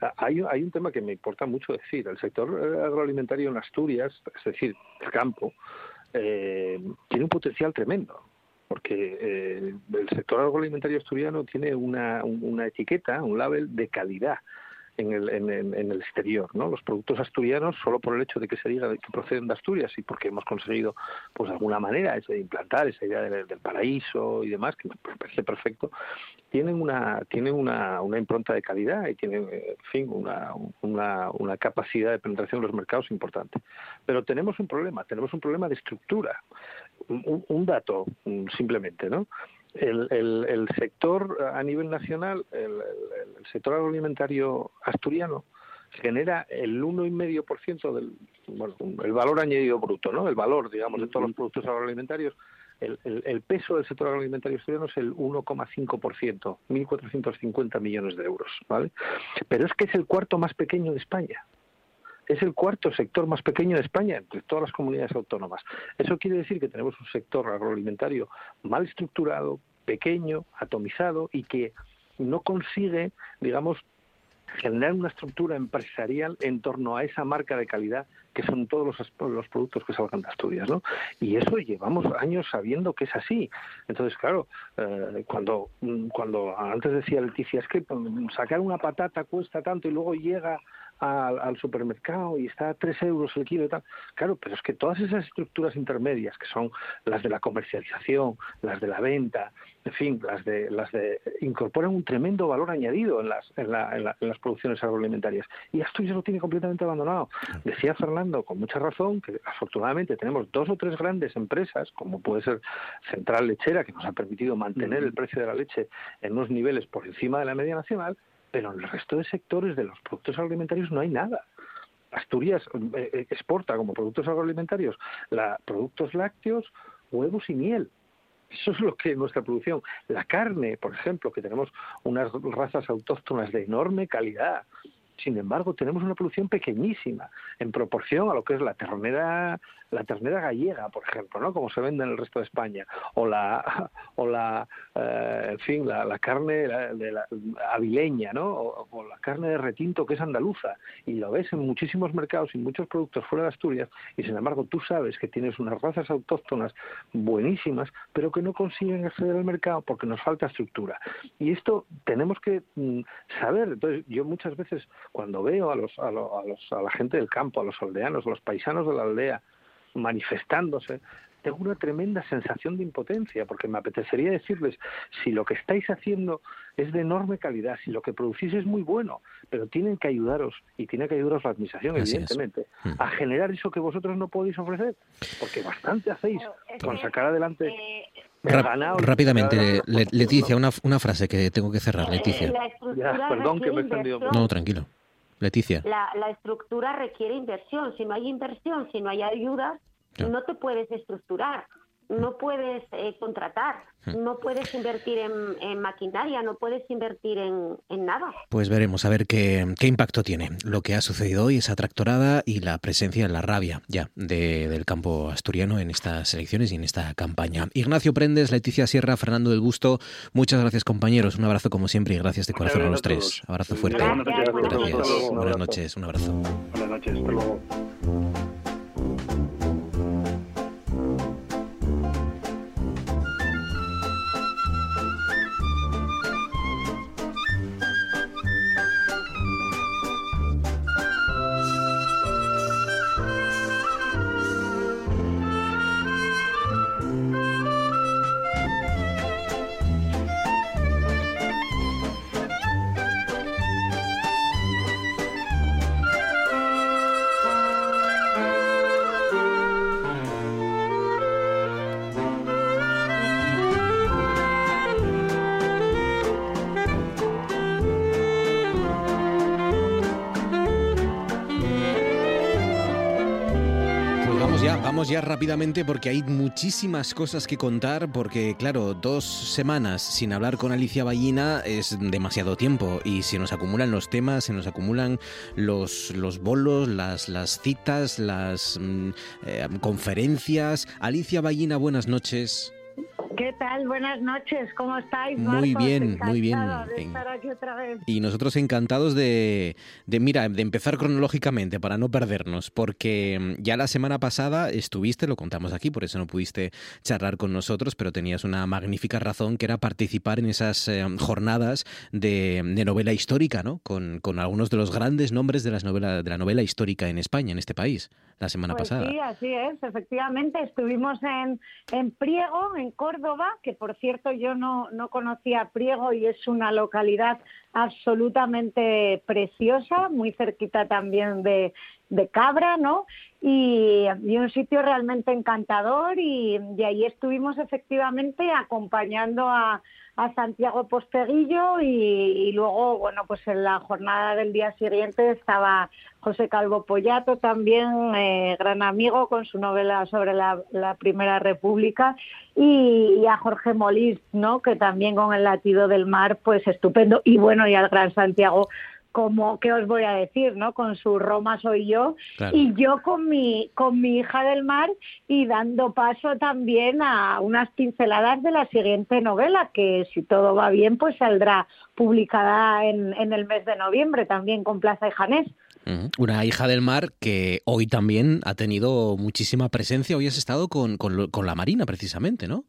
Ah, Hay, hay un tema que me importa mucho decir. El sector eh, agroalimentario en Asturias, es decir, el campo, tiene un potencial tremendo porque eh, el sector agroalimentario asturiano tiene una, un- una etiqueta, un label de calidad en el, en, en- el exterior, ¿no? Los productos asturianos, solo por el hecho de que se diga que proceden de Asturias y porque hemos conseguido, pues de alguna manera, ese- implantar esa idea del, paraíso y demás, que me parece perfecto, tienen una tienen una, una impronta de calidad y tienen, en fin, una, una, una capacidad de penetración en los mercados importante. Pero tenemos un problema, tenemos un problema de estructura. Un, un- dato, simplemente, ¿no? El, el- el sector a nivel nacional, el, el- sector agroalimentario asturiano, genera el 1,5% del bueno, el valor añadido bruto, ¿no? El valor, digamos, de todos los productos agroalimentarios. El, el- el peso del sector agroalimentario asturiano es el 1,5%, 1.450 millones de euros, ¿vale? Pero es que es el cuarto más pequeño de España. Es el cuarto sector más pequeño de España entre todas las comunidades autónomas. Eso quiere decir que tenemos un sector agroalimentario mal estructurado, pequeño, atomizado y que no consigue, digamos, generar una estructura empresarial en torno a esa marca de calidad que son todos los, los productos que salgan de Asturias, ¿no? Y eso llevamos años sabiendo que es así. Entonces, claro, eh, cuando, cuando antes decía Leticia, es que sacar una patata cuesta tanto y luego llega al, al supermercado y está a 3 euros el kilo y tal. Claro, pero es que todas esas estructuras intermedias, que son las de la comercialización, las de la venta, en fin, las de, las de incorporan un tremendo valor añadido en las, en, la- en la- en las producciones agroalimentarias. Y Asturias lo tiene completamente abandonado. Decía Fernando, con mucha razón, que afortunadamente tenemos dos o tres grandes empresas, como puede ser Central Lechera, que nos ha permitido mantener el precio de la leche en unos niveles por encima de la media nacional, pero en el resto de sectores de los productos agroalimentarios no hay nada. Asturias eh, eh, exporta como productos agroalimentarios la, productos lácteos, huevos y miel. Eso es lo que es nuestra producción. La carne, por ejemplo, que tenemos unas razas autóctonas de enorme calidad. Sin embargo, tenemos una producción pequeñísima en proporción a lo que es la ternera, la ternera gallega, por ejemplo, ¿no? Como se vende en el resto de España, o la, [LAUGHS] o la, eh, en fin, la, la carne de la, avileña, ¿no? O, la carne de retinto que es andaluza, y lo ves en muchísimos mercados y muchos productos fuera de Asturias, y sin embargo tú sabes que tienes unas razas autóctonas buenísimas, pero que no consiguen acceder al mercado porque nos falta estructura. Y esto tenemos que mm, saber. Entonces, yo muchas veces cuando veo a los, a, lo- a los a la gente del campo, a los aldeanos, a los paisanos de la aldea manifestándose, tengo una tremenda sensación de impotencia, porque me apetecería decirles, si lo que estáis haciendo es de enorme calidad, si lo que producís es muy bueno, pero tienen que ayudaros, y tiene que ayudaros la administración, Así es. evidentemente, a generar eso que vosotros no podéis ofrecer, porque bastante hacéis con sacar adelante... Eh, ganado. rápidamente, Le- Leticia, una, una frase que tengo que cerrar, Leticia. La estructura Ya, perdón que me he extendido. No, tranquilo. Leticia. La, la estructura requiere inversión. Si no hay inversión, si no hay ayudas, no te puedes estructurar, no puedes eh, contratar, Hmm. no puedes invertir en, en maquinaria, no puedes invertir en, en nada. Pues veremos a ver qué, qué impacto tiene lo que ha sucedido hoy, esa tractorada y la presencia, la rabia ya de- del campo asturiano en estas elecciones y en esta campaña. Ignacio Prendes, Leticia Sierra, Fernando del Busto, muchas gracias compañeros, un abrazo como siempre y gracias de corazón a los tres. Abrazo fuerte. Gracias. Buenas noches, un abrazo. Buenas noches, hasta luego. Rápidamente porque hay muchísimas cosas que contar porque claro, dos semanas sin hablar con Alicia Ballina es demasiado tiempo y se nos acumulan los temas, se nos acumulan los, los bolos, las, las citas, las mm, eh, conferencias. Alicia Ballina, buenas noches. ¿Qué tal? Buenas noches, ¿cómo estáis? Muy Marcos? bien, muy bien. De estar aquí otra vez. Y nosotros encantados de, de, mira, de empezar cronológicamente para no perdernos, porque mm, ya la semana pasada estuviste, lo contamos aquí, por eso no pudiste charlar con nosotros, pero tenías una magnífica razón que era participar en esas eh, jornadas de, de novela histórica, ¿no? Con, con algunos de los grandes nombres de, las novela, de la novela histórica en España, en este país, la semana Pues pasada. sí, así es, efectivamente. Estuvimos en, en Priego, en Córdoba, que por cierto yo no, no conocía Priego y es una localidad absolutamente preciosa, muy cerquita también de, de Cabra, ¿no? Y, un sitio realmente encantador y, y ahí estuvimos efectivamente acompañando a, a Santiago Posteguillo y, luego, bueno, pues en la jornada del día siguiente estaba José Calvo Pollato también, eh, gran amigo con su novela sobre la, la Primera República y, y a Jorge Molís, ¿no? Que también con el latido del mar, pues estupendo y bueno, y al gran Santiago como qué os voy a decir, ¿no? Con su Roma soy yo Claro. y yo con mi con mi hija del mar y dando paso también a unas pinceladas de la siguiente novela que si todo va bien pues saldrá publicada en, en el mes de noviembre también con Plaza y Janés. Una hija del mar que hoy también ha tenido muchísima presencia. Hoy has estado con, con, con la Marina, precisamente, ¿no?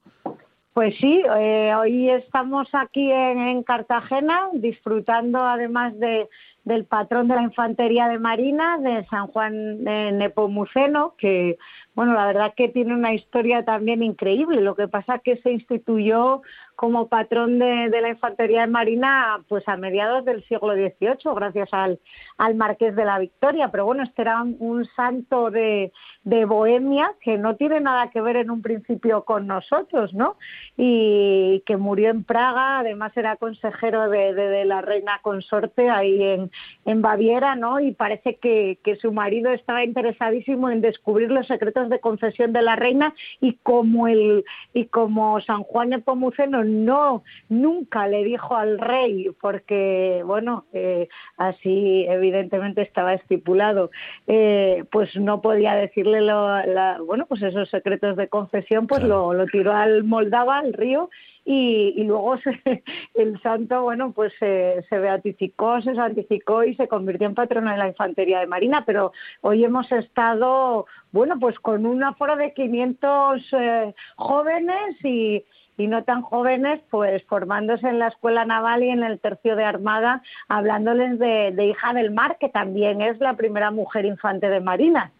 Pues sí, eh, hoy estamos aquí en, en Cartagena disfrutando además de, del patrón de la Infantería de Marina, de San Juan Nepomuceno, que bueno, la verdad que tiene una historia también increíble. Lo que pasa que se instituyó como patrón de, la Infantería de Marina pues a mediados del siglo XVIII, gracias al, al Marqués de la Victoria. Pero bueno, este era un, un santo de, de Bohemia que no tiene nada que ver en un principio con nosotros, ¿no? Y que murió en Praga, además era consejero de, de- la reina consorte ahí en, en Baviera, ¿no? Y parece que, que su marido estaba interesadísimo en descubrir los secretos de confesión de la reina y como el y como San Juan de Pomuceno no nunca le dijo al rey porque bueno eh, así evidentemente estaba estipulado. Eh, pues no podía decirle lo, la- bueno pues esos secretos de confesión pues lo, lo tiró al Moldava al río y, y luego se- [LAUGHS] el santo, bueno, pues se, se beatificó, se santificó y se convirtió en patrono de la infantería de marina, pero hoy hemos estado, bueno, pues con un aforo de 500 eh, jóvenes y, y no tan jóvenes, pues formándose en la Escuela Naval y en el Tercio de Armada, hablándoles de, de Hija del Mar, que también es la primera mujer infante de marina.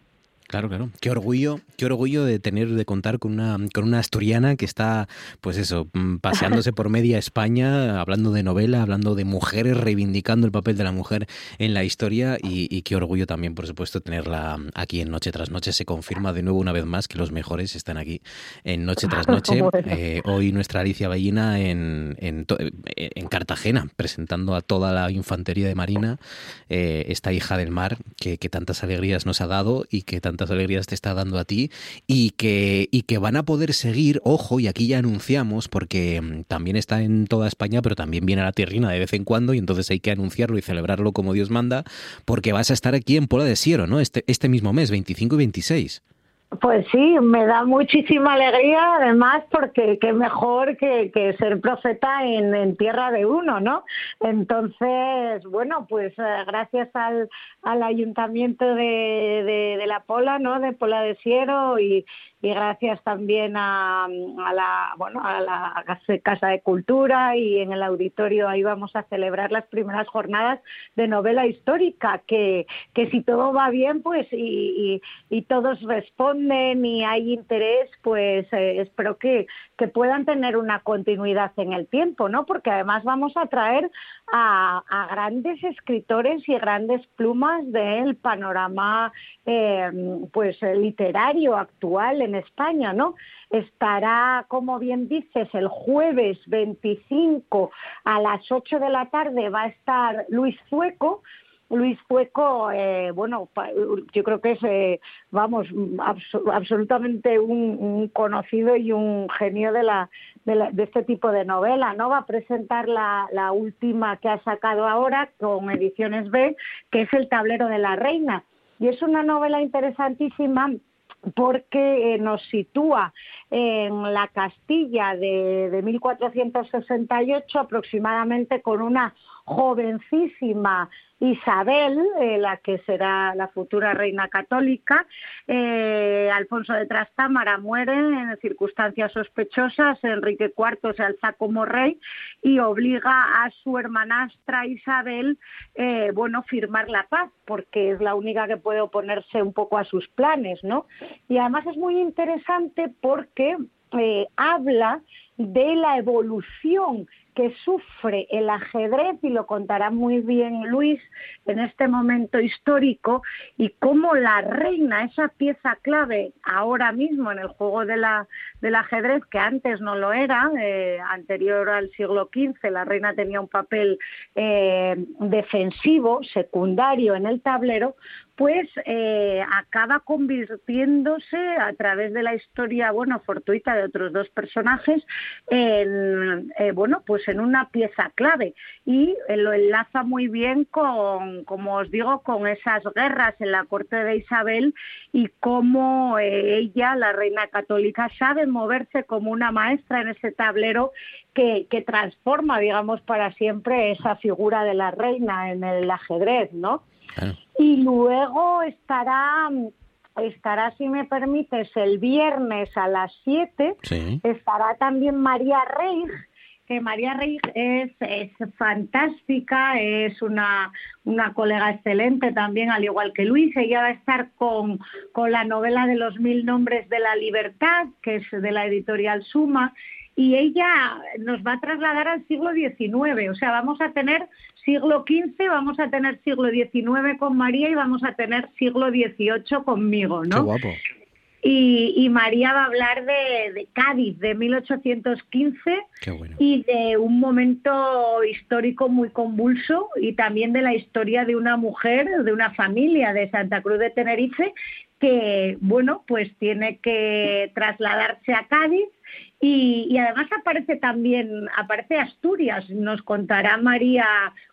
Claro, claro. Qué orgullo, qué orgullo de tener, de contar con una, con una asturiana que está, pues eso, mm, paseándose por media España, hablando de novela, hablando de mujeres, reivindicando el papel de la mujer en la historia y, y qué orgullo también, por supuesto, tenerla aquí en Noche tras Noche. Se confirma de nuevo una vez más que los mejores están aquí en Noche tras [LAUGHS] Noche. Bueno. Eh, hoy nuestra Alicia Ballina en, eh, en Cartagena, presentando a toda la infantería de Marina, eh, esta hija del mar que, que tantas alegrías nos ha dado y que tantas alegrías te está dando a ti y que, y que van a poder seguir, ojo, y aquí ya anunciamos, porque mm, también está en toda España, pero también viene a la tierrina de vez en cuando y entonces hay que anunciarlo y celebrarlo como Dios manda, porque vas a estar aquí en Pola de Siero, ¿no? Este, este mismo mes, 25 y 26. Pues sí, me da muchísima alegría, además, porque qué mejor que, que ser profeta en, en tierra de uno, ¿no? Entonces, bueno, pues eh, gracias al, al ayuntamiento de, de, de La Pola, ¿no? De Pola de Siero y, y gracias también a, la bueno a la Casa de Cultura y en el auditorio ahí vamos a celebrar las primeras jornadas de novela histórica que, que si todo va bien pues y, y, todos responden y hay interés pues eh, espero que, que puedan tener una continuidad en el tiempo no porque además vamos a traer a, grandes escritores y grandes plumas del panorama eh, pues literario actual en España, ¿no? Estará, como bien dices, el jueves 25 a las 8 de la tarde va a estar Luis Fueco. Luis Fueco, eh, bueno, yo creo que es, eh, vamos, abso- absolutamente un, un conocido y un genio de, la, de, la- de este tipo de novela, ¿no? Va a presentar la, la última que ha sacado ahora con Ediciones B, que es El tablero de la reina. Y es una novela interesantísima porque eh, nos sitúa en la Castilla de, de 1468 aproximadamente con una jovencísima Isabel, eh, la que será la futura reina católica. Eh, Alfonso de Trastámara muere en circunstancias sospechosas, Enrique IV se alza como rey y obliga a su hermanastra Isabel, eh, bueno, firmar la paz, porque es la única que puede oponerse un poco a sus planes, ¿no? Y además es muy interesante porque eh, habla de la evolución que sufre el ajedrez, y lo contará muy bien Luis en este momento histórico, y cómo la reina, esa pieza clave ahora mismo en el juego de la, del ajedrez, que antes no lo era, eh, anterior al siglo XV, la reina tenía un papel eh, defensivo, secundario en el tablero, pues eh, acaba convirtiéndose a través de la historia, bueno, fortuita de otros dos personajes, en, eh, bueno, pues en una pieza clave y eh, lo enlaza muy bien con, como os digo, con esas guerras en la corte de Isabel y cómo eh, ella, la reina católica, sabe moverse como una maestra en ese tablero que, que transforma, digamos, para siempre esa figura de la reina en el ajedrez, ¿no? Y luego estará, estará, si me permites, el viernes a las 7, Sí. estará también María Reig, que María Reig es, es fantástica, es una, una colega excelente también, al igual que Luis. Ella va a estar con, con la novela de los mil nombres de la libertad, que es de la editorial Suma, y ella nos va a trasladar al siglo XIX, o sea, vamos a tener siglo XV, vamos a tener siglo XIX con María y vamos a tener siglo XVIII conmigo, ¿no? Qué guapo. Y, y María va a hablar de, de Cádiz, de 1815 Qué bueno. y de un momento histórico muy convulso y también de la historia de una mujer, de una familia de Santa Cruz de Tenerife que, bueno, pues tiene que trasladarse a Cádiz y, y además aparece también, aparece Asturias, nos contará María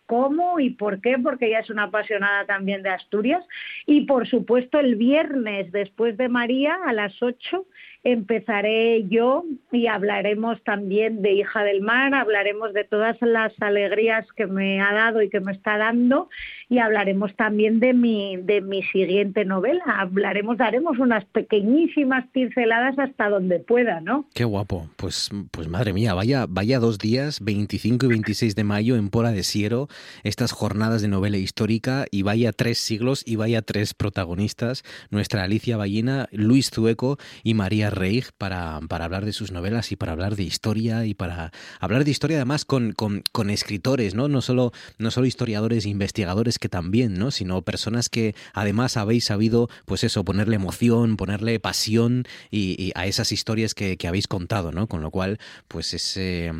cómo y por qué, porque ella es una apasionada también de Asturias. Y por supuesto el viernes después de María a las 8 empezaré yo y hablaremos también de Hija del Mar, hablaremos de todas las alegrías que me ha dado y que me está dando y hablaremos también de mi, de mi siguiente novela. Hablaremos, daremos unas pequeñísimas pinceladas hasta donde pueda, ¿no? Qué guapo. Pues, pues madre mía, vaya, vaya dos días, 25 y 26 de mayo en Pola de Siero, estas jornadas de novela histórica y vaya tres siglos y vaya tres protagonistas, nuestra Alicia Ballina, Luis Zueco y María Reig, para, para hablar de sus novelas y para hablar de historia y para hablar de historia además con, con, escritores, ¿no? No solo, no solo historiadores e investigadores que también, ¿no? Sino personas que además habéis sabido, pues eso, ponerle emoción, ponerle pasión y, a esas historias que, que habéis contado, ¿no? Con lo cual, pues es eh,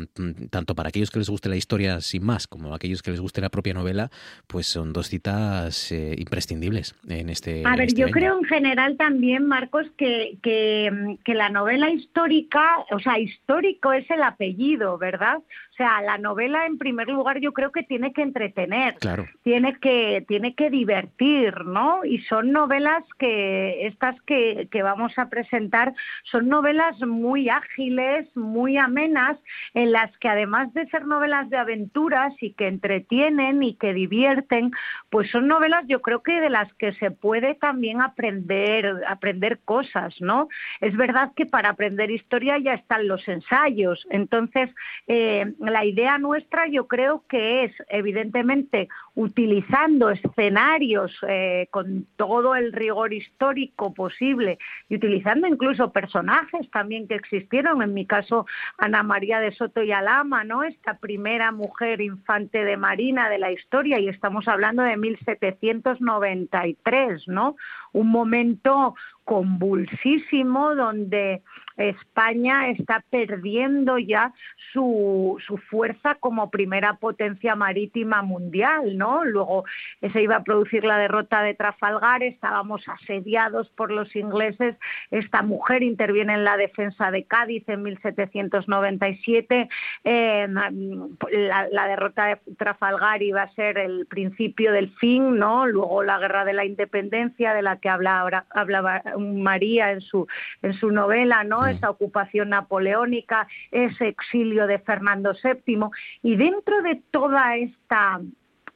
tanto para aquellos que les guste la historia sin más, como aquellos que les guste la propia novela, pues son dos citas eh, imprescindibles en este. A en ver, este yo creo en general también, Marcos, que, que, que la novela histórica, o sea, histórico es el apellido, ¿verdad? O sea, la novela en primer lugar yo creo que tiene que entretener, Claro. tiene que tiene que divertir, ¿no? Y son novelas que estas que, que vamos a presentar son novelas muy ágiles, muy amenas, en las que además de ser novelas de aventuras y que entretienen y que divierten, pues son novelas yo creo que de las que se puede también aprender aprender cosas, ¿no? Es verdad que para aprender historia ya están los ensayos, entonces eh, la idea nuestra yo creo que es evidentemente utilizando escenarios eh, con todo el rigor histórico posible y utilizando incluso personajes también que existieron, en mi caso Ana María de Soto y Alama, ¿no? Esta primera mujer infante de Marina de la historia y estamos hablando de 1793, ¿no? Un momento convulsísimo donde España está perdiendo ya su, su fuerza como primera potencia marítima mundial, ¿no? Luego eh, se iba a producir la derrota de Trafalgar, estábamos asediados por los ingleses, esta mujer interviene en la defensa de Cádiz en 1797, eh, la, la derrota de Trafalgar iba a ser el principio del fin, ¿no? Luego la guerra de la independencia de la que habla, hablaba María en su, en su novela, ¿no? Esa ocupación napoleónica, ese exilio de Fernando VII. Y dentro de toda esta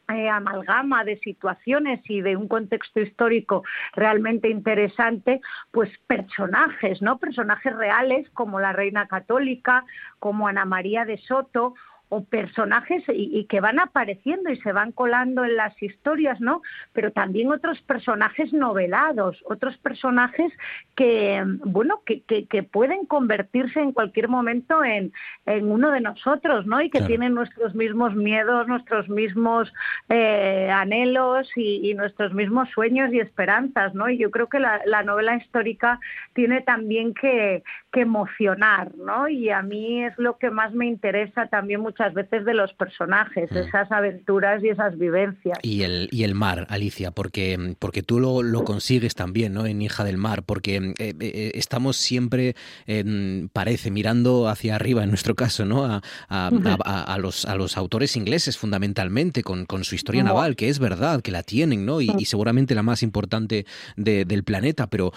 eh, amalgama de situaciones y de un contexto histórico realmente interesante, pues personajes, ¿no? Personajes reales como la reina católica, como Ana María de Soto o personajes y, y, que van apareciendo y se van colando en las historias, ¿no? Pero también otros personajes novelados, otros personajes que, bueno, que, que, que pueden convertirse en cualquier momento en, en, uno de nosotros, ¿no? Y que claro. tienen nuestros mismos miedos, nuestros mismos eh, anhelos y, y, nuestros mismos sueños y esperanzas, ¿no? Y yo creo que la, la novela histórica tiene también que, que emocionar, ¿no? Y a mí es lo que más me interesa también mucho muchas veces de los personajes, mm. esas aventuras y esas vivencias. Y el, y el mar, Alicia, porque, porque tú lo, lo consigues también ¿no? en Hija del Mar, porque eh, eh, estamos siempre, eh, parece, mirando hacia arriba, en nuestro caso, ¿no? A, a, a, [LAUGHS] a, los, a los autores ingleses fundamentalmente, con, con su historia no. naval, que es verdad, que la tienen, ¿no? Y, y seguramente la más importante de, del planeta, pero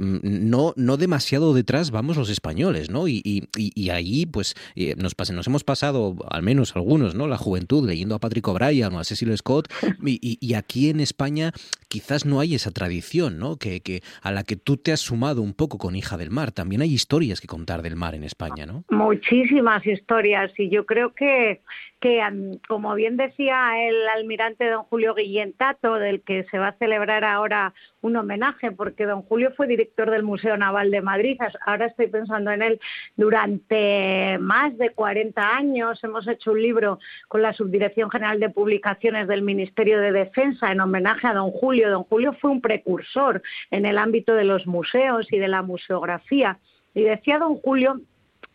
no, no demasiado detrás vamos los españoles, ¿no? Y, y, y ahí, pues, nos, nos hemos pasado al menos algunos, ¿no? La juventud leyendo a Patrick O'Brien o a Cecil Scott y, y, aquí en España quizás no hay esa tradición, ¿no? Que, que, a la que tú te has sumado un poco con Hija del Mar. También hay historias que contar del mar en España, ¿no? Muchísimas historias y yo creo que que, como bien decía el almirante don Julio Guillén Tato, del que se va a celebrar ahora un homenaje, porque don Julio fue director del Museo Naval de Madrid, ahora estoy pensando en él, durante más de 40 años hemos hecho un libro con la Subdirección General de Publicaciones del Ministerio de Defensa en homenaje a don Julio. Don Julio fue un precursor en el ámbito de los museos y de la museografía. Y decía don Julio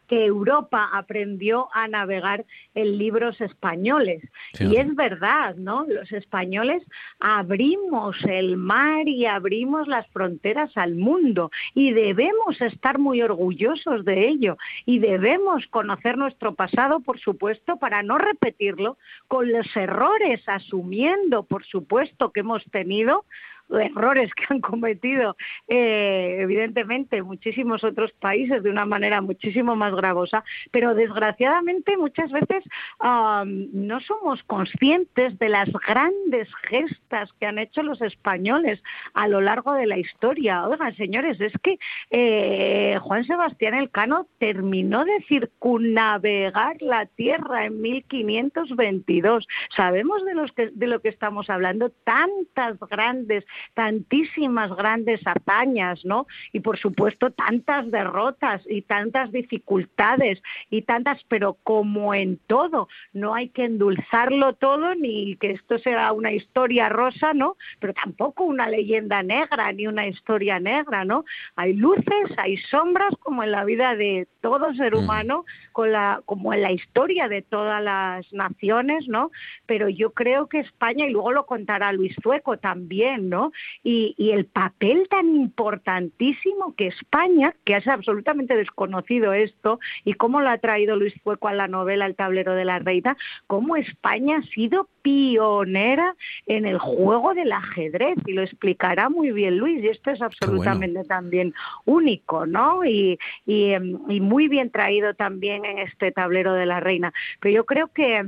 que Europa aprendió a navegar en libros españoles. Sí. Y es verdad, ¿no? Los españoles abrimos el mar y abrimos las fronteras al mundo y debemos estar muy orgullosos de ello y debemos conocer nuestro pasado, por supuesto, para no repetirlo con los errores, asumiendo, por supuesto, que hemos tenido errores que han cometido, eh, evidentemente, muchísimos otros países de una manera muchísimo más gravosa, pero desgraciadamente muchas veces am, no somos conscientes de las grandes gestas que han hecho los españoles a lo largo de la historia. Oigan, señores, es que eh, Juan Sebastián Elcano terminó de circunnavegar la Tierra en 1522. Sabemos de, los que, de lo que estamos hablando, tantas grandes, tantísimas grandes hazañas, ¿no? Y por supuesto tantas derrotas y tantas dificultades y tantas, pero como en todo, no hay que endulzarlo todo ni que esto sea una historia rosa, ¿no? Pero tampoco una leyenda negra ni una historia negra, ¿no? Hay luces, hay sombras como en la vida de todo ser humano, con la, como en la historia de todas las naciones, ¿no? Pero yo creo que España, y luego lo contará Luis Zueco también, ¿no? Y, y el papel tan importantísimo que España, que es absolutamente desconocido esto, y cómo lo ha traído Luis Zueco a la novela El tablero de la reina, cómo España ha sido pionera en el juego del ajedrez, y lo explicará muy bien Luis, y esto es absolutamente también único, ¿no? Y, y, em, y muy bien traído también en este tablero de la reina. Pero yo creo que que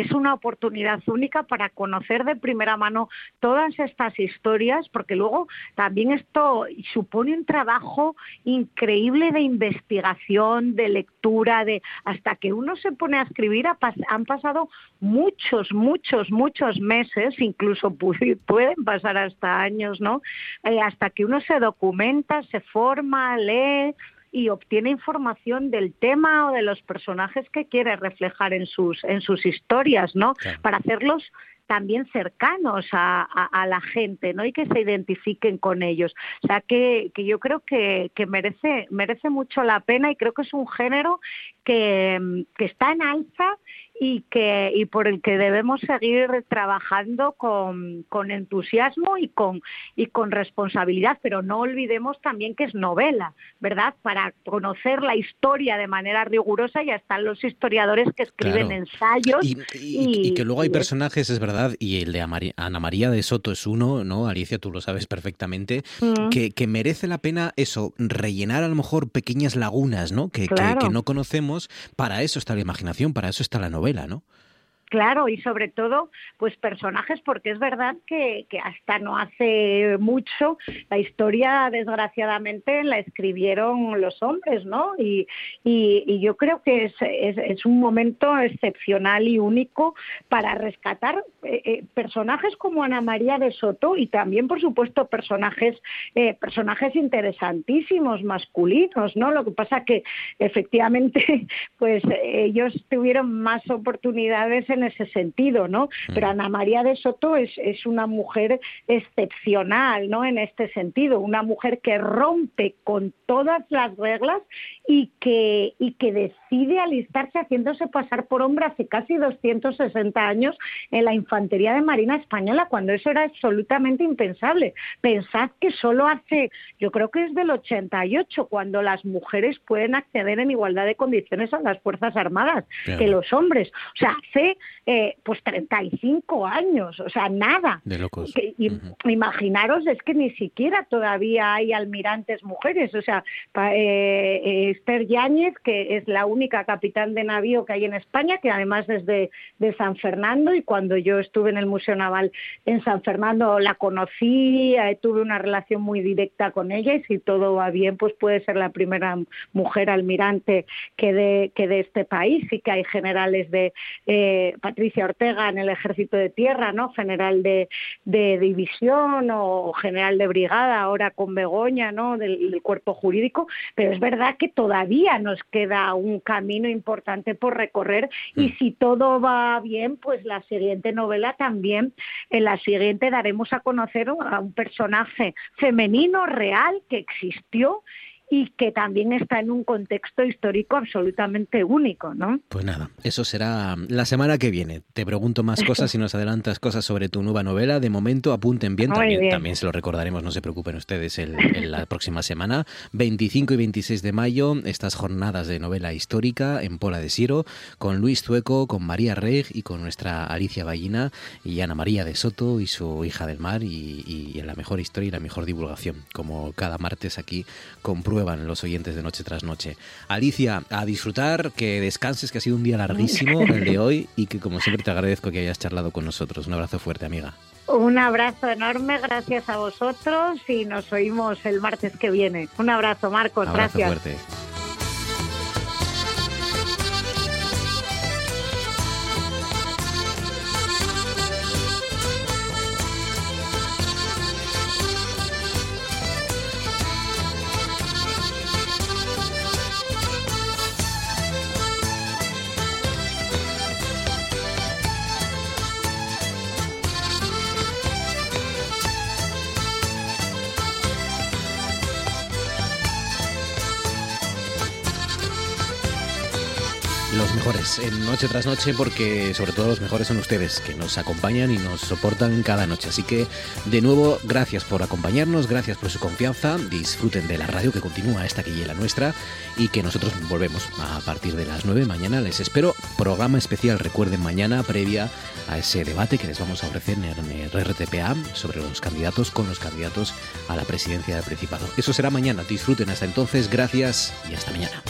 es una oportunidad única para conocer de primera mano todas estas historias, porque luego también esto supone un trabajo increíble de investigación, de lectura, de hasta que uno se pone a escribir han pasado muchos, muchos, muchos meses, incluso [LAUGHS] pu- pueden pasar hasta años, ¿no? Eh, hasta que uno se documenta, se forma, lee y obtiene información del tema o de los personajes que quiere reflejar en sus en sus historias, ¿no? Para hacerlos también cercanos a, a- a la gente, ¿no? Y que se identifiquen con ellos. O sea que, que yo creo que, que merece, merece mucho la pena y creo que es un género que, que está en alza y que y por el que debemos seguir trabajando con, con entusiasmo y con y con responsabilidad pero no olvidemos también que es novela verdad para conocer la historia de manera rigurosa ya están los historiadores que escriben Claro. ensayos Y, y- y que luego hay personajes, es verdad, y el de Amari- Ana María de Soto es uno, ¿no? Alicia, tú lo sabes perfectamente, Mm. que, que merece la pena eso, rellenar a lo mejor pequeñas lagunas, ¿no? Que, que no conocemos. Para eso está la imaginación, para eso está la novela, ¿no? Claro, y sobre todo, pues personajes, porque es verdad que, que hasta no hace mucho la historia, desgraciadamente, la escribieron los hombres, ¿no? Y, yo creo que es, es- un momento excepcional y único para rescatar eh, eh, personajes como Ana María de Soto y también, por supuesto, personajes, eh, personajes interesantísimos, masculinos, ¿no? Lo que pasa que efectivamente, [LAUGHS] pues ellos tuvieron más oportunidades en ese sentido, ¿no? Pero Ana María de Soto es, es una mujer excepcional, ¿no? En este sentido, una mujer que rompe con todas las reglas y que, y que decide alistarse haciéndose pasar por hombre hace casi 260 años en la infantería de Marina Española, cuando eso era absolutamente impensable. Pensad que solo hace, yo creo que es del 88, cuando las mujeres pueden acceder en igualdad de condiciones a las Fuerzas Armadas que los hombres. O sea, hace eh, pues 35 años, o sea, nada. De locos. Que- y- Imaginaros, es que ni siquiera todavía hay almirantes mujeres. O sea, pa- eh, eh, Esther Yáñez, que es la única capitán de navío que hay en España, que además es de, de San Fernando, y cuando yo estuve en el Museo Naval en San Fernando la conocí, eh, tuve una relación muy directa con ella, y si todo va bien, pues puede ser la primera mujer almirante que de, que de este país. Sí que hay generales de eh, Patricia Ortega en el Ejército de Tierra, ¿no? General de, de división o general de brigada, ahora con Begoña, ¿no? Del, del cuerpo jurídico, pero es verdad que todavía nos queda un camino importante por recorrer y si todo va bien, pues la siguiente novela también, en la siguiente daremos a conocer a un personaje femenino real que existió y que también está en un contexto histórico absolutamente único, ¿no? Pues nada, eso será la semana que viene. Te pregunto más [LAUGHS] cosas y nos adelantas cosas sobre tu nueva novela. De momento, apunten bien. También, bien. también se lo recordaremos, no se preocupen ustedes, el- en la próxima semana. 25 y 26 de mayo, estas jornadas de novela histórica en Pola de Siro, con Luis Tueco, con María Reg y con nuestra Alicia Ballina y Ana María de Soto y su hija del mar y, y en la mejor historia y la mejor divulgación, como cada martes aquí comprueban los oyentes de Noche tras Noche. Alicia, a disfrutar, que descanses, que ha sido un día larguísimo el de hoy y que como siempre te agradezco que hayas charlado con nosotros. Un abrazo fuerte, amiga. Un abrazo enorme, gracias a vosotros y nos oímos el martes que viene. Un abrazo, Marcos, Abrazo gracias. fuerte. Noche tras noche porque sobre todo los mejores son ustedes que nos acompañan y nos soportan cada noche. Así que de nuevo gracias por acompañarnos, gracias por su confianza, disfruten de la radio que continúa esta que la nuestra y que nosotros volvemos a partir de las 9 mañana. Les espero programa especial, recuerden mañana previa a ese debate que les vamos a ofrecer en el RTPA sobre los candidatos con los candidatos a la presidencia del Principado. Eso será mañana, disfruten hasta entonces, gracias y hasta mañana.